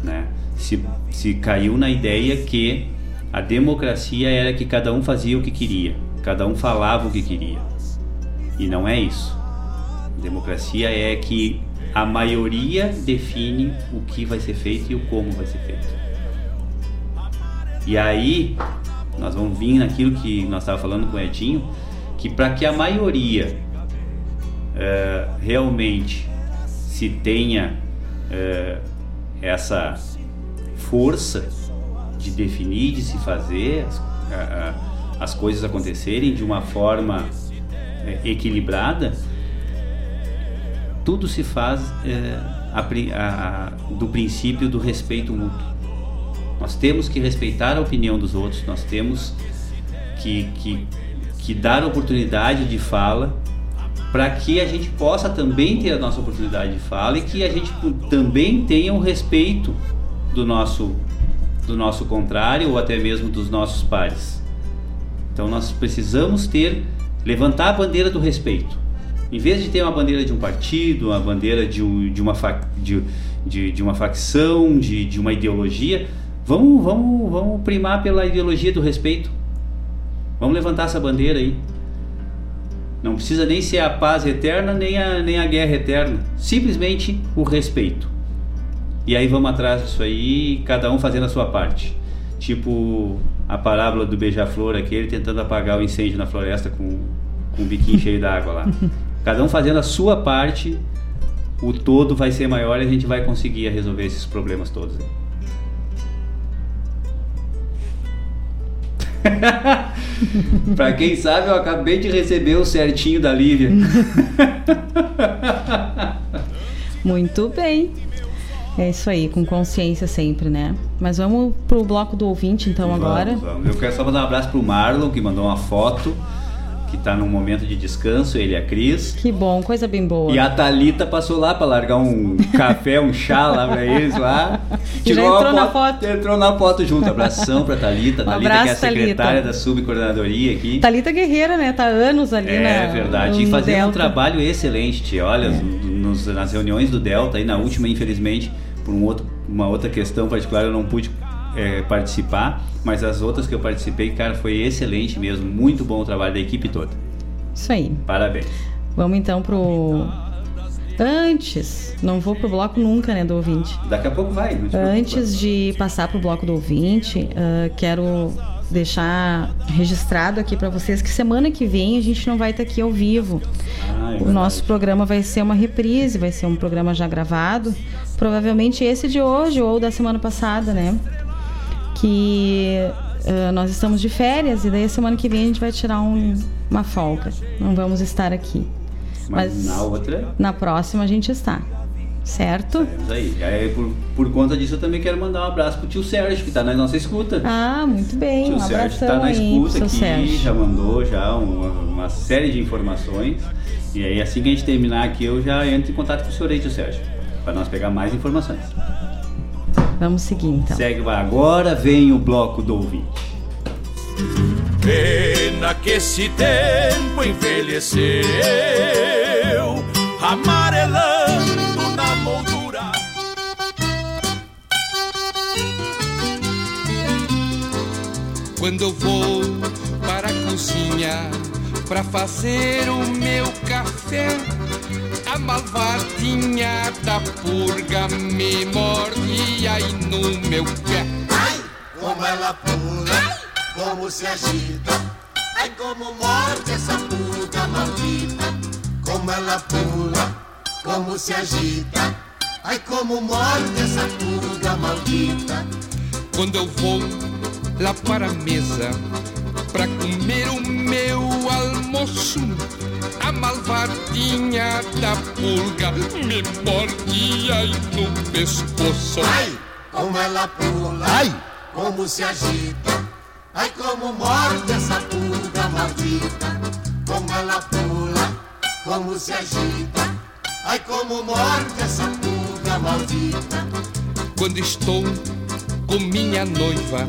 né? Se, se caiu na ideia que a democracia era que cada um fazia o que queria, cada um falava o que queria. E não é isso. Democracia é que a maioria define o que vai ser feito e o como vai ser feito. E aí, nós vamos vir naquilo que nós estávamos falando com o Edinho, que para que a maioria uh, realmente se tenha uh, essa força de definir, de se fazer uh, as coisas acontecerem de uma forma equilibrada, tudo se faz a, a, do princípio do respeito mútuo. Nós temos que respeitar a opinião dos outros, nós temos que, que, que dar oportunidade de fala para que a gente possa também ter a nossa oportunidade de fala e que a gente também tenha o respeito do nosso, do nosso contrário ou até mesmo dos nossos pares. Então nós precisamos ter, levantar a bandeira do respeito. Em vez de ter uma bandeira de um partido, uma bandeira de, um, de, uma, de, de, de uma facção, de, de uma ideologia, Vamos, vamos, vamos primar pela ideologia do respeito. Vamos levantar essa bandeira aí. Não precisa nem ser a paz eterna, nem a, nem a guerra eterna. Simplesmente o respeito. E aí vamos atrás disso aí, cada um fazendo a sua parte. Tipo a parábola do beija-flor aquele tentando apagar o incêndio na floresta com, com um biquinho cheio d'água lá. Cada um fazendo a sua parte, o todo vai ser maior e a gente vai conseguir resolver esses problemas todos. Pra quem sabe, eu acabei de receber o certinho da Lívia. Muito bem. É isso aí, com consciência sempre, né? Mas vamos pro bloco do ouvinte então vamos, agora. Vamos. Eu quero só mandar um abraço pro Marlon, que mandou uma foto que tá num momento de descanso, ele e a Cris. Que bom, coisa bem boa. E a Talita passou lá para largar um café, um chá lá para eles lá. Tirou Já entrou na foto, foto. Entrou na foto junto. Abração pra Talita. Um Talita abraço, que é a secretária Thalita. da subcoordenadoria aqui. Talita Guerreira, né? Tá anos ali, né? É verdade. E fazendo um trabalho excelente, tia. Olha, é. Nos, nas reuniões do Delta, aí na última, infelizmente, por um outro, uma outra questão particular, eu não pude é, participar, mas as outras que eu participei, cara, foi excelente mesmo. Muito bom o trabalho da equipe toda. Isso aí. Parabéns. Vamos então pro. Antes, não vou pro bloco nunca, né, do ouvinte. Daqui a pouco vai. Antes de passar pro bloco do ouvinte, uh, quero deixar registrado aqui para vocês que semana que vem a gente não vai estar aqui ao vivo. Ah, é o nosso programa vai ser uma reprise, vai ser um programa já gravado, provavelmente esse de hoje ou da semana passada, né? que uh, nós estamos de férias e daí semana que vem a gente vai tirar um, uma folga. Não vamos estar aqui. Mas, Mas, na outra? Na próxima a gente está. Certo? Aí. aí por, por, conta disso eu também quero mandar um abraço pro tio Sérgio, que está na nossa escuta. Ah, muito bem. Tio um Sérgio está na escuta aqui, Sérgio. já mandou já uma, uma, série de informações. E aí assim que a gente terminar aqui, eu já entro em contato com o senhor aí, tio Sérgio, para nós pegar mais informações. Vamos seguir então. Segue, vai. Agora vem o bloco do ouvinte. Pena que esse tempo envelheceu, amarelando Quando eu vou para a cozinha pra fazer o meu café. A malvadinha da purga me morde aí no meu pé. Ai, como ela pula, Ai. como se agita. Ai, como morde essa purga maldita. Como ela pula, como se agita. Ai, como morde essa purga maldita. Quando eu vou lá para a mesa pra comer o meu almoço. A malvadinha da pulga me morde aí no pescoço. Ai, como ela pula, ai, como se agita. Ai, como morde essa pulga maldita. Como ela pula, como se agita. Ai, como morde essa pulga maldita. Quando estou com minha noiva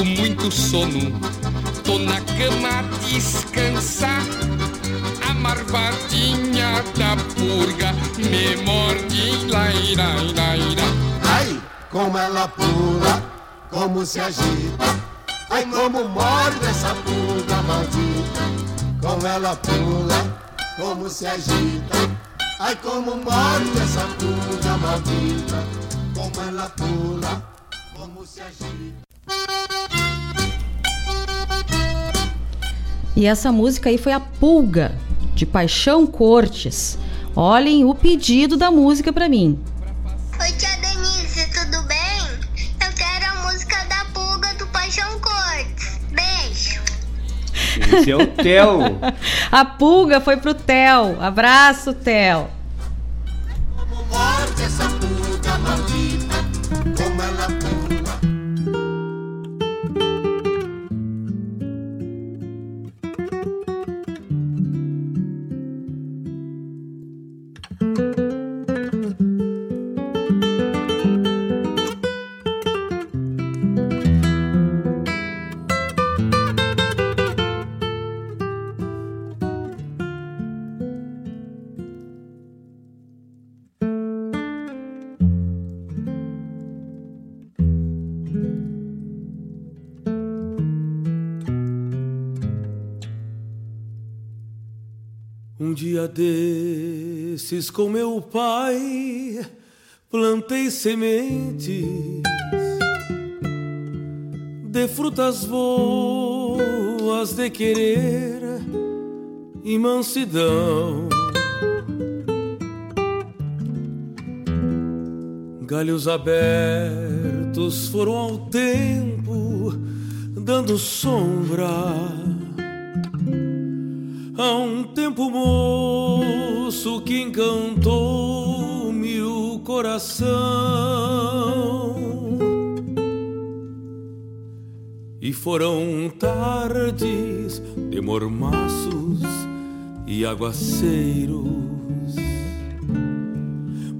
com muito sono Tô na cama a descansar. A marvadinha da purga me morde, laira, laira. Ai, como ela pula, como se agita. Ai, como morde essa purga maldita. Como ela pula, como se agita. Ai, como morde essa purga maldita. Como ela pula, como se agita. E essa música aí foi a Pulga, de Paixão Cortes. Olhem o pedido da música para mim. Oi, tia Denise, tudo bem? Eu quero a música da Pulga do Paixão Cortes. Beijo. Esse é o Theo. a Pulga foi pro Theo. Abraço, Theo. Como morde essa pulga maldita, Um dia desses com meu pai plantei sementes de frutas boas de querer e mansidão. Galhos abertos foram ao tempo dando sombra Há um tempo moço que encantou-me o coração. E foram tardes de mormaços e aguaceiros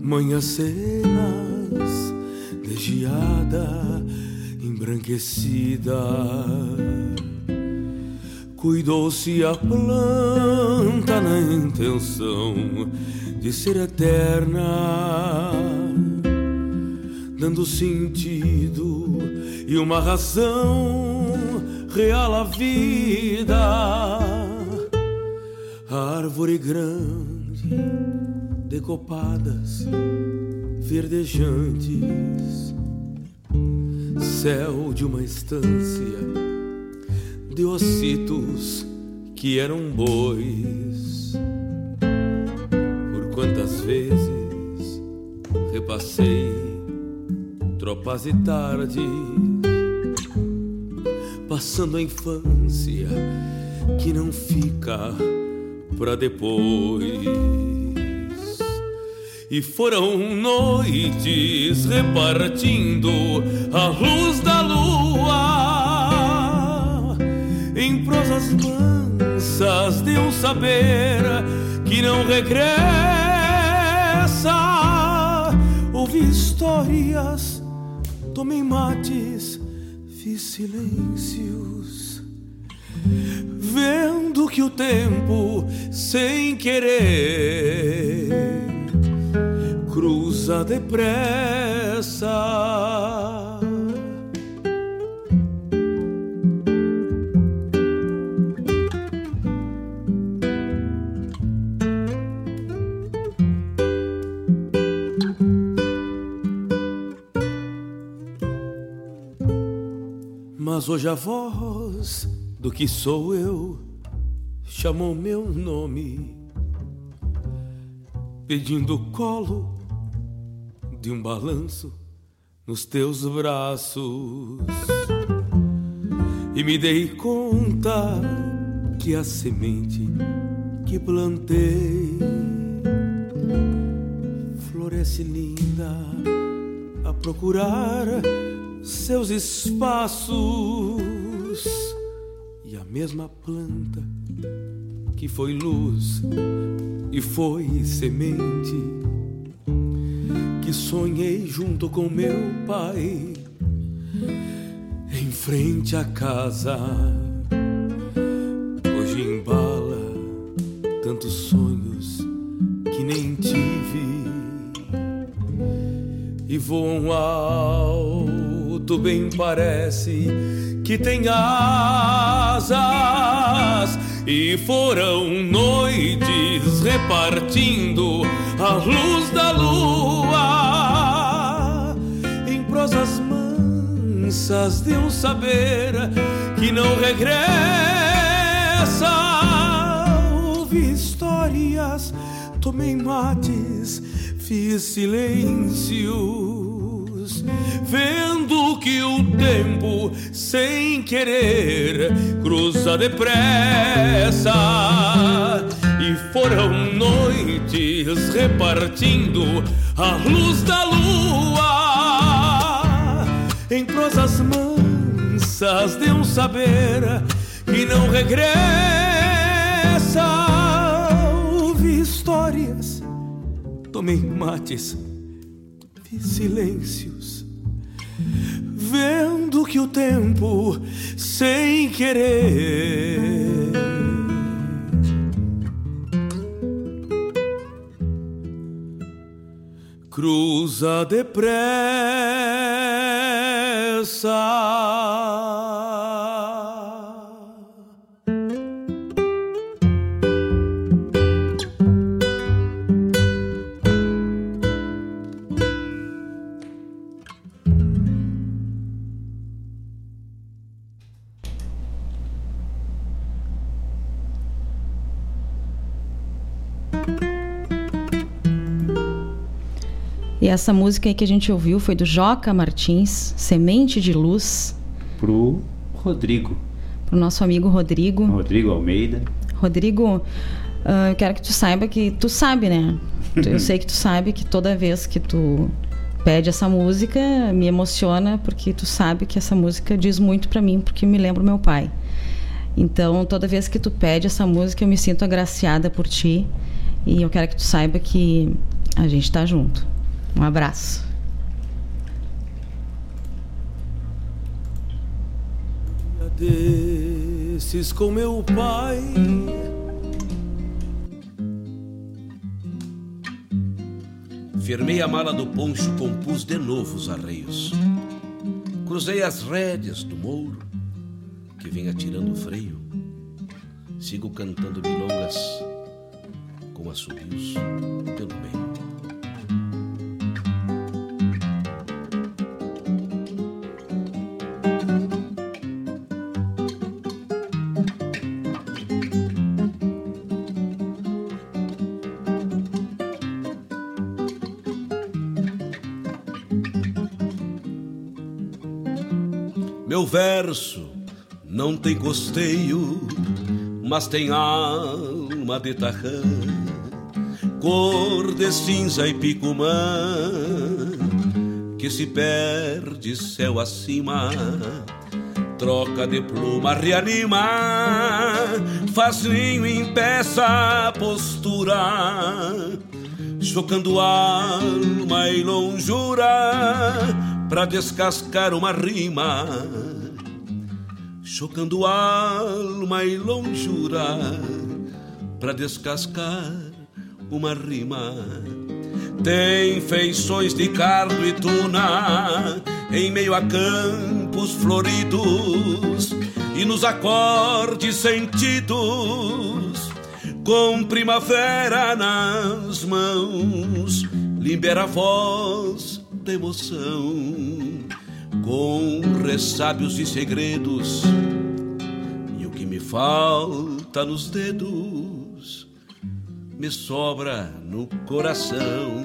Manhãs cenas de geada embranquecida Cuidou-se a planta na intenção de ser eterna, dando sentido e uma razão real à vida. árvore grande, decopadas, verdejantes, céu de uma estância de ossitos que eram bois. Por quantas vezes Passei tropas e tarde, passando a infância que não fica pra depois. E foram noites repartindo a luz da lua em prosas mansas de um saber que não regressa. Ouvi histórias, tomei mates, fiz silêncios, vendo que o tempo, sem querer, cruza depressa. Mas hoje a voz do que sou eu chamou meu nome, pedindo colo de um balanço nos teus braços. E me dei conta que a semente que plantei floresce linda a procurar seus espaços. E a mesma planta que foi luz e foi semente que sonhei junto com meu pai em frente à casa. Hoje embala tantos sonhos que nem tive. E voam alto bem parece que tem asas e foram noites repartindo a luz da lua em prosas mansas de um saber que não regressa. Ouvi histórias, tomei mates, fiz vendo que o tempo, sem querer, cruza depressa. E foram noites repartindo a luz da lua em prosas mansas de um saber que não regressa. Ouvi histórias, tomei mates, fiz silêncios, vendo que o tempo, sem querer, cruza depressa. Essa música que a gente ouviu foi do Joca Martins, Semente de Luz, Pro Rodrigo. pro nosso amigo Rodrigo. Rodrigo Almeida. Rodrigo, ah, eu quero que tu saiba que tu sabe, né? Eu sei que tu sabe que toda vez que tu pede essa música, me emociona porque tu sabe que essa música diz muito pra mim, porque me lembra o meu pai. Então, toda vez que tu pede essa música, eu me sinto agraciada por ti e eu quero que tu saiba que a gente tá junto. Um abraço. desses com meu pai. Firmei a mala do poncho, compus de novo os arreios. Cruzei as rédeas do mouro, que vinha tirando o freio. Sigo cantando milongas com assobios pelo meio. Verso não tem costeio, mas tem alma de tarrã, cor de cinza e picumã, que se perde céu acima, troca de pluma reanima, faz ninho em peça postura, chocando alma e longura, pra descascar uma rima chocando alma e longura para descascar uma rima. Tem feições de cardo e tuna em meio a campos floridos e nos acordes sentidos com primavera nas mãos libera a voz da emoção com ressábios e segredos, e o que me falta nos dedos me sobra no coração.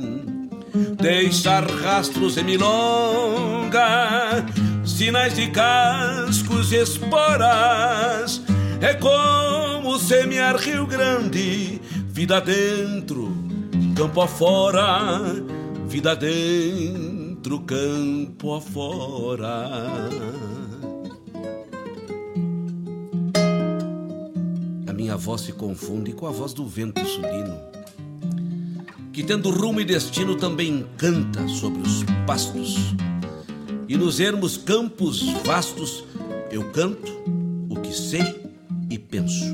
Deixar rastros em milonga, sinais de cascos e esporas, é como semear Rio Grande, vida dentro, campo afora, vida dentro outro campo afora. A minha voz se confunde com a voz do vento sulino, que tendo rumo e destino também canta sobre os pastos. E nos ermos campos vastos eu canto o que sei e penso.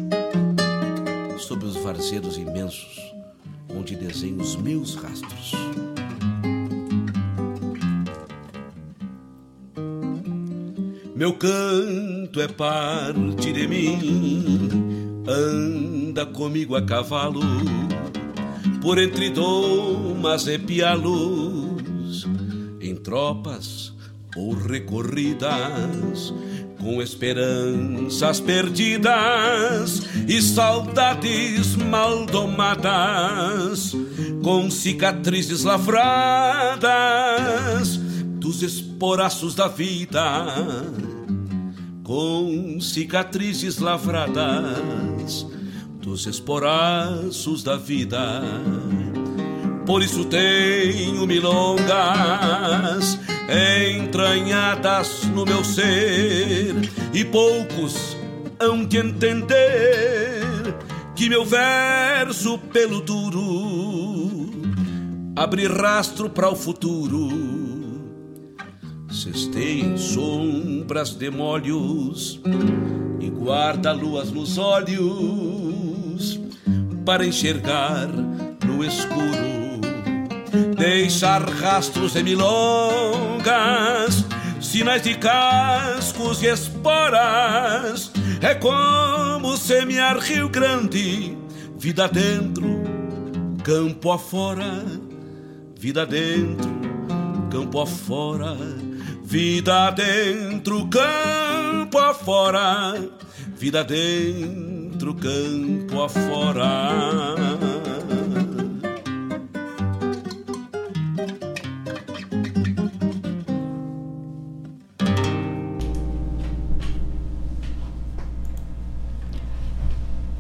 Sobre os varzedos imensos, onde desenho os meus rastros. Meu canto é parte de mim, anda comigo a cavalo, por entre domas e pialos, em tropas ou recorridas, com esperanças perdidas e saudades mal domadas, com cicatrizes lavradas dos esporaços da vida com cicatrizes lavradas dos esporaços da vida. Por isso tenho milongas entranhadas no meu ser, e poucos hão de entender que meu verso pelo duro abre rastro para o futuro Cestei em sombras de molhos e guarda-luas nos olhos para enxergar no escuro, deixar rastros de milongas, sinais de cascos e esporas. É como semear Rio Grande, vida dentro, campo afora, vida dentro, campo afora Vida dentro, campo afora. Vida dentro, campo afora.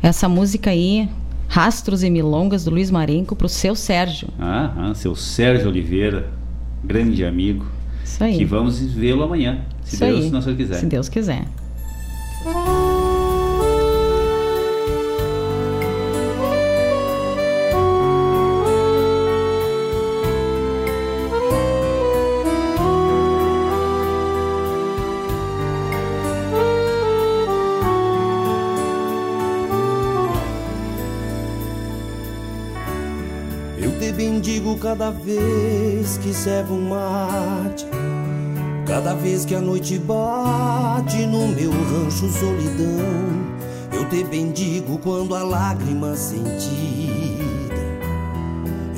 Essa música aí, Rastros e Milongas, do Luiz Marenco, para o seu Sérgio. Ah, ah, seu Sérgio Oliveira, grande amigo. Isso aí. Que vamos vê-lo amanhã, se Isso Deus aí. não quiser. Se Deus quiser. Eu te bendigo cada vez que serve um mate, cada vez que a noite bate no meu rancho solidão. Eu te bendigo quando a lágrima sentida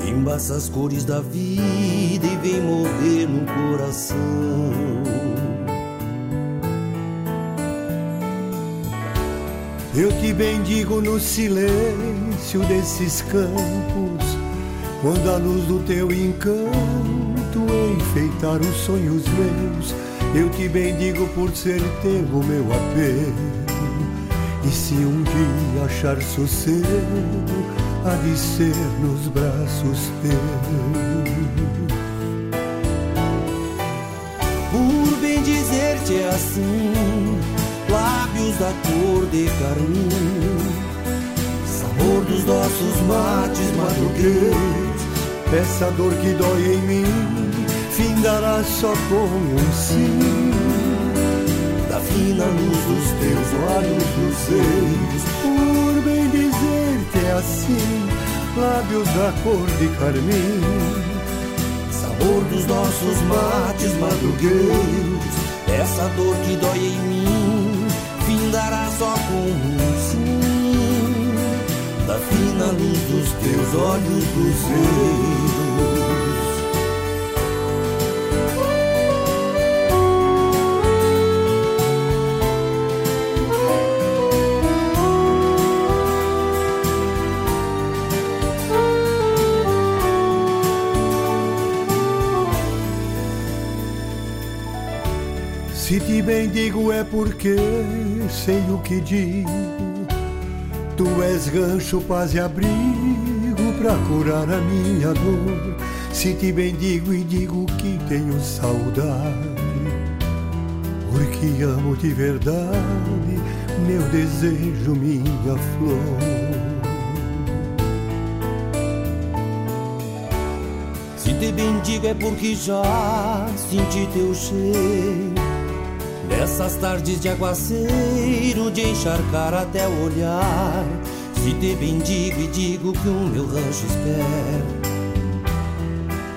embaça as cores da vida e vem morrer no coração. Eu te bendigo no silêncio desses campos, quando a luz do teu encanto enfeitar os sonhos meus. Eu te bendigo por ser teu o meu apelo. E se um dia achar sossego, há de ser nos braços teus. Por bem dizer-te é assim, lábios da cor de carmim, sabor dos nossos mates madrugueiros, essa dor que dói em mim, findará só com um sim da fina luz dos teus olhos luzeiros. Por bem dizer-te é assim, lábios da cor de carmim, sabor dos nossos mates madrugueiros. Essa dor que dói em mim, findará só com um sim, da fina luz dos teus olhos luzeiros. Bendigo é porque sei o que digo. Tu és gancho, paz e abrigo pra curar a minha dor. Se te bendigo e digo que tenho saudade, porque amo de verdade meu desejo, minha flor. Se te bendigo é porque já senti teu cheiro Nessas tardes de aguaceiro, de encharcar até o olhar. Se te bendigo e digo que o meu rancho espera.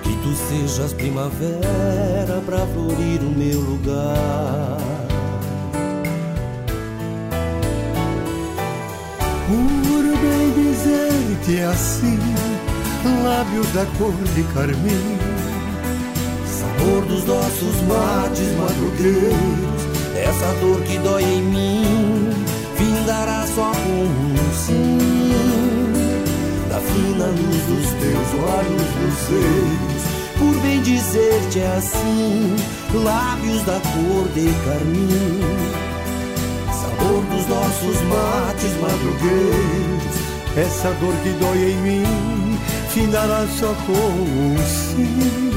Que tu sejas primavera pra florir o meu lugar. Por bem dizer-te assim, lábios da cor de carmim, sabor dos nossos mates madrugueiros essa dor que dói em mim findará só com um sim. Da fina luz dos teus olhos luzeiros Por bem dizer-te assim Lábios da cor de carmim Sabor dos nossos mates madrugueiros Essa dor que dói em mim Findará só com um sim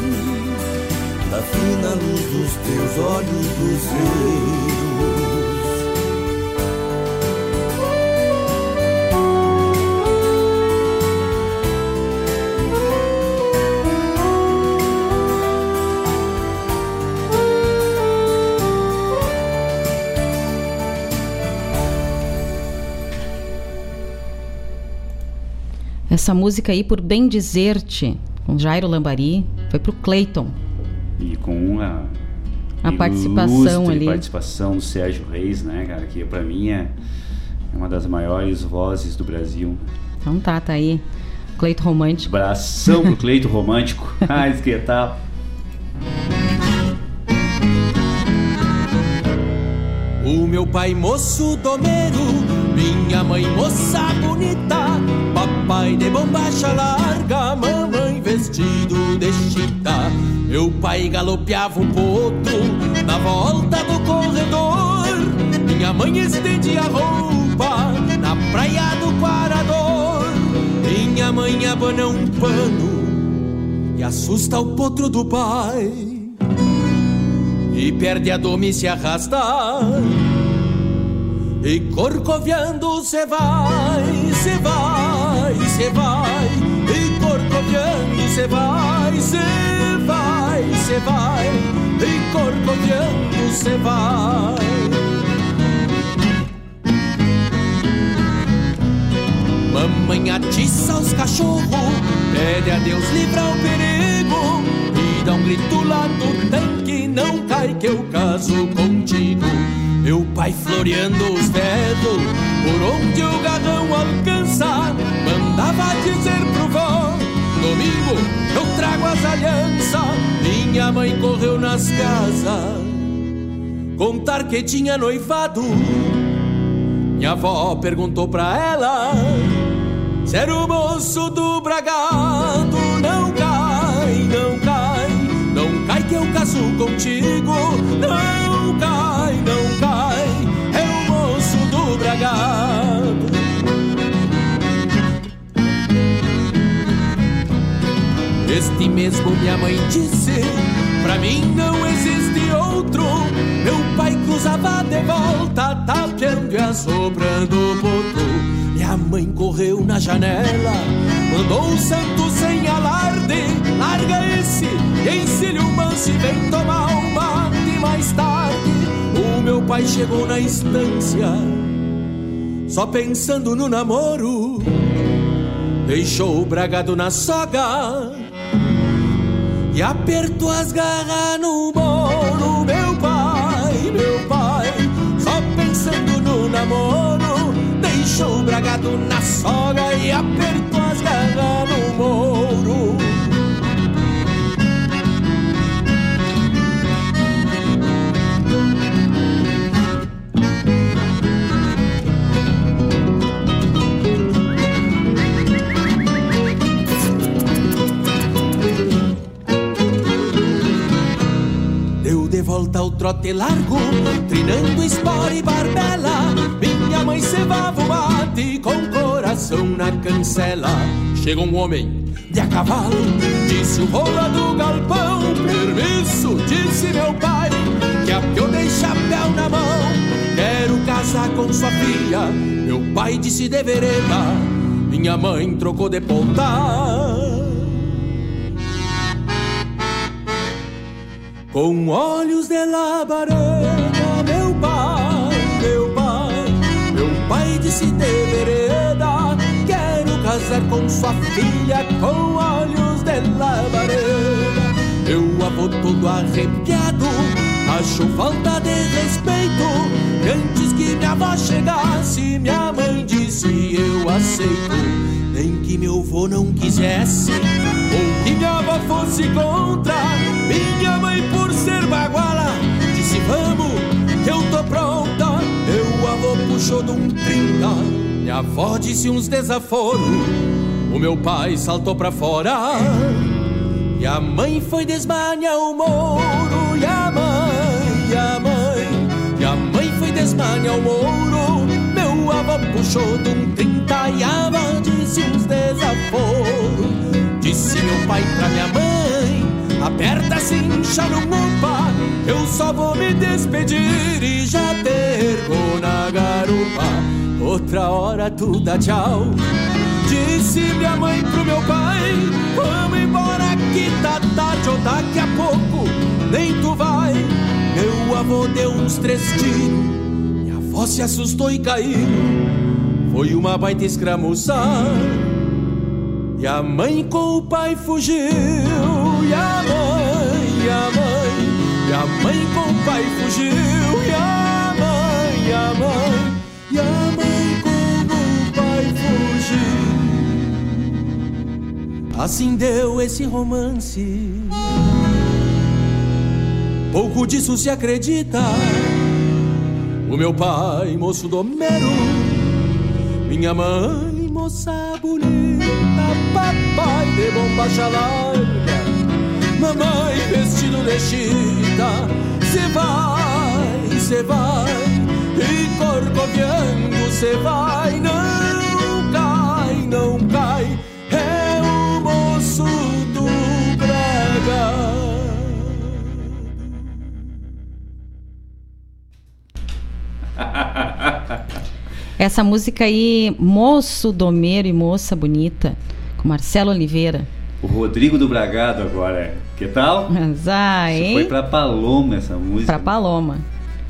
da fina luz dos teus olhos luzeiros. Essa música aí, por bem dizer-te, com Jairo Lambari, foi pro Clayton. Com a, a participação ali. participação do Sérgio Reis, né, cara, que para mim é uma das maiores vozes do Brasil. Então tá, tá aí. Cleito Romântico. Abração pro Cleito Romântico. ah, que tal? O meu pai moço domeiro, minha mãe moça bonita, papai de bombacha larga, mamãe vestido de chita. Meu pai galopeava um potro na volta do corredor. Minha mãe estendia a roupa na praia do Quarador. Minha mãe abana um pano e assusta o potro do pai. E perde a dome e se arrasta. E corcoviando cê vai, cê vai, cê vai. Cê vai, cê vai, cê vai. E corcoviando cê vai. Mamãe atiça os cachorros, pede a Deus livrar o perigo e dá um grito lá do tanque, não cai que eu caso contigo. Meu pai floreando os dedos, por onde o garrão alcança, mandava dizer pro vó, domingo eu trago as alianças. Minha mãe correu nas casas, contar que tinha noivado. Minha avó perguntou pra ela se era o moço do bragado. Não cai, não cai, não cai que eu caso contigo. Não cai, não mesmo minha mãe disse, pra mim não existe outro. Meu pai cruzava de volta, tapeando e assoprando o potro. Minha mãe correu na janela, mandou o santo sem alarde. Larga esse ensine o manso e vem tomar um mate mais tarde. O meu pai chegou na estância, só pensando no namoro. Deixou o bragado na soga e apertou as garras no bolo. Meu pai, meu pai, só pensando no namoro deixou o bragado na soga e apertou as garras no mouro. Volta o trote largo, trinando espora e barbela minha mãe cevava o mate com coração na cancela. Chega um homem de a cavalo, disse o rola do galpão. Permisso, disse meu pai, que a eu dei chapéu na mão. Quero casar com sua filha. Meu pai disse de vereda, minha mãe trocou de ponta. Com olhos de labareda, meu pai, meu pai pai disse de vereda Quero casar com sua filha com olhos de labareda. Meu avô todo arrepiado Achou falta de respeito. E antes que minha avó chegasse Minha mãe disse eu aceito Nem que meu avô não quisesse Ou que minha avó fosse contra Minha mãe por ser baguala Disse vamos eu tô pronta meu avô puxou de um trinta, minha avó disse uns desaforos. O meu pai saltou pra fora e a mãe foi desmanhar o moro. E a mãe, e a mãe, e a mãe foi desmanhar o moro. Puxou de um trinta a avó disse uns desaforos. Disse meu pai pra minha mãe. Aperta assim, xarumupa Eu só vou me despedir e já perco na garupa Outra hora tu dá tchau Disse minha mãe pro meu pai Vamos embora que tá tarde ou daqui a pouco Nem tu vai Meu avô deu uns três tiros Minha avó se assustou e caiu. Foi uma baita escramuçar e a mãe com o pai fugiu. E a mãe, e a mãe E a mãe com o pai fugiu. E a mãe, e a mãe E a mãe com o pai fugiu. Assim deu esse romance. Pouco disso se acredita O meu pai, moço domero Minha mãe, moça bonita. Papai de bombacha larga, mamãe vestido de chita, se vai, se vai, e corcoviando se vai, não cai, não cai, é o moço do Braga. Essa música aí, Moço Domeiro e Moça Bonita, com Marcelo Oliveira. O Rodrigo do Bragado agora. Que tal? Zá, hein? Foi pra Paloma essa música. Pra Paloma.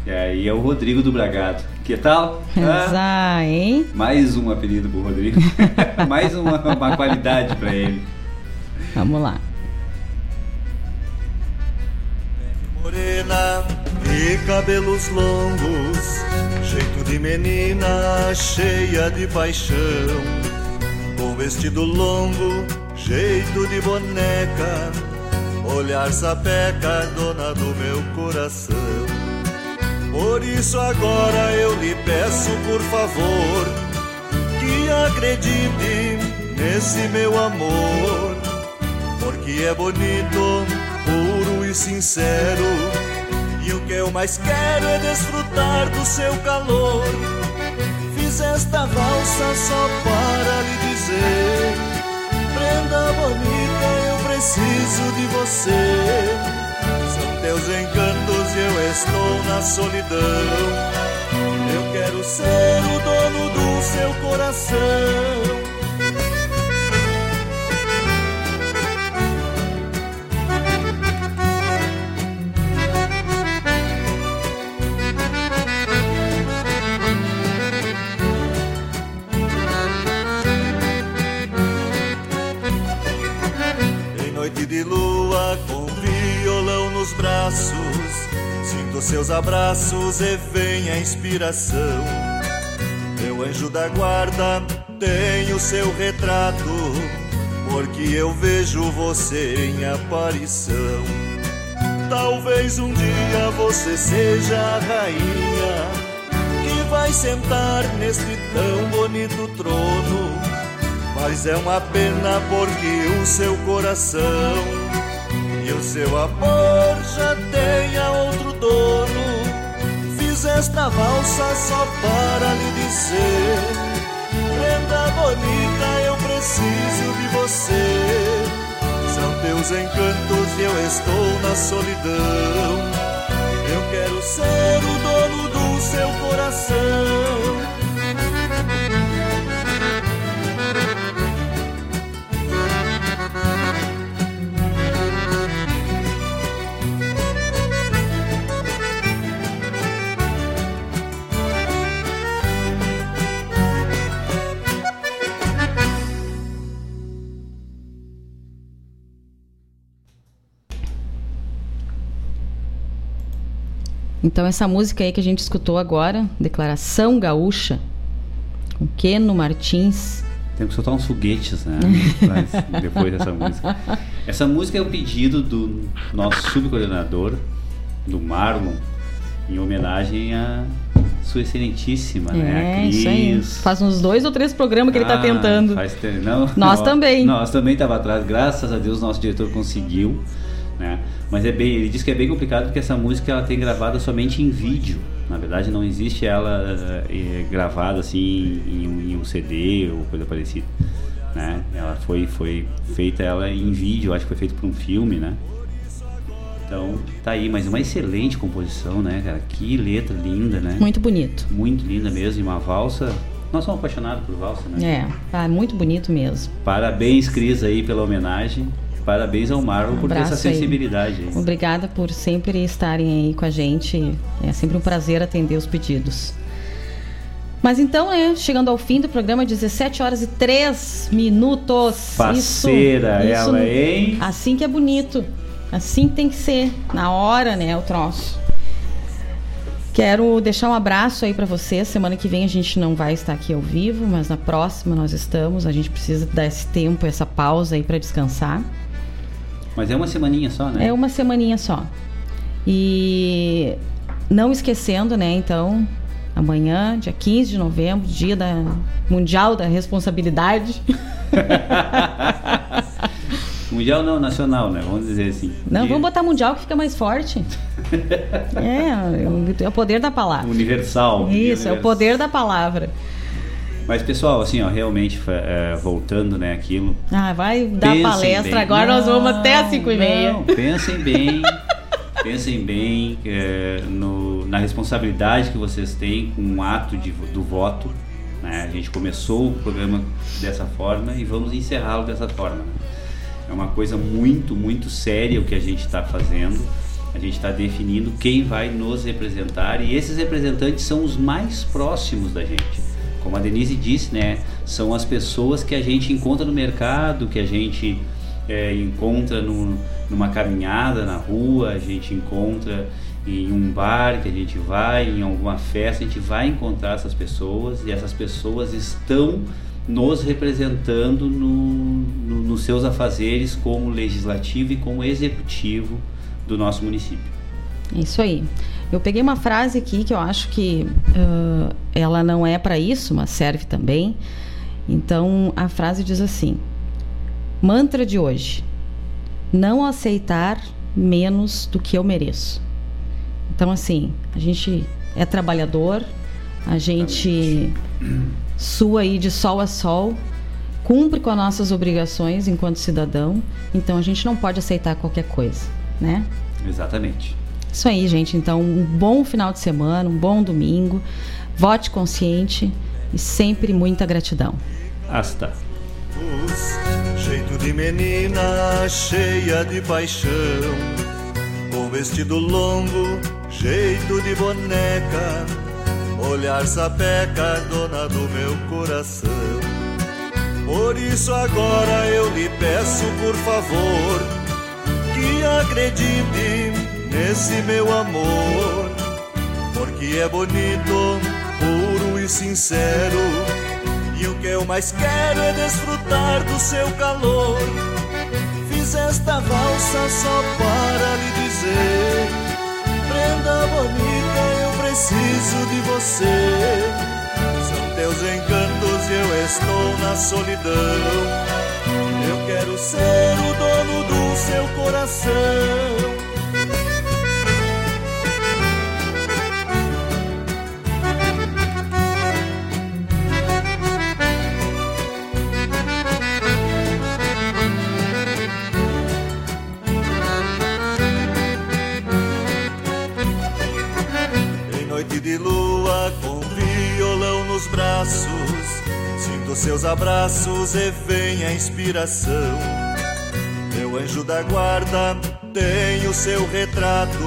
E aí é o Rodrigo do Bragado. Que tal? Ah, hein? Mais um apelido pro Rodrigo. mais uma, uma qualidade pra ele. Vamos lá. Morena e cabelos longos, jeito de menina cheia de paixão com vestido longo, jeito de boneca, olhar sapeca, dona do meu coração. Por isso agora eu lhe peço, por favor, que acredite nesse meu amor, porque é bonito, e sincero. E o que eu mais quero é desfrutar do seu calor. Fiz esta valsa só para lhe dizer: Prenda bonita, eu preciso de você. São teus encantos e eu estou na solidão. Eu quero ser o dono do seu coração. De lua com violão nos braços. Sinto seus abraços e vem a inspiração. Meu anjo da guarda tem o seu retrato, porque eu vejo você em aparição. Talvez um dia você seja a rainha que vai sentar neste tão bonito trono mas é uma pena porque o seu coração e o seu amor já tenha outro dono. Fiz esta valsa só para lhe dizer: Prenda bonita, eu preciso de você. São teus encantos e eu estou na solidão. Eu quero ser o dono do seu coração. Então essa música aí que a gente escutou agora, Declaração Gaúcha, com Keno Martins. Temos que soltar uns foguetes, né? depois dessa música. Essa música é o pedido do nosso subcoordenador, do Marlon, em homenagem a sua excelentíssima, né? é, né? Isso aí. Faz uns dois ou três programas que ah, ele está tentando. Faz, não, nós, nós também. Nós também estava atrás. Graças a Deus, nosso diretor conseguiu. Né? Mas é bem, ele diz que é bem complicado porque essa música ela tem gravada somente em vídeo. Na verdade, não existe ela é, gravada assim em um, em um, CD ou coisa parecida. Né? Ela foi, foi feita ela em vídeo, acho que foi feito por um filme, né? Então, tá aí, mas uma excelente composição, né, cara? Que letra linda, né? Muito bonito. Muito linda mesmo, e uma valsa nós somos apaixonados por valsa, né? É, tá muito bonito mesmo. Parabéns, Cris, aí pela homenagem. Parabéns ao Marlon um por ter essa sensibilidade. Aí. Obrigada por sempre estarem aí com a gente. É sempre um prazer atender os pedidos. Mas então, é, chegando ao fim do programa, 17 horas e 3 minutos. Parceira isso, ela, isso, hein? Assim que é bonito. Assim tem que ser. Na hora, né, o troço. Quero deixar um abraço aí para você. Semana que vem a gente não vai estar aqui ao vivo, mas na próxima nós estamos. A gente precisa dar esse tempo, essa pausa aí para descansar. Mas é uma semaninha só, né? É uma semaninha só. E não esquecendo, né, então, amanhã, dia 15 de novembro, dia da Mundial da Responsabilidade. mundial não, nacional, né? Vamos dizer assim. Não, dia... vamos botar mundial que fica mais forte. é, é o poder da palavra. Universal. Isso, universal. é o poder da palavra. Mas, pessoal, assim, ó, realmente, é, voltando, né, aquilo. Ah, vai dar palestra, bem. agora não, nós vamos até as 5 e meia. Não, pensem bem, pensem bem é, no, na responsabilidade que vocês têm com o ato de, do voto. Né? A gente começou o programa dessa forma e vamos encerrá-lo dessa forma. É uma coisa muito, muito séria o que a gente está fazendo. A gente está definindo quem vai nos representar e esses representantes são os mais próximos da gente como a Denise disse, né, são as pessoas que a gente encontra no mercado, que a gente é, encontra no, numa caminhada na rua, a gente encontra em um bar que a gente vai, em alguma festa, a gente vai encontrar essas pessoas e essas pessoas estão nos representando no, no, nos seus afazeres como legislativo e como executivo do nosso município. Isso aí. Eu peguei uma frase aqui que eu acho que uh, ela não é para isso, mas serve também. Então a frase diz assim: Mantra de hoje: Não aceitar menos do que eu mereço. Então, assim, a gente é trabalhador, a gente sua aí de sol a sol, cumpre com as nossas obrigações enquanto cidadão, então a gente não pode aceitar qualquer coisa, né? Exatamente. Isso aí, gente. Então, um bom final de semana, um bom domingo. Vote consciente e sempre muita gratidão. Hasta. Jeito de menina cheia de paixão, com vestido longo, jeito de boneca, olhar sapeca, dona do meu coração. Por isso agora eu lhe peço, por favor, que acredite nesse meu amor, porque é bonito, puro e sincero. E o que eu mais quero é desfrutar do seu calor. Fiz esta valsa só para lhe dizer: Prenda bonita, eu preciso de você. São teus encantos e eu estou na solidão. Eu quero ser o dono do seu coração. De lua com violão nos braços. Sinto seus abraços e vem a inspiração. Meu anjo da guarda tem o seu retrato